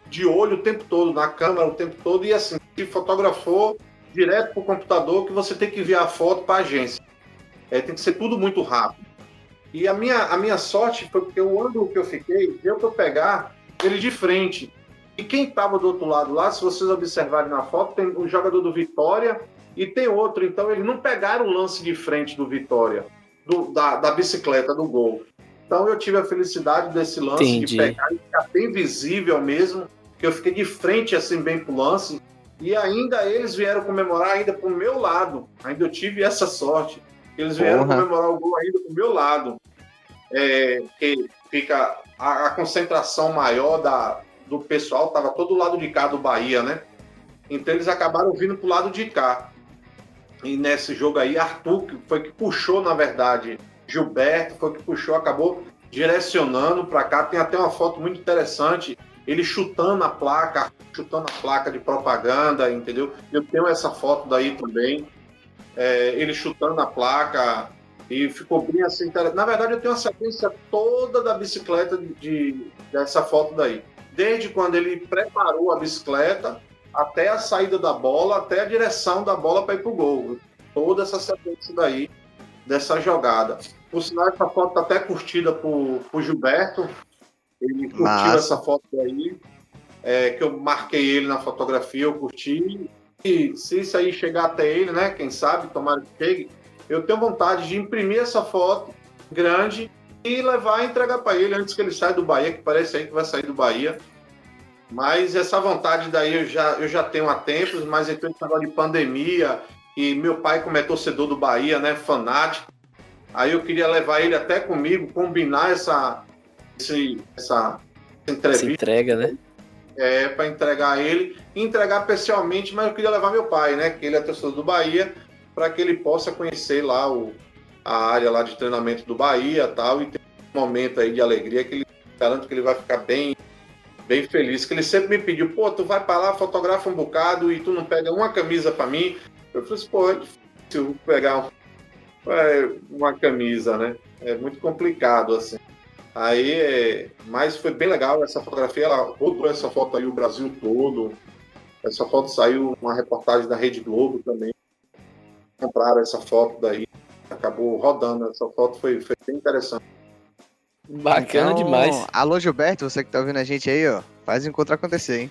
de olho o tempo todo, na câmera o tempo todo, e assim, se fotografou direto pro computador que você tem que enviar a foto para a agência. É, tem que ser tudo muito rápido. E a minha, a minha sorte foi porque o ângulo que eu fiquei, deu para eu pegar ele de frente. E quem estava do outro lado lá, se vocês observarem na foto, tem um jogador do Vitória e tem outro. Então, eles não pegaram o lance de frente do Vitória, do, da, da bicicleta, do gol. Então, eu tive a felicidade desse lance Entendi. de pegar e ficar bem visível mesmo, que eu fiquei de frente, assim, bem pro lance. E ainda eles vieram comemorar ainda pro meu lado. Ainda eu tive essa sorte. Eles vieram comemorar o gol ainda pro meu lado. É, que fica a, a concentração maior da, do pessoal estava todo lado de cá do Bahia, né? Então eles acabaram vindo pro lado de cá. E nesse jogo aí, Arthur que foi que puxou, na verdade, Gilberto foi que puxou, acabou direcionando para cá. Tem até uma foto muito interessante, ele chutando a placa, chutando a placa de propaganda, entendeu? Eu tenho essa foto daí também. é, ele chutando a placa, e ficou bem assim. Na verdade, eu tenho uma sequência toda da bicicleta de, dessa foto daí. Desde quando ele preparou a bicicleta, até a saída da bola, até a direção da bola para ir para o gol. Toda essa sequência daí, dessa jogada. Por sinal, essa foto está até curtida por, por Gilberto. Ele curtiu Mas... essa foto aí. É, que eu marquei ele na fotografia, eu curti. E se isso aí chegar até ele, né? Quem sabe, tomara que chegue eu tenho vontade de imprimir essa foto grande e levar e entregar para ele antes que ele saia do Bahia, que parece aí que vai sair do Bahia. Mas essa vontade daí eu já, eu já tenho há tempos, mas então esse negócio de pandemia, e meu pai, como é torcedor do Bahia, né, fanático, aí eu queria levar ele até comigo, combinar essa, esse, essa entrevista. Essa entrega, né? É, para entregar ele, entregar pessoalmente, mas eu queria levar meu pai, né, que ele é torcedor do Bahia, para que ele possa conhecer lá o, a área lá de treinamento do Bahia tal, e ter um momento aí de alegria que ele garanto que ele vai ficar bem bem feliz, que ele sempre me pediu, pô, tu vai para lá, fotografa um bocado e tu não pega uma camisa para mim. Eu falei assim, pô, é difícil pegar é, uma camisa, né? É muito complicado, assim. Aí, mas foi bem legal essa fotografia, ela rodou essa foto aí o Brasil todo. Essa foto saiu uma reportagem da Rede Globo também compraram essa foto daí. Acabou rodando. Essa foto foi, foi bem interessante. Bacana então, demais. Alô, Gilberto, você que tá ouvindo a gente aí, ó. Faz o encontro acontecer, hein?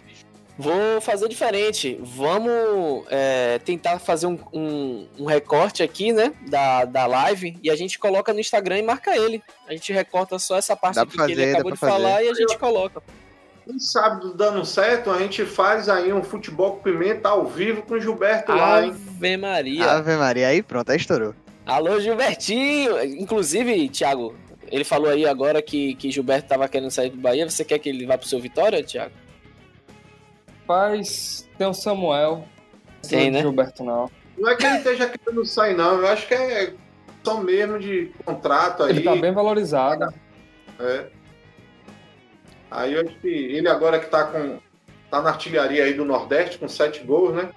Vou fazer diferente. Vamos é, tentar fazer um, um, um, recorte aqui, né? Da, da live e a gente coloca no Instagram e marca ele. A gente recorta só essa parte aqui fazer, que ele acabou de fazer. falar e a gente coloca. Quem sabe dando certo, a gente faz aí um futebol com pimenta ao vivo com o Gilberto Ave lá, hein? Ave Maria. Ave Maria, aí pronto, aí estourou. Alô, Gilbertinho! Inclusive, Thiago, ele falou aí agora que, que Gilberto tava querendo sair do Bahia. Você quer que ele vá pro seu Vitória, Thiago? Paz, tem o Samuel. Tem, né? Gilberto não. Não é que ele esteja querendo sair, não. Eu acho que é só mesmo de contrato aí. Ele tá bem valorizado. É. Aí eu acho que ele agora que tá com. tá na artilharia aí do Nordeste com sete gols, né?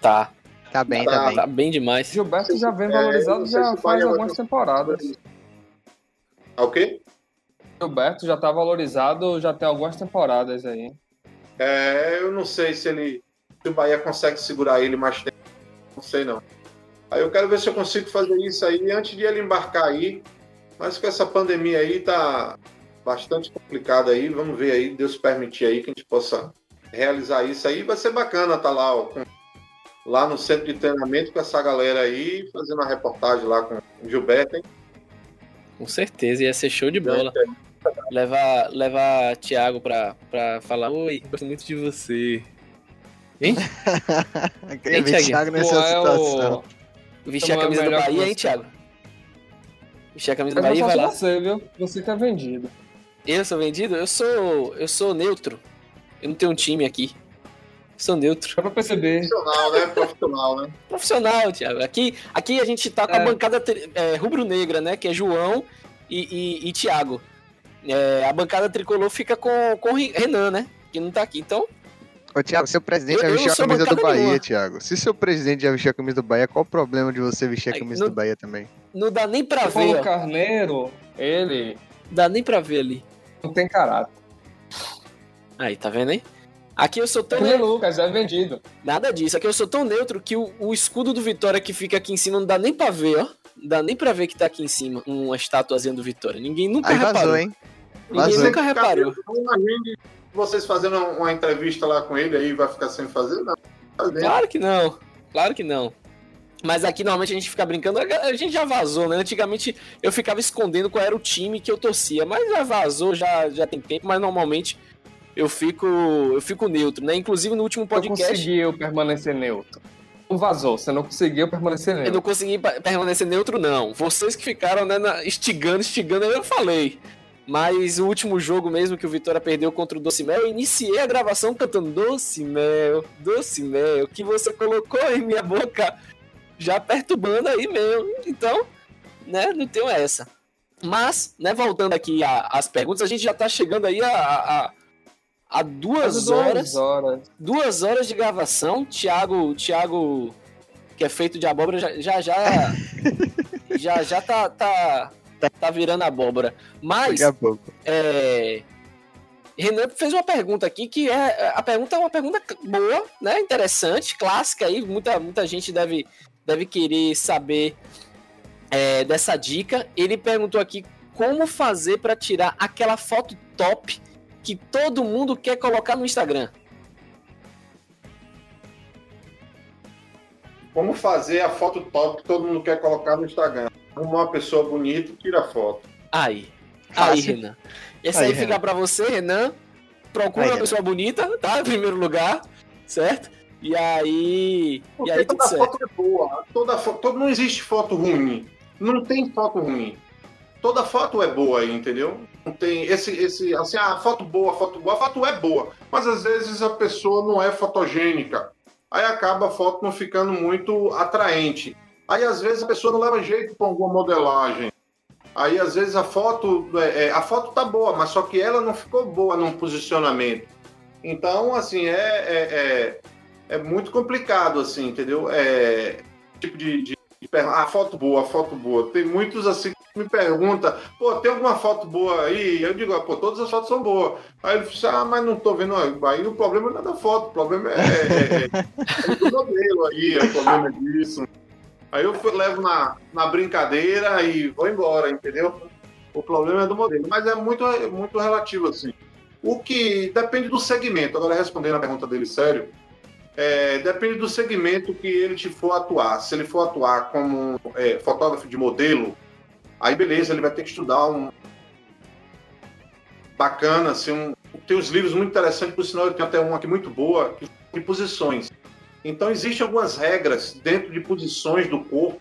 Tá. Tá bem, tá, tá bem. Tá bem demais. Gilberto já vem valorizado é, já faz algumas temporadas. Ah, o quê? Gilberto já tá valorizado já tem algumas temporadas aí. É, eu não sei se ele. Se o Bahia consegue segurar ele mais tempo. Não sei não. Aí eu quero ver se eu consigo fazer isso aí antes de ele embarcar aí. Mas com essa pandemia aí tá bastante complicado aí. Vamos ver aí, Deus permitir aí que a gente possa realizar isso aí. Vai ser bacana tá lá, ó, com, lá no centro de treinamento com essa galera aí, fazendo uma reportagem lá com o Gilberto, hein? Com certeza, ia ser show de bola. Levar, levar Thiago pra, pra falar: Oi, gosto muito de você. Hein? *laughs* hein, Thiago nessa Pô, situação. É o... Vestir a camisa do Bahia, hein, Thiago? Vestir a camisa do Bahia e vai lá. Você, viu? Você é vendido. Eu sou vendido? Eu sou. Eu sou neutro. Eu não tenho um time aqui. Sou neutro. Dá pra perceber. Profissional, né? Profissional, né? Profissional, Thiago. Aqui, aqui a gente tá com é. a bancada é, rubro-negra, né? Que é João e, e, e Thiago. É, a bancada tricolor fica com, com Renan, né? Que não tá aqui. Então. Ô, Thiago, seu presidente eu, já vestiu a camisa do Bahia, nenhuma. Thiago. Se seu presidente já vestiu a camisa do Bahia, qual o problema de você vestir a camisa do Bahia também? Não dá nem pra ver. O Carneiro, ele. Dá nem pra ver ali. Não tem caráter. Aí, tá vendo aí? Aqui eu sou tão. neutro. Lucas, é vendido. Nada disso. Aqui eu sou tão neutro que o, o, escudo do Vitória que fica aqui em cima não dá nem pra ver, ó. Não dá nem pra ver que tá aqui em cima uma estátuazinha do Vitória. Ninguém nunca Aí reparou. Vazou, hein? Ninguém vazou. nunca reparou. Imagine vocês fazendo uma entrevista lá com ele aí vai ficar sem fazer, não. Claro que não. Claro que não. Mas aqui normalmente a gente fica brincando, a gente já vazou, né? Antigamente eu ficava escondendo qual era o time que eu torcia, mas já vazou, já, já tem tempo, mas normalmente eu fico eu fico neutro, né? Inclusive no último podcast. Eu conseguiu permanecer neutro. Não vazou, você não conseguiu permanecer neutro. Eu não consegui permanecer neutro, não. Vocês que ficaram né, instigando, instigando, eu falei. Mas o último jogo mesmo que o Vitória perdeu contra o Doce Mel, eu iniciei a gravação cantando Doce Mel, Doce Mel, que você colocou em minha boca já perturbando aí mesmo. Então, né, não tenho essa. Mas, né, voltando aqui às perguntas, a gente já tá chegando aí a, a, a duas, horas, horas. Duas horas de gravação. Thiago, Thiago que é feito de abóbora, já já já, *laughs* já, já tá, tá, tá virando abóbora. Mas é, Renan fez uma pergunta aqui que é a pergunta é uma pergunta boa, né? Interessante, clássica aí, muita, muita gente deve, deve querer saber é, dessa dica. Ele perguntou aqui como fazer para tirar aquela foto top que todo mundo quer colocar no Instagram. Como fazer a foto top que todo mundo quer colocar no Instagram? Uma pessoa bonita tira foto. Aí. Fácil. Aí, Renan. Esse aí, aí fica para você, Renan. Procura aí, uma pessoa bonita, tá? Em primeiro lugar, certo? E aí. Porque e aí toda foto é boa. Toda foto, não existe foto ruim. Não tem foto ruim. Toda foto é boa aí, entendeu? Não tem esse, esse, assim, a foto boa, foto boa, a foto é boa. Mas às vezes a pessoa não é fotogênica. Aí acaba a foto não ficando muito atraente. Aí às vezes a pessoa não leva jeito com alguma modelagem. Aí às vezes a foto, é, é, a foto tá boa, mas só que ela não ficou boa num posicionamento. Então, assim, é, é, é, é muito complicado, assim, entendeu? É tipo de, de, de ah, foto boa, foto boa. Tem muitos assim me perguntam, pô, tem alguma foto boa aí? Eu digo, ah, pô, todas as fotos são boas. Aí ele fala, ah, mas não tô vendo. Aí o problema não é da foto, o problema é, é, é do modelo aí, o problema é disso. Aí eu levo na, na brincadeira e vou embora, entendeu? O problema é do modelo, mas é muito, muito relativo assim. O que depende do segmento. Agora, respondendo a pergunta dele sério, é, depende do segmento que ele te for atuar. Se ele for atuar como é, fotógrafo de modelo, aí beleza, ele vai ter que estudar um bacana, assim, um... tem uns livros muito interessantes, por sinal eu tenho até um aqui muito boa, de posições. Então, existem algumas regras dentro de posições do corpo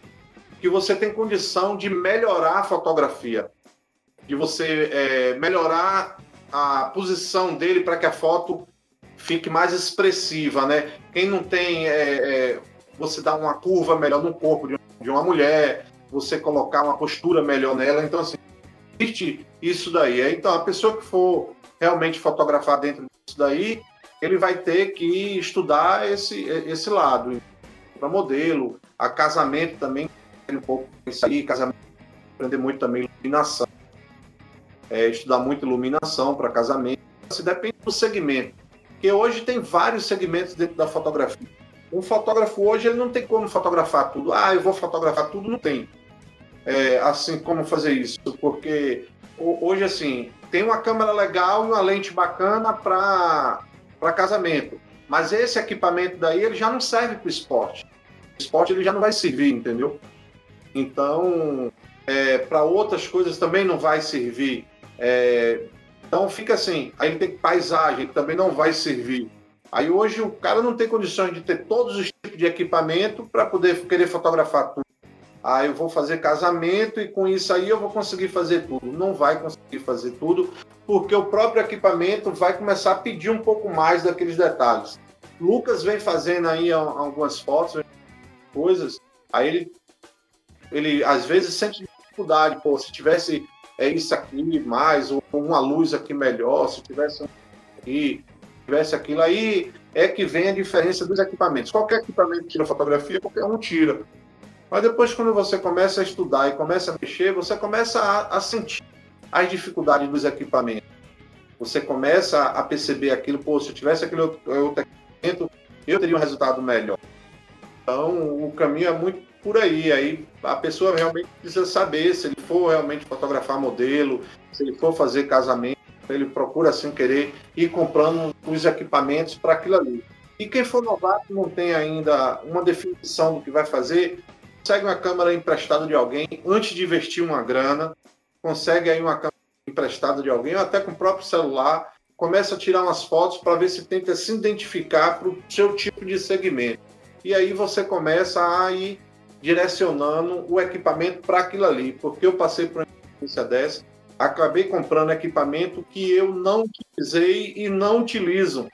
que você tem condição de melhorar a fotografia, de você é, melhorar a posição dele para que a foto fique mais expressiva, né? Quem não tem, é, é, você dá uma curva melhor no corpo de uma mulher, você colocar uma postura melhor nela. Então, assim, existe isso daí. Então, a pessoa que for realmente fotografar dentro disso daí, ele vai ter que estudar esse, esse lado. Para modelo, a casamento também, um pouco isso aí, casamento, aprender muito também iluminação. É, estudar muito iluminação para casamento. Se depende do segmento. Porque hoje tem vários segmentos dentro da fotografia. Um fotógrafo hoje ele não tem como fotografar tudo. Ah, eu vou fotografar tudo, não tem. É, assim como fazer isso, porque hoje assim tem uma câmera legal e uma lente bacana para casamento. Mas esse equipamento daí ele já não serve para o esporte. Esporte ele já não vai servir, entendeu? Então, é, para outras coisas também não vai servir. É, então fica assim, aí tem paisagem, que também não vai servir. Aí hoje o cara não tem condições de ter todos os tipos de equipamento para poder querer fotografar tudo. Ah, eu vou fazer casamento e com isso aí eu vou conseguir fazer tudo. Não vai conseguir fazer tudo, porque o próprio equipamento vai começar a pedir um pouco mais daqueles detalhes. Lucas vem fazendo aí algumas fotos, coisas, aí ele, ele às vezes sente dificuldade, pô, se tivesse é isso aqui mais, ou uma luz aqui melhor, se tivesse aqui, tivesse aquilo, aí é que vem a diferença dos equipamentos. Qualquer equipamento tira fotografia, qualquer um tira. Mas depois, quando você começa a estudar e começa a mexer, você começa a, a sentir as dificuldades dos equipamentos. Você começa a perceber aquilo, pô, se eu tivesse aquele outro, outro equipamento, eu teria um resultado melhor. Então, o caminho é muito por aí. Aí a pessoa realmente precisa saber se ele for realmente fotografar modelo, se ele for fazer casamento, ele procura assim querer ir comprando os equipamentos para aquilo ali. E quem for novato não tem ainda uma definição do que vai fazer, consegue uma câmera emprestada de alguém antes de investir uma grana, consegue aí uma câmera emprestada de alguém, ou até com o próprio celular, começa a tirar umas fotos para ver se tenta se identificar para o seu tipo de segmento. E aí você começa a ir direcionando o equipamento para aquilo ali, porque eu passei por uma experiência dessa, acabei comprando equipamento que eu não utilizei e não utilizo.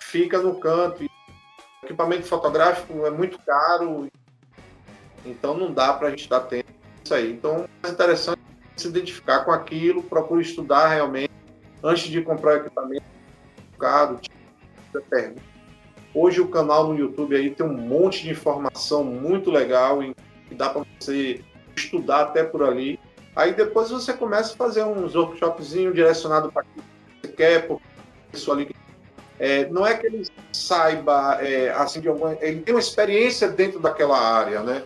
Fica no canto. Equipamento fotográfico é muito caro, então não dá para a gente dar tempo isso aí. Então é interessante se identificar com aquilo, procure estudar realmente antes de comprar o equipamento. Caro, pergunta. Hoje o canal no YouTube aí tem um monte de informação muito legal e dá para você estudar até por ali. Aí depois você começa a fazer uns workshopzinho direcionado para que você quer, porque isso ali é, não é que ele saiba é, assim de alguma, ele tem uma experiência dentro daquela área, né?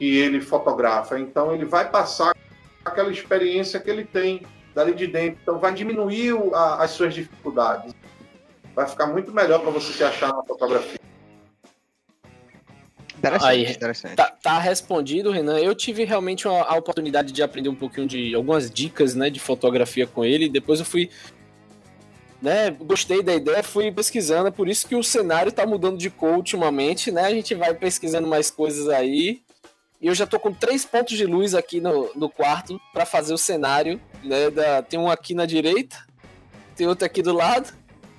E ele fotografa, então ele vai passar aquela experiência que ele tem dali de dentro, então vai diminuir o, a, as suas dificuldades vai ficar muito melhor para você se achar na fotografia. Interessante, Aí, interessante. Tá, tá, respondido, Renan. Eu tive realmente a, a, oportunidade de aprender um pouquinho de algumas dicas, né, de fotografia com ele. Depois eu fui, né, gostei da ideia, fui pesquisando. É por isso que o cenário tá mudando de cor ultimamente, né? A gente vai pesquisando mais coisas aí. E eu já tô com três pontos de luz aqui no, no quarto para fazer o cenário, né? Da, tem um aqui na direita, tem outro aqui do lado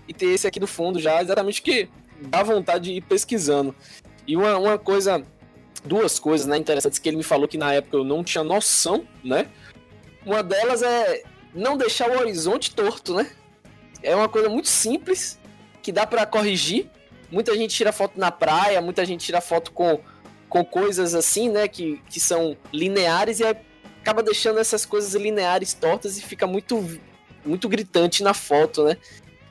e ter esse aqui no fundo já, exatamente que dá vontade de ir pesquisando. E uma, uma coisa, duas coisas né, interessantes que ele me falou que na época eu não tinha noção, né? Uma delas é não deixar o horizonte torto, né? É uma coisa muito simples que dá para corrigir. Muita gente tira foto na praia, muita gente tira foto com, com coisas assim, né? Que, que são lineares e acaba deixando essas coisas lineares tortas e fica muito, muito gritante na foto, né?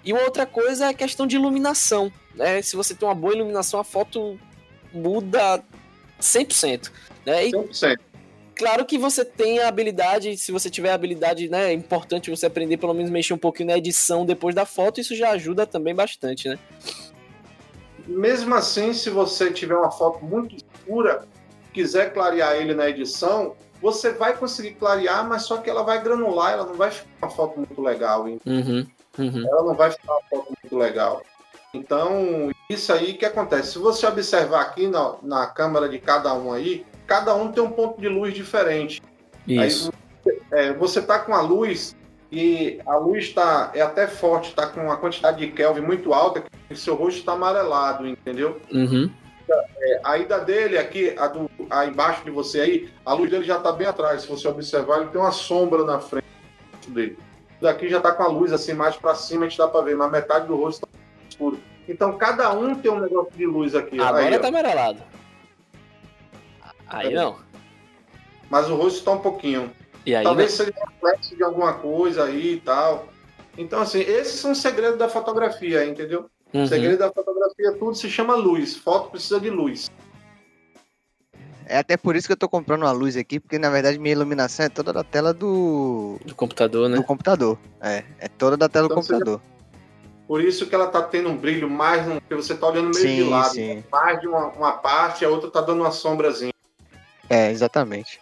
E uma outra coisa é a questão de iluminação. Né? Se você tem uma boa iluminação, a foto muda 100%. Né? E, 100%. Claro que você tem a habilidade, se você tiver a habilidade, né, é importante você aprender pelo menos mexer um pouquinho na edição depois da foto, isso já ajuda também bastante, né? Mesmo assim, se você tiver uma foto muito escura, quiser clarear ele na edição, você vai conseguir clarear, mas só que ela vai granular, ela não vai ficar uma foto muito legal. Uhum. Uhum. Ela não vai ficar uma foto muito legal. Então, isso aí que acontece. Se você observar aqui na, na câmera de cada um aí, cada um tem um ponto de luz diferente. Isso. Aí, é, você tá com a luz e a luz está é até forte, está com uma quantidade de Kelvin muito alta, que seu rosto está amarelado, entendeu? Uhum. É, a ida dele aqui, a do, a embaixo de você aí, a luz dele já está bem atrás. Se você observar, ele tem uma sombra na frente dele daqui já está com a luz assim mais para cima, a gente dá para ver, mas metade do rosto está escuro. Então cada um tem um negócio de luz aqui. Agora aí, tá amarelado. Aí é. não. Mas o rosto está um pouquinho. Aí, Talvez não? seja reflexo de alguma coisa aí e tal. Então, assim, esses são os segredos da fotografia, entendeu? Uhum. O segredo da fotografia, tudo se chama luz. Foto precisa de luz. É até por isso que eu tô comprando uma luz aqui, porque na verdade minha iluminação é toda da tela do. Do computador, né? Do computador. É, é toda da tela então, do computador. Por isso que ela tá tendo um brilho mais, porque você tá olhando meio sim, de lado. Sim. Mais de uma, uma parte, a outra tá dando uma sombrazinha. É, exatamente.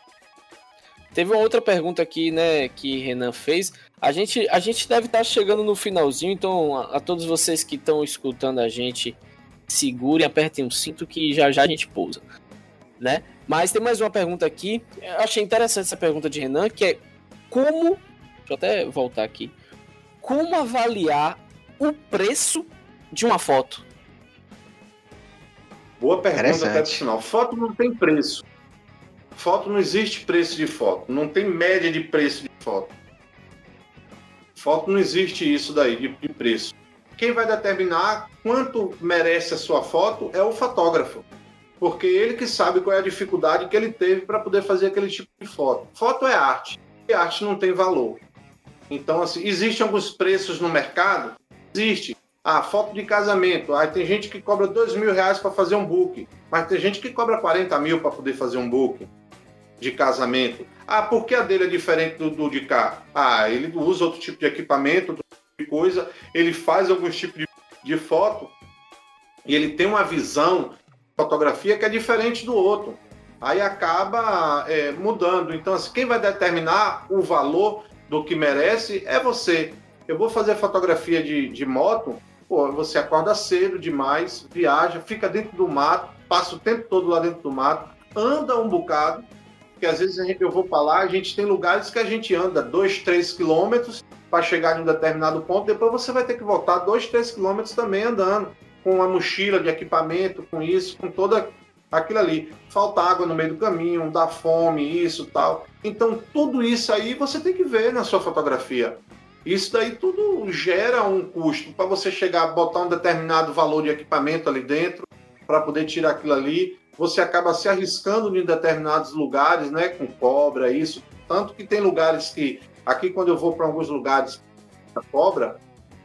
Teve uma outra pergunta aqui, né, que Renan fez. A gente, a gente deve estar tá chegando no finalzinho, então a, a todos vocês que estão escutando a gente, segurem, apertem o cinto que já já a gente pousa, né? Mas tem mais uma pergunta aqui. Eu achei interessante essa pergunta de Renan, que é como. Deixa eu até voltar aqui. Como avaliar o preço de uma foto? Boa pergunta até final. Foto não tem preço. Foto não existe preço de foto. Não tem média de preço de foto. Foto não existe isso daí de, de preço. Quem vai determinar quanto merece a sua foto é o fotógrafo porque ele que sabe qual é a dificuldade que ele teve para poder fazer aquele tipo de foto. Foto é arte, e arte não tem valor. Então, assim, existem alguns preços no mercado? Existe. Ah, foto de casamento. Ah, tem gente que cobra dois mil reais para fazer um book, mas tem gente que cobra 40 mil para poder fazer um book de casamento. Ah, por que a dele é diferente do, do de cá? Ah, ele usa outro tipo de equipamento, outro tipo de coisa, ele faz alguns tipos de, de foto e ele tem uma visão fotografia que é diferente do outro. Aí acaba é, mudando. Então, assim, quem vai determinar o valor do que merece é você. Eu vou fazer fotografia de, de moto, pô, você acorda cedo demais, viaja, fica dentro do mato, passa o tempo todo lá dentro do mato, anda um bocado, porque às vezes gente, eu vou lá, a gente tem lugares que a gente anda 2, 3 quilômetros para chegar em um determinado ponto, depois você vai ter que voltar 2, 3 quilômetros também andando com a mochila de equipamento, com isso, com toda aquilo ali. Falta água no meio do caminho, dá fome, isso tal. Então, tudo isso aí você tem que ver na sua fotografia. Isso daí tudo gera um custo para você chegar a botar um determinado valor de equipamento ali dentro para poder tirar aquilo ali. Você acaba se arriscando em determinados lugares, né, com cobra, isso. Tanto que tem lugares que aqui quando eu vou para alguns lugares da cobra,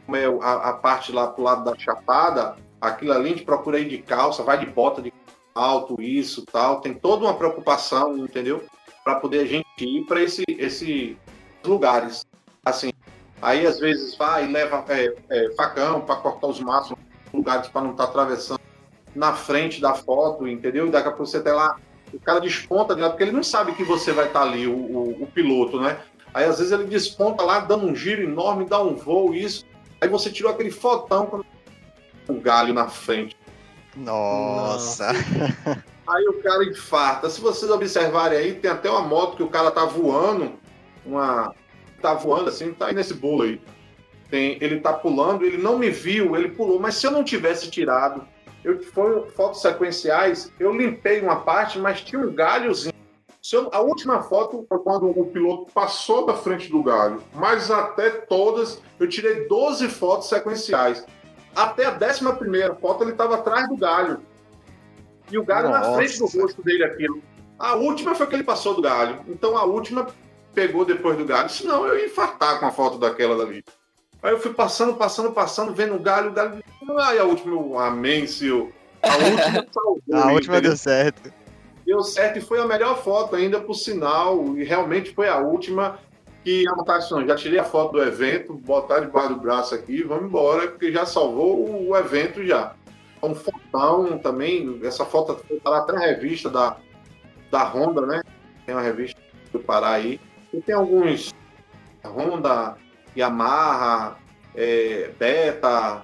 como é a, a parte lá pro lado da chapada, aquilo ali a gente procura ir de calça, vai de bota de alto, isso, tal. Tem toda uma preocupação, entendeu? Para poder a gente ir para esse, esse lugares. Assim, aí às vezes vai e leva é, é, facão para cortar os maços, lugares para não estar tá atravessando na frente da foto, entendeu? E daqui a pouco você tem lá, o cara desponta de lá, porque ele não sabe que você vai estar tá ali, o, o, o piloto, né? Aí às vezes ele desponta lá, dando um giro enorme, dá um voo, isso. Aí você tirou aquele fotão com um galho na frente. Nossa! Aí o cara infarta. Se vocês observarem aí, tem até uma moto que o cara tá voando, uma. tá voando assim, tá aí nesse bolo aí. Tem, ele tá pulando, ele não me viu, ele pulou, mas se eu não tivesse tirado, eu foi fotos sequenciais, eu limpei uma parte, mas tinha um galhozinho eu, a última foto foi quando o piloto passou da frente do galho, mas até todas eu tirei 12 fotos sequenciais. Até a 11 foto ele estava atrás do galho. E o galho Nossa. na frente do rosto dele, aquilo. A última foi que ele passou do galho. Então a última pegou depois do galho. Senão eu ia infartar com a foto daquela dali. Aí eu fui passando, passando, passando, vendo o galho, o galho. Aí a última, amém, senhor. A última salvou. *laughs* a última deu certo deu certo e foi a melhor foto ainda, por sinal, e realmente foi a última que a votação, já tirei a foto do evento, botar debaixo do braço aqui, vamos embora, porque já salvou o evento já. Um fotão também, essa foto está lá até na revista da, da Honda, né? Tem uma revista do Pará aí. E tem alguns Honda, Yamaha, é, Beta,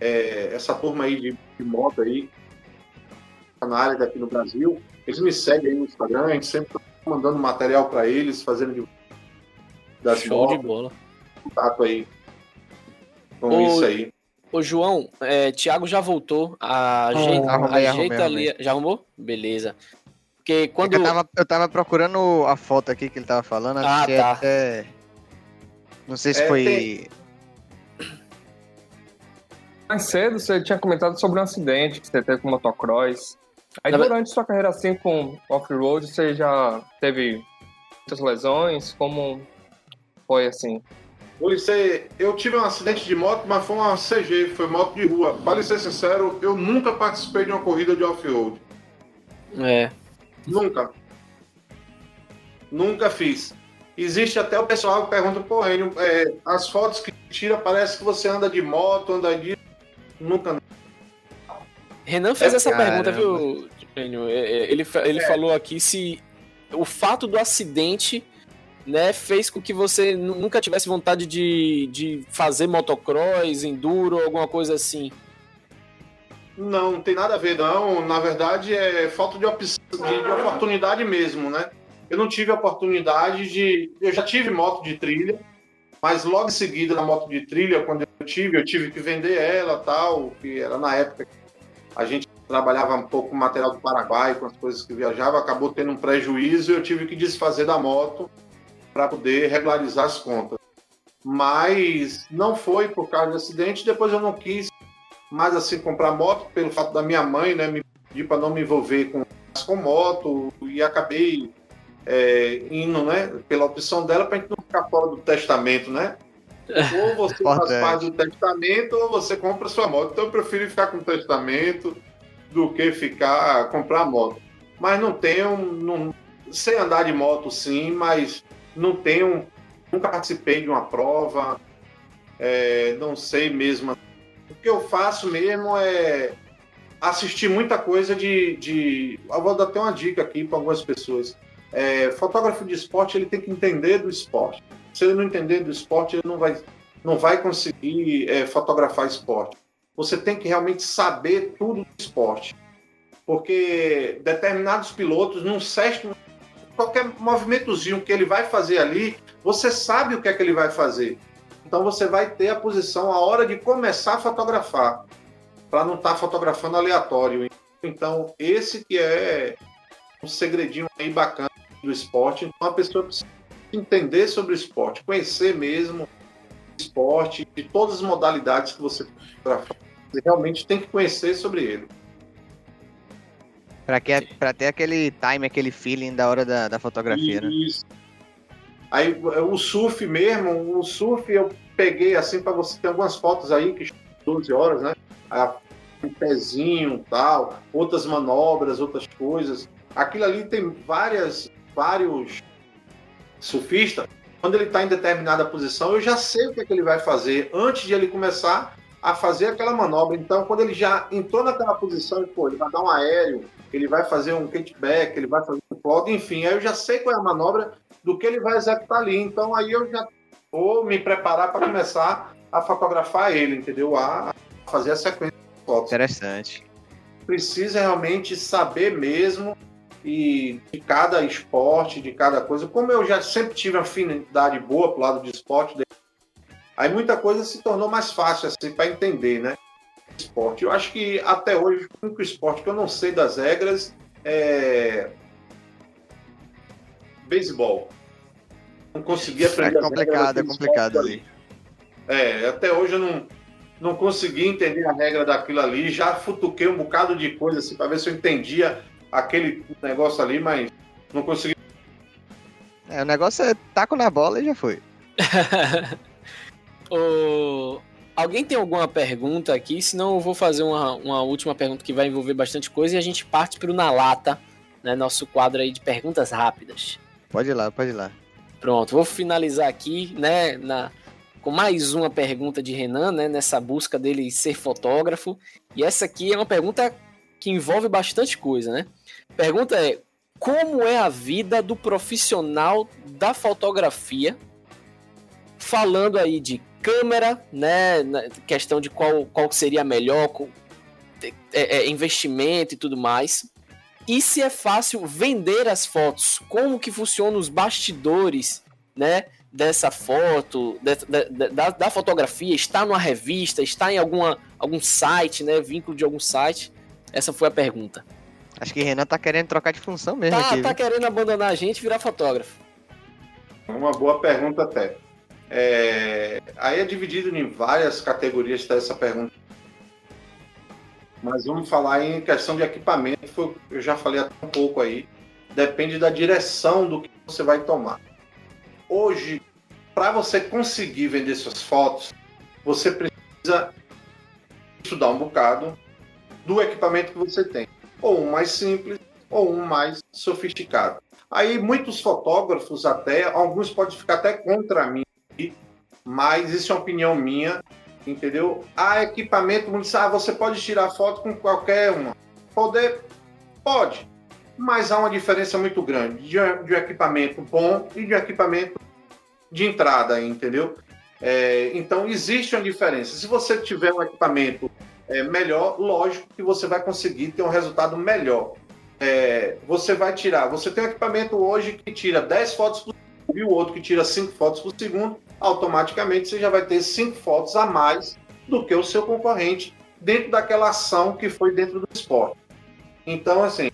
é, essa turma aí de, de moto aí, na área daqui no Brasil. Eles me seguem aí no Instagram, a gente sempre tá mandando material para eles, fazendo de, das Show motos, de bola. Contato aí com o, isso aí. Ô, João, é, Thiago já voltou. Ajeita, oh, arrumei, ajeita arrumei, ali. Já arrumou? Beleza. Porque quando. É eu, tava, eu tava procurando a foto aqui que ele tava falando. Ah, tá. Até... Não sei se é, foi. Tem... Mais cedo você tinha comentado sobre um acidente que você teve com motocross. Aí Na durante sua carreira assim com off-road, você já teve muitas lesões? Como foi assim? Ulisses, eu tive um acidente de moto, mas foi uma CG, foi moto de rua. Para ser sincero, eu nunca participei de uma corrida de off-road. É. Nunca. Nunca fiz. Existe até o pessoal que pergunta, pô, Enio, é, as fotos que tira parece que você anda de moto, anda de. Nunca. Renan fez é, essa caramba. pergunta, viu, Enio? É, é, ele, ele é. falou aqui se o fato do acidente né, fez com que você nunca tivesse vontade de, de fazer motocross, enduro, alguma coisa assim. Não, não tem nada a ver, não. Na verdade, é falta de, de, de oportunidade mesmo, né? Eu não tive a oportunidade de. Eu já tive moto de trilha, mas logo em seguida na moto de trilha, quando eu tive, eu tive que vender ela tal, que era na época a gente trabalhava um pouco com material do Paraguai, com as coisas que viajava, acabou tendo um prejuízo e eu tive que desfazer da moto para poder regularizar as contas. Mas não foi por causa do acidente, depois eu não quis mais assim comprar moto, pelo fato da minha mãe né, me pedir para não me envolver com, com moto e acabei é, indo né, pela opção dela para a gente não ficar fora do testamento, né? Ou *laughs* você faz parte do testamento ou você compra sua moto. Então eu prefiro ficar com o testamento do que ficar comprar moto. Mas não tenho, não, sei andar de moto sim, mas não tenho, nunca participei de uma prova, é, não sei mesmo. O que eu faço mesmo é assistir muita coisa de, de... eu vou dar até uma dica aqui para algumas pessoas. É, fotógrafo de esporte ele tem que entender do esporte. Se ele não entender do esporte, ele não vai, não vai conseguir é, fotografar esporte. Você tem que realmente saber tudo do esporte. Porque determinados pilotos, num certo. qualquer movimentozinho que ele vai fazer ali, você sabe o que é que ele vai fazer. Então você vai ter a posição a hora de começar a fotografar, para não estar tá fotografando aleatório. Então, esse que é um segredinho aí bacana do esporte. Então, a pessoa precisa entender sobre o esporte, conhecer mesmo esporte, de todas as modalidades que você você realmente tem que conhecer sobre ele. Pra, que, pra ter aquele time, aquele feeling da hora da, da fotografia, né? Isso. Aí o surf mesmo, o surf eu peguei assim para você ter algumas fotos aí, que 12 horas, né? Um pezinho tal, outras manobras, outras coisas. Aquilo ali tem várias, vários surfistas. Quando ele está em determinada posição, eu já sei o que, é que ele vai fazer antes de ele começar a fazer aquela manobra. Então, quando ele já entrou naquela posição, pô, ele vai dar um aéreo, ele vai fazer um kickback, ele vai fazer um flog, enfim, aí eu já sei qual é a manobra do que ele vai executar ali. Então, aí eu já vou me preparar para começar a fotografar ele, entendeu? A fazer a sequência de fotos. Interessante. Precisa realmente saber mesmo e de cada esporte, de cada coisa. Como eu já sempre tive afinidade boa pro lado de esporte, Aí muita coisa se tornou mais fácil assim para entender, né? Esporte. Eu acho que até hoje o único esporte que eu não sei das regras é beisebol. Não consegui aprender. É complicado, é complicado ali. É, até hoje eu não, não consegui entender a regra daquilo ali. Já futuquei um bocado de coisa assim para ver se eu entendia aquele negócio ali, mas não consegui. É, o negócio é taco na bola e já foi. *laughs* O... Alguém tem alguma pergunta aqui? Senão eu vou fazer uma, uma última pergunta que vai envolver bastante coisa e a gente parte para o Na Lata, né, nosso quadro aí de perguntas rápidas. Pode ir lá, pode ir lá. Pronto, vou finalizar aqui, né, na, com mais uma pergunta de Renan, né, nessa busca dele ser fotógrafo. E essa aqui é uma pergunta que envolve bastante coisa, né? Pergunta é: como é a vida do profissional da fotografia? Falando aí de câmera, né? Questão de qual, qual seria melhor, é, é, investimento e tudo mais. E se é fácil vender as fotos, como que funciona os bastidores, né? Dessa foto, de, de, da, da fotografia, está numa revista, está em alguma, algum site, né? Vínculo de algum site. Essa foi a pergunta. Acho que Renan tá querendo trocar de função mesmo. Tá, aqui, tá querendo abandonar a gente e virar fotógrafo. Uma boa pergunta até. É, aí é dividido em várias categorias tá, essa pergunta. Mas vamos falar em questão de equipamento, eu já falei até um pouco aí. Depende da direção do que você vai tomar. Hoje, para você conseguir vender suas fotos, você precisa estudar um bocado do equipamento que você tem. Ou um mais simples, ou um mais sofisticado. Aí muitos fotógrafos até, alguns podem ficar até contra mim, mas isso é uma opinião minha, entendeu? Há equipamento, ah, você pode tirar foto com qualquer uma. Poder, pode, mas há uma diferença muito grande de, de um equipamento bom e de um equipamento de entrada, entendeu? É, então existe uma diferença. Se você tiver um equipamento é, melhor, lógico que você vai conseguir ter um resultado melhor. É, você vai tirar, você tem um equipamento hoje que tira 10 fotos por e o outro que tira 5 fotos por segundo, automaticamente você já vai ter 5 fotos a mais do que o seu concorrente dentro daquela ação que foi dentro do esporte. Então, assim,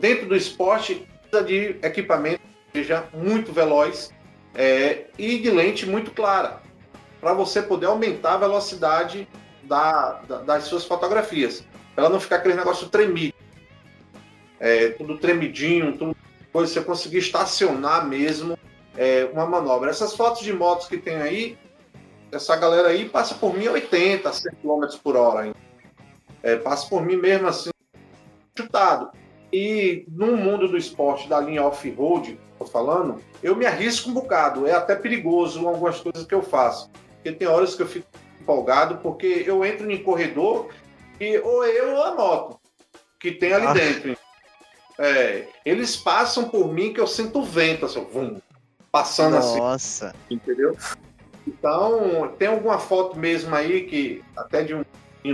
dentro do esporte, precisa de equipamento que seja muito veloz é, e de lente muito clara, para você poder aumentar a velocidade da, da, das suas fotografias. Ela não ficar aquele negócio tremido. É, tudo tremidinho, tudo coisa, você conseguir estacionar mesmo é, uma manobra. Essas fotos de motos que tem aí, essa galera aí passa por mim a 80, 100 km por hora. É, passa por mim mesmo assim, chutado. E no mundo do esporte, da linha off-road, tô falando, eu me arrisco um bocado. É até perigoso algumas coisas que eu faço. Porque tem horas que eu fico empolgado, porque eu entro em corredor e ou eu ou a moto que tem ali ah. dentro. É, eles passam por mim que eu sinto o vento, assim, vum, passando Nossa. assim. Nossa. Entendeu? Então, tem alguma foto mesmo aí que, até de um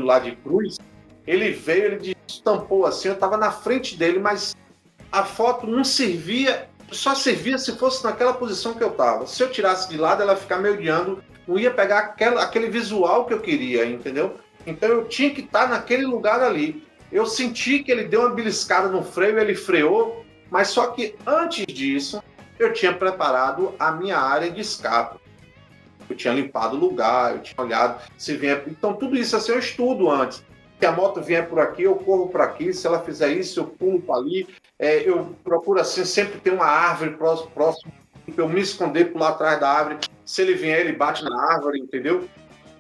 lá de cruz, ele veio, ele estampou assim, eu tava na frente dele, mas a foto não servia, só servia se fosse naquela posição que eu tava. Se eu tirasse de lado, ela ia ficar me odiando, não ia pegar aquela, aquele visual que eu queria, entendeu? Então eu tinha que estar tá naquele lugar ali. Eu senti que ele deu uma beliscada no freio, ele freou, mas só que antes disso, eu tinha preparado a minha área de escape. eu tinha limpado o lugar, eu tinha olhado se vier. Então, tudo isso assim eu estudo antes. Se a moto vier por aqui, eu corro por aqui. Se ela fizer isso, eu pulo para ali. É, eu procuro assim, sempre ter uma árvore próximo, próximo para eu me esconder por lá atrás da árvore. Se ele vier, ele bate na árvore, entendeu?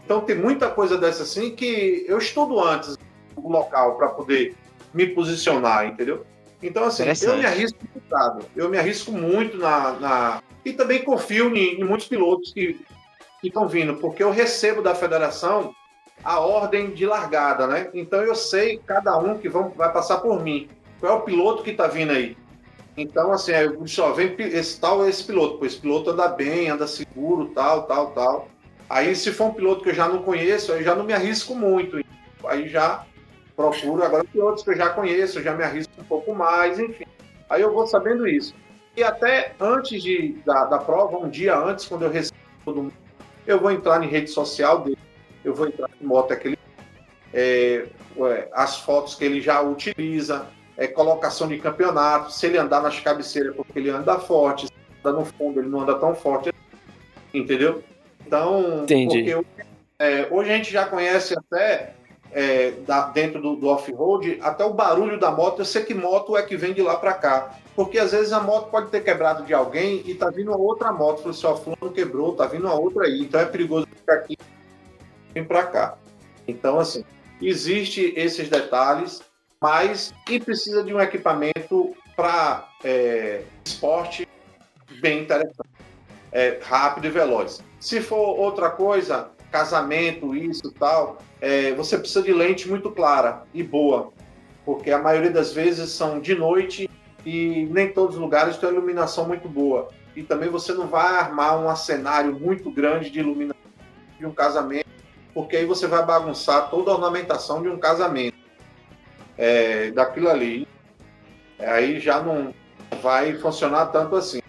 Então tem muita coisa dessa assim que eu estudo antes o local para poder me posicionar, entendeu? Então, assim, eu me arrisco muito, eu me arrisco muito na, na... E também confio em, em muitos pilotos que estão vindo, porque eu recebo da federação a ordem de largada, né? Então eu sei cada um que vão, vai passar por mim. Qual é o piloto que está vindo aí? Então, assim, eu só vem esse tal, esse piloto. Pô, esse piloto anda bem, anda seguro, tal, tal, tal. Aí, se for um piloto que eu já não conheço, eu já não me arrisco muito. Aí já procuro. Agora, pilotos que eu já conheço, eu já me arrisco um pouco mais, enfim. Aí eu vou sabendo isso. E até antes de, da, da prova, um dia antes, quando eu recebo todo mundo, eu vou entrar em rede social dele, eu vou entrar em moto que ele, é, as fotos que ele já utiliza, é, colocação de campeonato, se ele andar nas cabeceiras porque ele anda forte, se anda no fundo ele não anda tão forte, entendeu? Então, Entendi. porque é, hoje a gente já conhece até é, da, dentro do, do off-road, até o barulho da moto, eu sei que moto é que vem de lá para cá. Porque às vezes a moto pode ter quebrado de alguém e tá vindo uma outra moto. Falei, só fulano quebrou, tá vindo uma outra aí. Então é perigoso ficar aqui e vir para cá. Então, assim, existe esses detalhes mas e precisa de um equipamento para é, esporte bem interessante, é, rápido e veloz. Se for outra coisa, casamento, isso tal, é, você precisa de lente muito clara e boa, porque a maioria das vezes são de noite e nem todos os lugares têm iluminação muito boa. E também você não vai armar um cenário muito grande de iluminação de um casamento, porque aí você vai bagunçar toda a ornamentação de um casamento é, daquilo ali, aí já não vai funcionar tanto assim.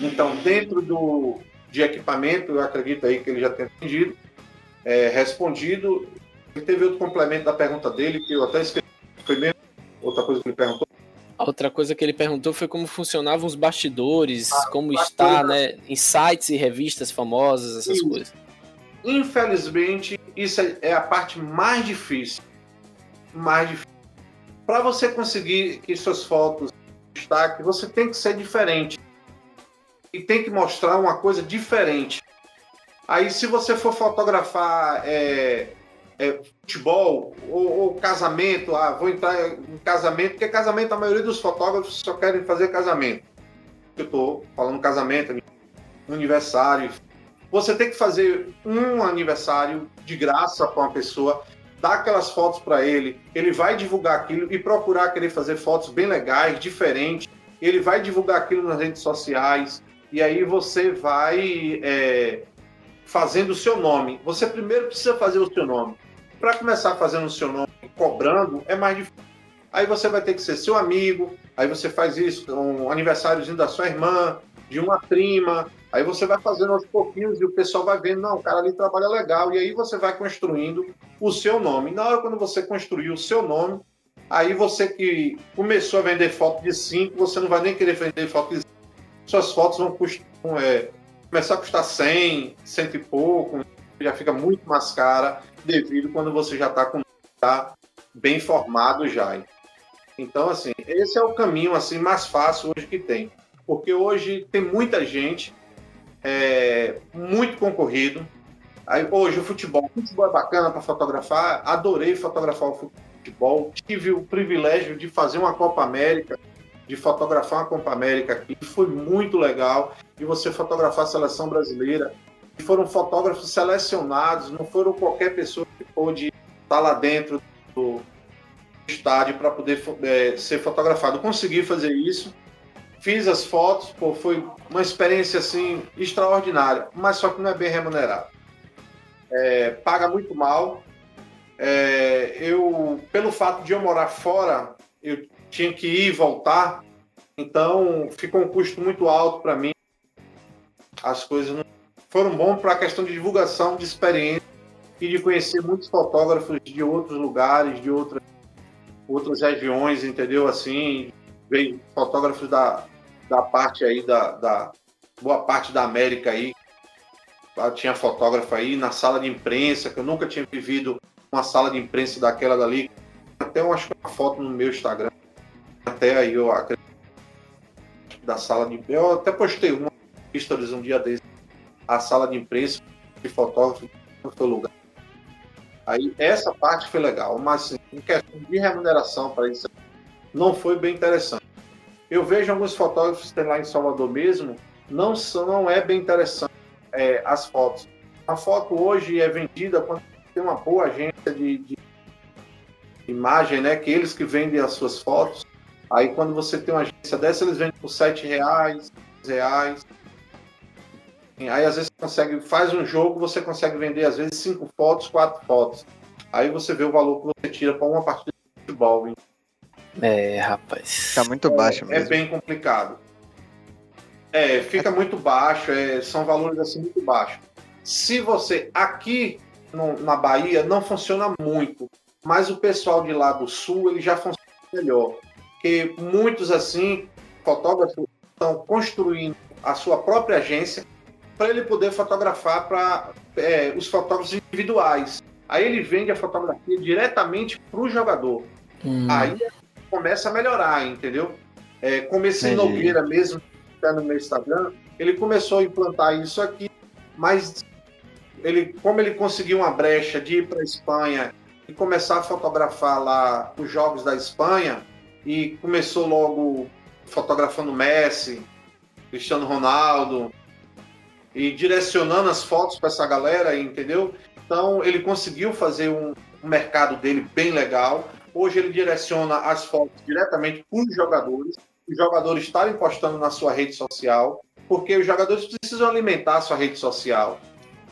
Então, dentro do, de equipamento, eu acredito aí que ele já tem atendido, é, respondido. Ele teve outro complemento da pergunta dele, que eu até esqueci, foi mesmo outra coisa que ele perguntou. Outra coisa que ele perguntou foi como funcionavam os bastidores, ah, como está, né, em sites e revistas famosas, essas isso. coisas. Infelizmente, isso é a parte mais difícil mais difícil. Para você conseguir que suas fotos destaque, você tem que ser diferente. E tem que mostrar uma coisa diferente. Aí, se você for fotografar é, é, futebol ou, ou, casamento, ah, vou entrar em casamento, porque casamento, a maioria dos fotógrafos só querem fazer casamento. Eu estou falando casamento, aniversário. Você tem que fazer um aniversário de graça para uma pessoa dá aquelas fotos para ele, ele vai divulgar aquilo e procurar querer fazer fotos bem legais, diferentes. Ele vai divulgar aquilo nas redes sociais e aí você vai é, fazendo o seu nome. Você primeiro precisa fazer o seu nome. Para começar fazendo o seu nome, cobrando, é mais difícil. Aí você vai ter que ser seu amigo, aí você faz isso, um aniversáriozinho da sua irmã, de uma prima, Aí você vai fazendo aos pouquinhos e o pessoal vai vendo, não, o cara ali trabalha legal. E aí você vai construindo o seu nome. E na hora quando você construir o seu nome, aí você que começou a vender foto de 5, você não vai nem querer vender foto de 5. Suas fotos vão custar, é, começar a custar 100, cento e pouco, já fica muito mais cara devido quando você já está com tá bem formado já. Então, assim, esse é o caminho assim mais fácil hoje que tem. Porque hoje tem muita gente é, muito concorrido. Aí, hoje o futebol, o futebol é bacana para fotografar, adorei fotografar o futebol, tive o privilégio de fazer uma Copa América, de fotografar uma Copa América aqui, foi muito legal, de você fotografar a seleção brasileira, e foram fotógrafos selecionados, não foram qualquer pessoa que pôde estar lá dentro do estádio para poder é, ser fotografado. Consegui fazer isso, fiz as fotos, pô, foi uma experiência assim extraordinária, mas só que não é bem remunerado. É, paga muito mal. É, eu, pelo fato de eu morar fora, eu tinha que ir e voltar, então ficou um custo muito alto para mim. As coisas não foram bom para a questão de divulgação de experiência e de conhecer muitos fotógrafos de outros lugares, de outras outras regiões, entendeu? Assim, veio fotógrafos da, da parte aí da, da boa parte da América aí. tinha fotógrafo aí na sala de imprensa, que eu nunca tinha vivido uma sala de imprensa daquela dali. Até eu acho que uma foto no meu Instagram. Até aí eu acredito da sala de Eu até postei uma stories um dia desse. A sala de imprensa de fotógrafo no seu lugar. Aí essa parte foi legal, mas assim, em questão de remuneração para isso não foi bem interessante. Eu vejo alguns fotógrafos tem lá em Salvador mesmo, não são, não é bem interessante é, as fotos. A foto hoje é vendida quando tem uma boa agência de, de imagem, né? Que eles que vendem as suas fotos. Aí quando você tem uma agência dessa, eles vendem por sete reais, reais. Aí às vezes consegue, faz um jogo, você consegue vender às vezes cinco fotos, quatro fotos. Aí você vê o valor que você tira para uma partida de futebol. Hein? É, rapaz. Tá muito baixo é, mesmo. É bem complicado. É, fica muito baixo, é, são valores assim muito baixos. Se você aqui no, na Bahia não funciona muito, mas o pessoal de lá do sul ele já funciona melhor, porque muitos assim fotógrafos estão construindo a sua própria agência para ele poder fotografar para é, os fotógrafos individuais. Aí ele vende a fotografia diretamente para o jogador. Hum. Aí começa a melhorar, entendeu? É, como esse Entendi. Nogueira mesmo, está no meu Instagram, ele começou a implantar isso aqui, mas ele, como ele conseguiu uma brecha de ir para a Espanha e começar a fotografar lá os jogos da Espanha, e começou logo fotografando Messi, Cristiano Ronaldo, e direcionando as fotos para essa galera, entendeu? Então ele conseguiu fazer um, um mercado dele bem legal. Hoje ele direciona as fotos diretamente para os jogadores, os jogadores estarem postando na sua rede social, porque os jogadores precisam alimentar a sua rede social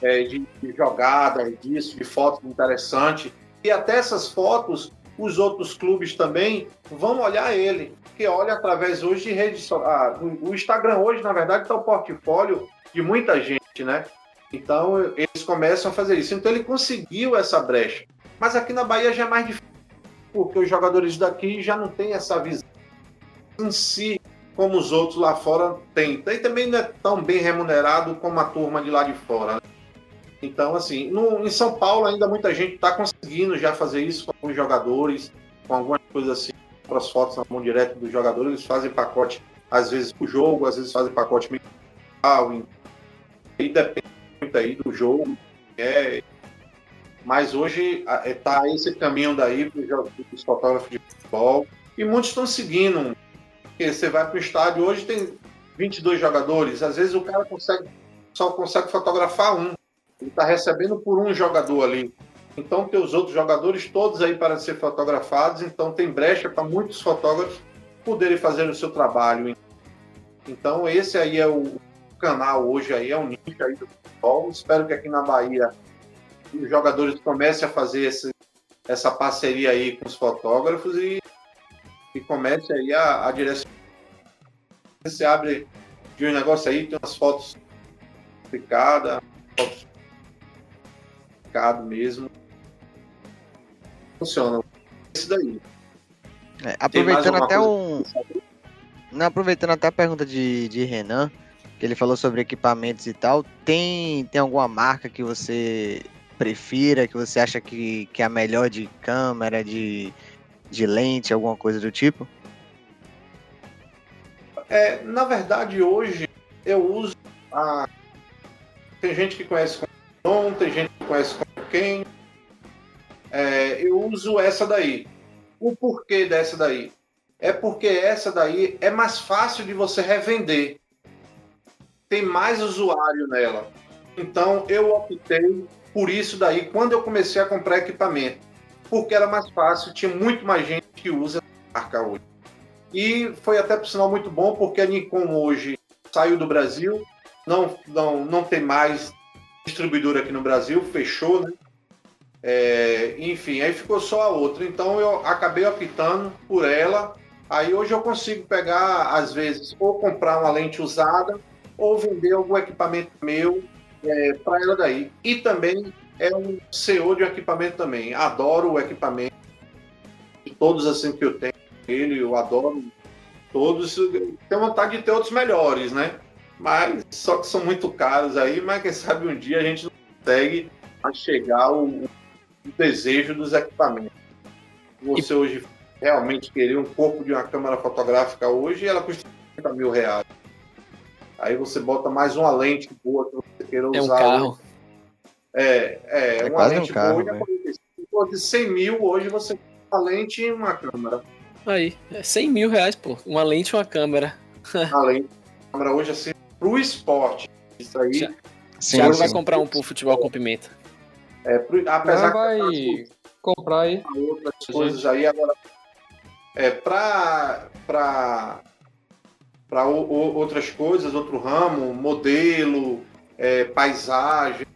é, de, de jogada, disso, de fotos interessantes. E até essas fotos, os outros clubes também vão olhar ele, que olha através hoje de redes ah, O Instagram hoje, na verdade, está o portfólio de muita gente, né? Então eles começam a fazer isso. Então ele conseguiu essa brecha. Mas aqui na Bahia já é mais difícil porque os jogadores daqui já não têm essa visão em si como os outros lá fora têm. E também não é tão bem remunerado como a turma de lá de fora. Né? Então, assim, no, em São Paulo ainda muita gente está conseguindo já fazer isso com alguns jogadores, com algumas coisas assim, para as fotos na mão direta dos jogadores, eles fazem pacote, às vezes o jogo, às vezes fazem pacote mental, e depende muito aí do jogo, é, mas hoje está esse caminho daí os fotógrafos de futebol. E muitos estão seguindo. Porque você vai para o estádio, hoje tem 22 jogadores. Às vezes o cara consegue, só consegue fotografar um. Ele está recebendo por um jogador ali. Então tem os outros jogadores todos aí para ser fotografados. Então tem brecha para muitos fotógrafos poderem fazer o seu trabalho. Então esse aí é o canal hoje aí, é o nicho aí do futebol. Espero que aqui na Bahia os jogadores comecem a fazer esse, essa parceria aí com os fotógrafos e, e comece aí a, a direção. Você abre de um negócio aí, tem umas fotos explicadas, fotos mesmo. Funciona. Esse daí. É, aproveitando até um. Não, aproveitando até a pergunta de, de Renan, que ele falou sobre equipamentos e tal, tem, tem alguma marca que você prefira, que você acha que, que é a melhor de câmera, de, de lente, alguma coisa do tipo? É, na verdade, hoje eu uso a. Tem gente que conhece com Canon, tem gente que conhece com quem. É, eu uso essa daí. O porquê dessa daí? É porque essa daí é mais fácil de você revender. Tem mais usuário nela. Então eu optei por isso daí, quando eu comecei a comprar equipamento, porque era mais fácil, tinha muito mais gente que usa a marca hoje. E foi até por sinal muito bom, porque a Nikon hoje saiu do Brasil, não, não, não tem mais distribuidor aqui no Brasil, fechou, né? É, enfim, aí ficou só a outra. Então eu acabei optando por ela. Aí hoje eu consigo pegar, às vezes, ou comprar uma lente usada, ou vender algum equipamento meu é, para ela daí. E também é um CEO de equipamento também. Adoro o equipamento. Todos assim que eu tenho ele, eu adoro todos. Tenho vontade de ter outros melhores, né? Mas só que são muito caros aí, mas quem sabe um dia a gente não consegue chegar o, o desejo dos equipamentos. Você hoje realmente querer um corpo de uma câmera fotográfica hoje, ela custa 50 mil reais. Aí você bota mais uma lente boa que você queira usar. É um carro. É, é, é uma lente um carro, boa. Né? De 100 mil, hoje você tem uma lente e uma câmera. Aí, é 100 mil reais, pô. Uma lente e uma câmera. *laughs* uma lente câmera hoje, assim, pro esporte. Isso aí. Já, sim, já vai comprar um pro futebol com pimenta. É, pro, apesar que vai comprar aí. Outras coisas aí, agora. É, pra. pra para outras coisas, outro ramo, modelo, é, paisagem,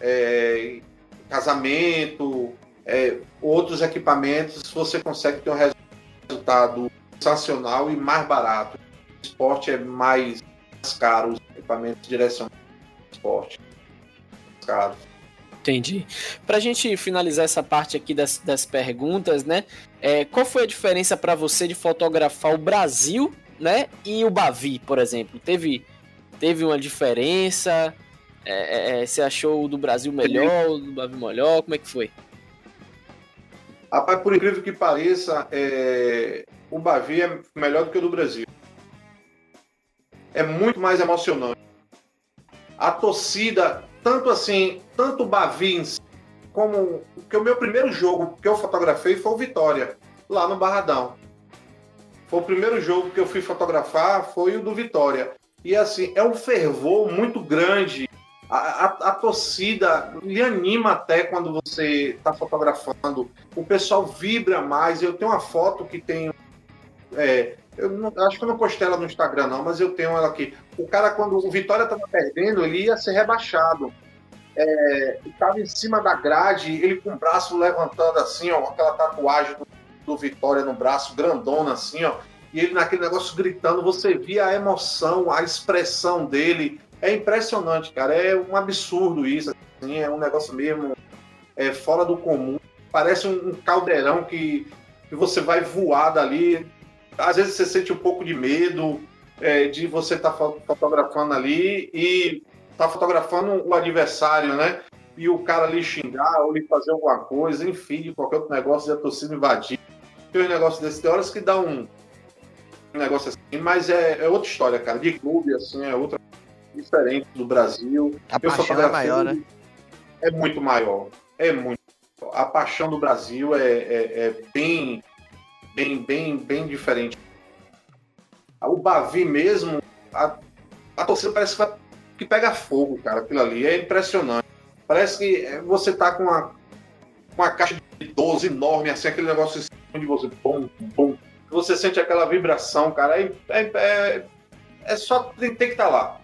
é, casamento, é, outros equipamentos, você consegue ter um resultado sensacional e mais barato. O esporte é mais caro, os equipamentos direcionados ao esporte. Caro. Entendi. Para a gente finalizar essa parte aqui das, das perguntas, né? É, qual foi a diferença para você de fotografar o Brasil né? E o Bavi, por exemplo, teve, teve uma diferença? É, é, é você achou o do Brasil melhor, o do Bavi melhor? Como é que foi? Rapaz, por incrível que pareça, é... o Bavi é melhor do que o do Brasil. É muito mais emocionante. A torcida, tanto assim, tanto o Bavi como que o meu primeiro jogo que eu fotografei foi o Vitória, lá no Barradão. Foi o primeiro jogo que eu fui fotografar, foi o do Vitória. E assim, é um fervor muito grande. A, a, a torcida lhe anima até quando você está fotografando. O pessoal vibra mais. Eu tenho uma foto que tem. É, eu não, acho que eu não postei ela no Instagram, não, mas eu tenho ela aqui. O cara, quando o Vitória estava perdendo, ele ia ser rebaixado. É, estava em cima da grade, ele com o braço levantando assim, ó, aquela tatuagem do do Vitória no braço, grandona assim, ó. E ele naquele negócio gritando, você via a emoção, a expressão dele. É impressionante, cara. É um absurdo isso. Assim, é um negócio mesmo é, fora do comum. Parece um caldeirão que, que você vai voar dali. Às vezes você sente um pouco de medo é, de você estar tá fotografando ali e tá fotografando o adversário, né? E o cara ali xingar ou lhe fazer alguma coisa, enfim, qualquer outro negócio e a torcida invadir tem um negócio desse, tem horas que dá um, um negócio assim, mas é, é, outra história, cara. De clube, assim, é outra diferente do Brasil. A Eu paixão é maior, né? É muito maior. É muito. A paixão do Brasil é, é, é bem, bem, bem, bem diferente. O Bavi mesmo, a, a torcida parece que, vai, que pega fogo, cara, aquilo ali. É impressionante. Parece que você tá com uma, uma caixa de 12 enorme, assim, aquele negócio de você, bom, bom. Você sente aquela vibração, cara. É, é, é só tem, que estar tá lá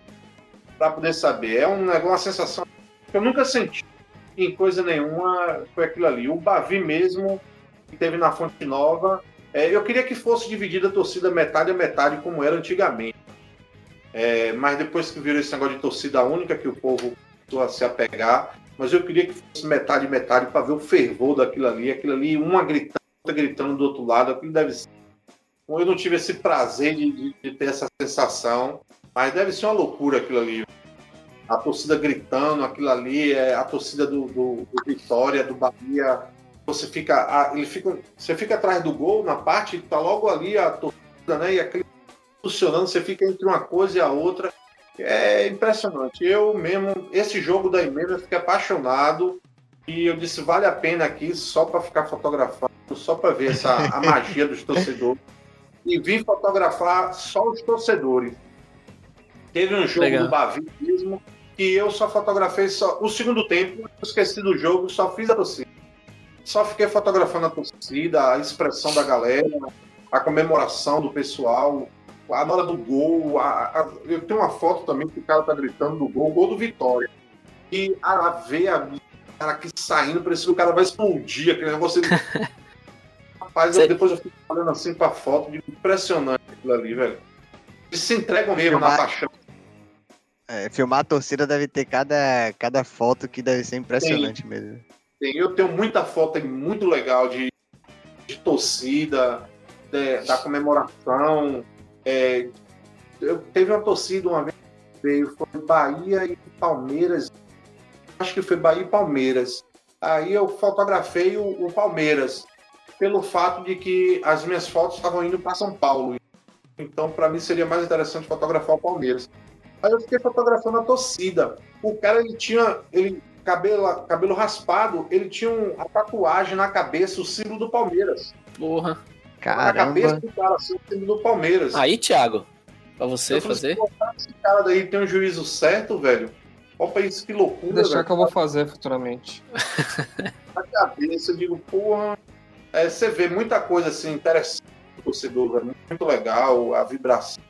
para poder saber. É um uma sensação que eu nunca senti em coisa nenhuma. Foi aquilo ali. O Bavi mesmo, que teve na Fonte Nova. É, eu queria que fosse dividida a torcida metade a metade, como era antigamente. É, mas depois que virou esse negócio de torcida única, que o povo começou a se apegar, mas eu queria que fosse metade metade para ver o fervor daquilo ali, aquilo ali, uma gritando gritando do outro lado, aquilo deve ser. Eu não tive esse prazer de, de, de, ter essa sensação, mas deve ser uma loucura aquilo ali. A torcida gritando, aquilo ali, é a torcida do, do, do Vitória, do Bahia. Você fica, ele fica, você fica atrás do gol, na parte, tá logo ali a torcida, né? E aquele funcionando, você fica entre uma coisa e a outra. É impressionante. Eu mesmo, esse jogo da emenda, eu fiquei apaixonado. E eu disse, vale a pena aqui só para ficar fotografando, só para ver essa, *laughs* a magia dos torcedores. E vim fotografar só os torcedores. Teve um jogo Legal. do Bavi mesmo que eu só fotografei só o segundo tempo, esqueci do jogo, só fiz a torcida. Só fiquei fotografando a torcida, a expressão da galera, a comemoração do pessoal, a hora do gol. A, a, eu tenho uma foto também que o cara tá gritando do gol, o gol do Vitória. E a ver a cara aqui saindo, parecia que o cara vai explodir, aquele negócio. *laughs* Rapaz, eu, depois eu fico olhando assim pra foto, impressionante aquilo ali, velho. Eles se entregam mesmo filmar, na paixão. É, filmar a torcida deve ter cada, cada foto que deve ser impressionante tem, mesmo. Tem, eu tenho muita foto muito legal de, de torcida, de, da comemoração. É, eu teve uma torcida uma vez veio foi Bahia e Palmeiras. Acho que foi Bahia e Palmeiras. Aí eu fotografei o, o Palmeiras, pelo fato de que as minhas fotos estavam indo para São Paulo. Então, para mim, seria mais interessante fotografar o Palmeiras. Aí eu fiquei fotografando a torcida. O cara, ele tinha ele, cabelo, cabelo raspado, ele tinha uma tatuagem na cabeça, o símbolo do Palmeiras. Porra. Caramba. Na cabeça do cara, assim, o símbolo do Palmeiras. Aí, Thiago, pra você Eu fazer. "Pô, esse cara daí tem um juízo certo, velho. Olha isso, que loucura, Vou deixar velho. que eu vou fazer futuramente. *laughs* na cabeça, eu digo, porra. É, você vê muita coisa assim interessante do torcedor, velho, muito legal, a vibração.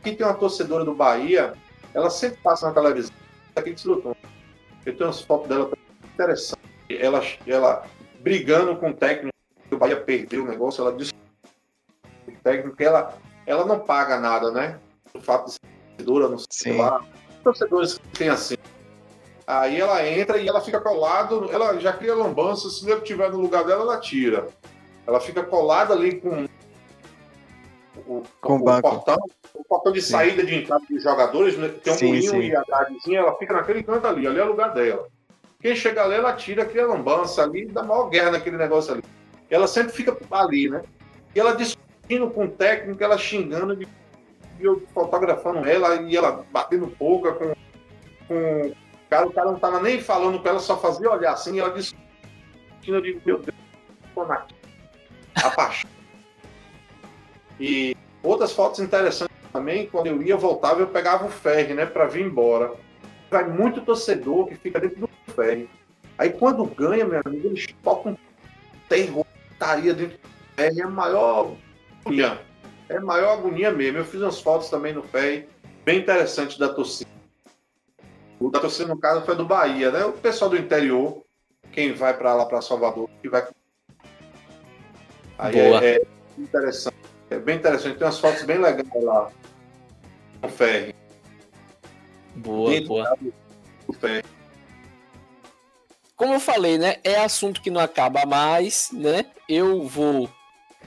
Aqui tem uma torcedora do Bahia, ela sempre passa na televisão, aqui de Silutão. Eu tenho umas fotos dela interessantes. Ela, ela brigando com o técnico, o Bahia perdeu o negócio, ela disse o técnico que ela, ela não paga nada, né? O fato de ser torcedora, não sei Sim. lá. Torcedores que tem assim. Aí ela entra e ela fica colado, ela já cria lambança, se o nego estiver no lugar dela, ela tira. Ela fica colada ali com o, Com o banco. portão, o portão de Sim. saída de entrada dos jogadores, né? tem um Sim, sim. e a gradezinha, ela fica naquele canto ali, ali é o lugar dela. Quem chega ali, ela tira, cria lambança ali, dá maior guerra naquele negócio ali. Ela sempre fica ali, né? E ela discutindo com o técnico, ela xingando, e eu fotografando ela, e ela batendo boca com, com o cara, o cara não tava nem falando com ela, só fazia olhar assim, e ela discutindo, eu digo, meu Deus, a *laughs* paixão. E outras fotos interessantes também, quando eu ia, voltava, eu pegava o ferry, né, para vir embora. Vai muito torcedor que fica dentro do ferry. Aí quando ganha, meu amigo, eles tocam terror, putaria dentro é a maior agonia. É a maior agonia mesmo. Eu fiz umas fotos também no ferry, bem interessantes da torcida. O da torcida, no caso, foi do Bahia, né? O pessoal do interior, quem vai para lá, para Salvador, que vai. Aí Boa. é, é interessante. É bem interessante. Tem umas fotos bem legais lá no ferry. Boa, dentro boa. do ferry. Como eu falei, né? É assunto que não acaba mais, né? Eu vou.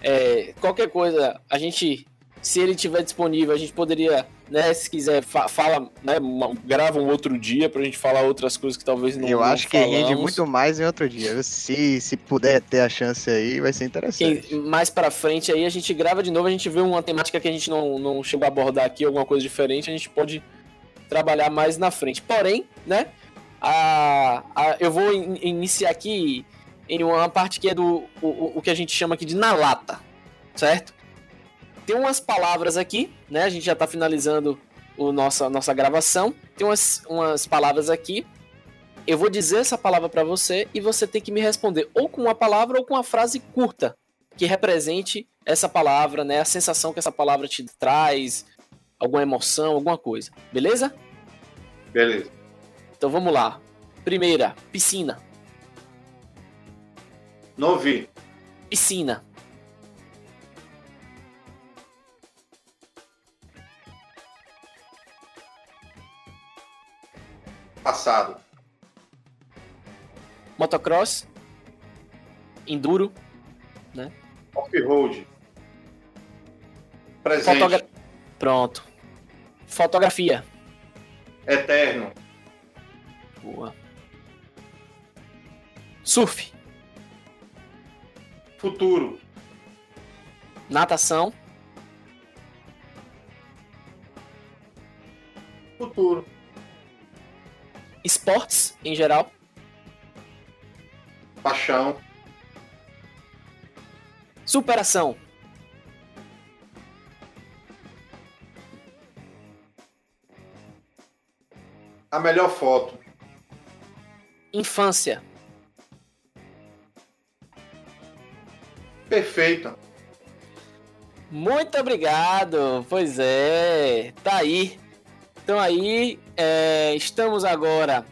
é, qualquer coisa, a gente. Se ele tiver disponível, a gente poderia, né? Se quiser, fa- fala, né? uma- grava um outro dia pra gente falar outras coisas que talvez não. eu não acho que rende muito mais em outro dia. Se, se puder ter a chance aí, vai ser interessante. Quem- mais pra frente aí a gente grava de novo, a gente vê uma temática que a gente não, não chegou a abordar aqui, alguma coisa diferente, a gente pode trabalhar mais na frente. Porém, né? A, a- eu vou in- iniciar aqui em uma parte que é do o, o- que a gente chama aqui de na lata, certo? Tem umas palavras aqui, né? A gente já tá finalizando o nossa, nossa gravação. Tem umas, umas palavras aqui. Eu vou dizer essa palavra pra você e você tem que me responder ou com uma palavra ou com uma frase curta que represente essa palavra, né? A sensação que essa palavra te traz, alguma emoção, alguma coisa. Beleza? Beleza. Então vamos lá. Primeira, piscina. Não ouvi. Piscina. Passado. Motocross. Enduro. Off-road. Presente. Fotogra... Pronto. Fotografia. Eterno. Boa. Surf. Futuro. Natação. Futuro. Esportes em geral. Paixão. Superação. A melhor foto. Infância. Perfeita. Muito obrigado. Pois é, tá aí. Então aí, é, estamos agora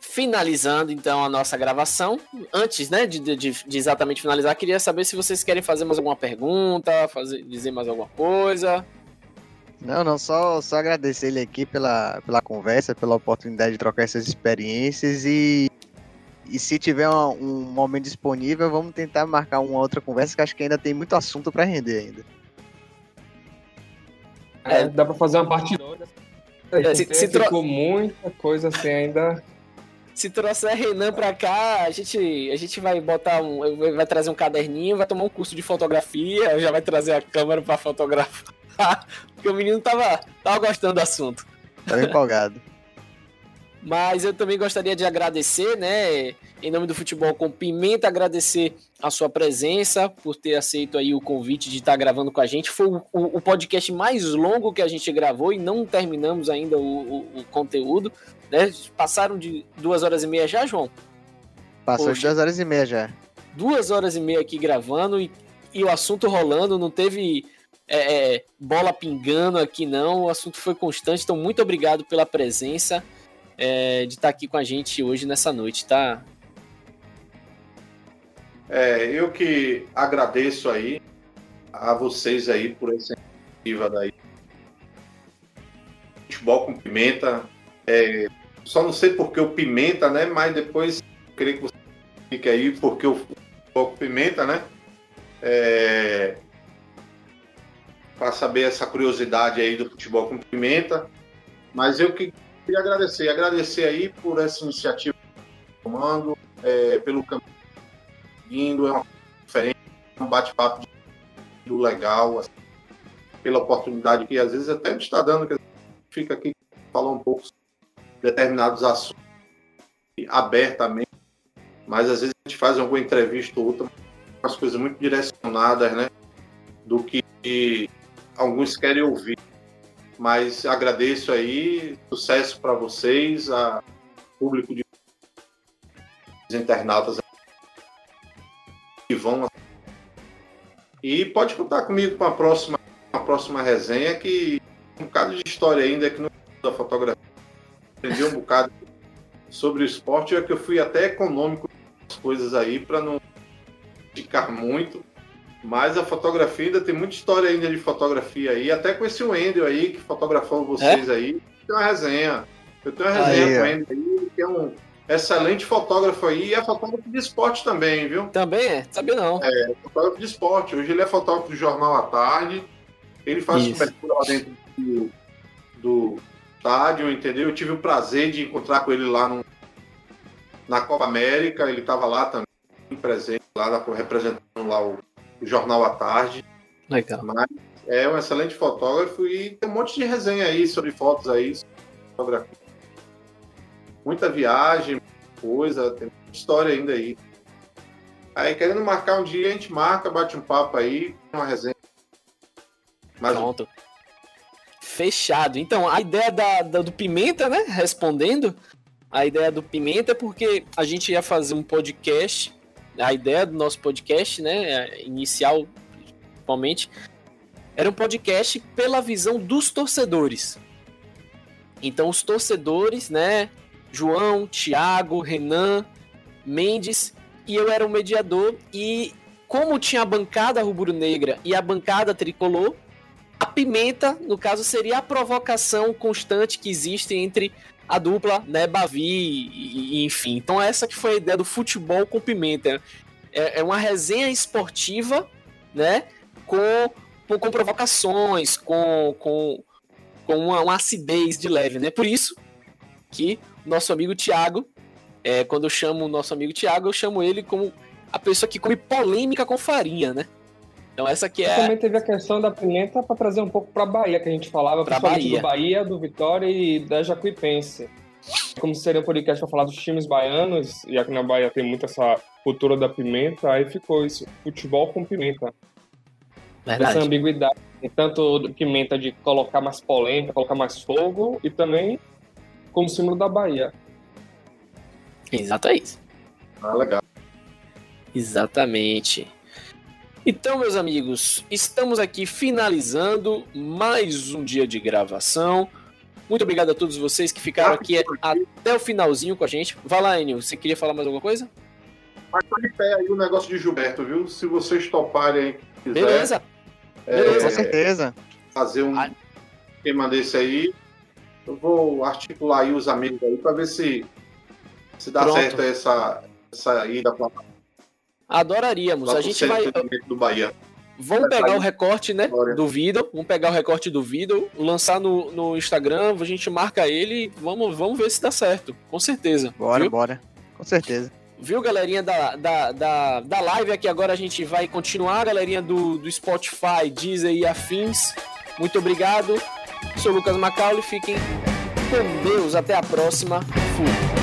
finalizando então a nossa gravação. Antes, né, de, de- de exatamente finalizar, queria saber se vocês querem fazer mais alguma pergunta, fazer, dizer mais alguma coisa. Não, não, só, só agradecer ele aqui pela, pela conversa, pela oportunidade de trocar essas experiências e, e se tiver uma- um momento disponível, vamos tentar marcar uma outra conversa, que acho que ainda tem muito assunto para render ainda. É, dá pra fazer uma parte 2. É, se- se, se tro- ficou muita coisa assim ainda. Se trouxer Renan pra cá, a gente, a gente vai botar um. Vai trazer um caderninho, vai tomar um curso de fotografia, já vai trazer a câmera pra fotografar. *laughs* Porque o menino tava, tava gostando do assunto. Tava empolgado. *laughs* Mas eu também gostaria de agradecer, né, em nome do Futebol com Pimenta, agradecer a sua presença, por ter aceito aí o convite de estar gravando com a gente. Foi o, o- o podcast mais longo que a gente gravou e não terminamos ainda o, o- o conteúdo, né? Passaram de duas horas e meia já, João? Passou de Poxa. duas horas e meia já. Duas horas e meia aqui gravando e, e o assunto rolando, não teve é, é, bola pingando aqui não, o assunto foi constante, então muito obrigado pela presença é, de estar aqui com a gente hoje nessa noite, tá? É, eu que agradeço aí a vocês aí por essa iniciativa daí. Futebol com pimenta. É, só não sei porque o pimenta, né? Mas depois queria que você fique aí porque o futebol com pimenta, né? É, para saber essa curiosidade aí do futebol com pimenta. Mas eu que queria agradecer, agradecer aí por essa iniciativa tomando, é, pelo caminho indo, é uma conferência, um bate-papo legal, assim, pela oportunidade que às vezes até está dando, que fica aqui falar um pouco sobre determinados assuntos abertamente, mas às vezes a gente faz alguma entrevista ou outra, umas coisas muito direcionadas, né, do que alguns querem ouvir. Mas agradeço aí, sucesso para vocês, a público de os internautas que vão. E pode contar comigo para a próxima, uma próxima resenha, que um bocado de história ainda que não da fotografia. Aprendi um bocado sobre o esporte, é que eu fui até econômico nas coisas aí para não ficar muito. Mas a fotografia ainda tem muita história ainda de fotografia aí, até com esse Wendel aí que fotografou vocês aí. Tem uma resenha. Eu tenho uma resenha Aí, com o Wendel aí, que é um excelente fotógrafo aí, e é fotógrafo de esporte também, viu? Também é? Sabia não. fotógrafo de esporte. Hoje ele é fotógrafo do Jornal à Tarde. Ele faz Isso. cobertura lá dentro do, do estádio, entendeu? Eu tive o prazer de encontrar com ele lá no, na Copa América. Ele estava lá também, presente, lá representando lá o, o Jornal à Tarde. Legal. Mas é um excelente fotógrafo e tem um monte de resenha aí sobre fotos aí, sobre fotografia. Muita viagem, muita coisa, tem muita história ainda aí. Aí querendo marcar um dia, a gente marca, bate um papo aí, uma resenha. Mas Pronto. Fechado. Então, a ideia da, da- do Pimenta, né? Respondendo, a ideia do Pimenta é porque a gente ia fazer um podcast. A ideia do nosso podcast, né? Inicial, principalmente, era um podcast pela visão dos torcedores. Então, os torcedores, né? João, Thiago, Renan, Mendes, e eu era o mediador. E como tinha a bancada rubro-negra e a bancada tricolor, a pimenta, no caso, seria a provocação constante que existe entre a dupla, né, Bavi e, e enfim. Então essa que foi a ideia do futebol com pimenta. É, é uma resenha esportiva, né, com, com, com provocações, com, com, com uma, uma acidez de leve, né. Por isso que nosso amigo Thiago, é, quando eu chamo o nosso amigo Thiago, eu chamo ele como a pessoa que come polêmica com farinha, né. Então essa aqui é... Também teve a questão da pimenta para trazer um pouco para Bahia, que a gente falava, Pra Bahia. do Bahia, do Vitória e da Jacuipense. Como seria um podcast para falar dos times baianos, e aqui na Bahia tem muito essa cultura da pimenta, aí ficou isso, futebol com pimenta. Essa Verdade. ambiguidade. E tanto do pimenta de colocar mais polêmica, colocar mais fogo, e também como símbolo da Bahia. Exato, é isso. ah, legal. Exatamente. Então, meus amigos, estamos aqui finalizando mais um dia de gravação. Muito obrigado a todos vocês que ficaram aqui até o finalzinho com a gente. Vai lá, Enio, você queria falar mais alguma coisa? Mas tá de pé aí o negócio de Gilberto, viu? Se vocês toparem aí, quiser, Beleza. é, beleza. Com certeza. fazer um Ah. esquema desse aí, eu vou articular aí os amigos aí para ver se, se dá Pronto. certo essa, essa ida para Adoraríamos. A gente vai. do Bahia. Vamos pegar o recorte, né? Do vídeo. Vamos pegar o recorte do vídeo, lançar no, no Instagram, a gente marca ele vamos, vamos ver se dá certo. Com certeza. Bora, viu? bora. Com certeza. Viu, galerinha da, da, da, da live aqui? Agora a gente vai continuar, galerinha do, do Spotify, Deezer e afins. Muito obrigado. Sou o Lucas Macaulay. Fiquem com Deus. Até a próxima. Fui.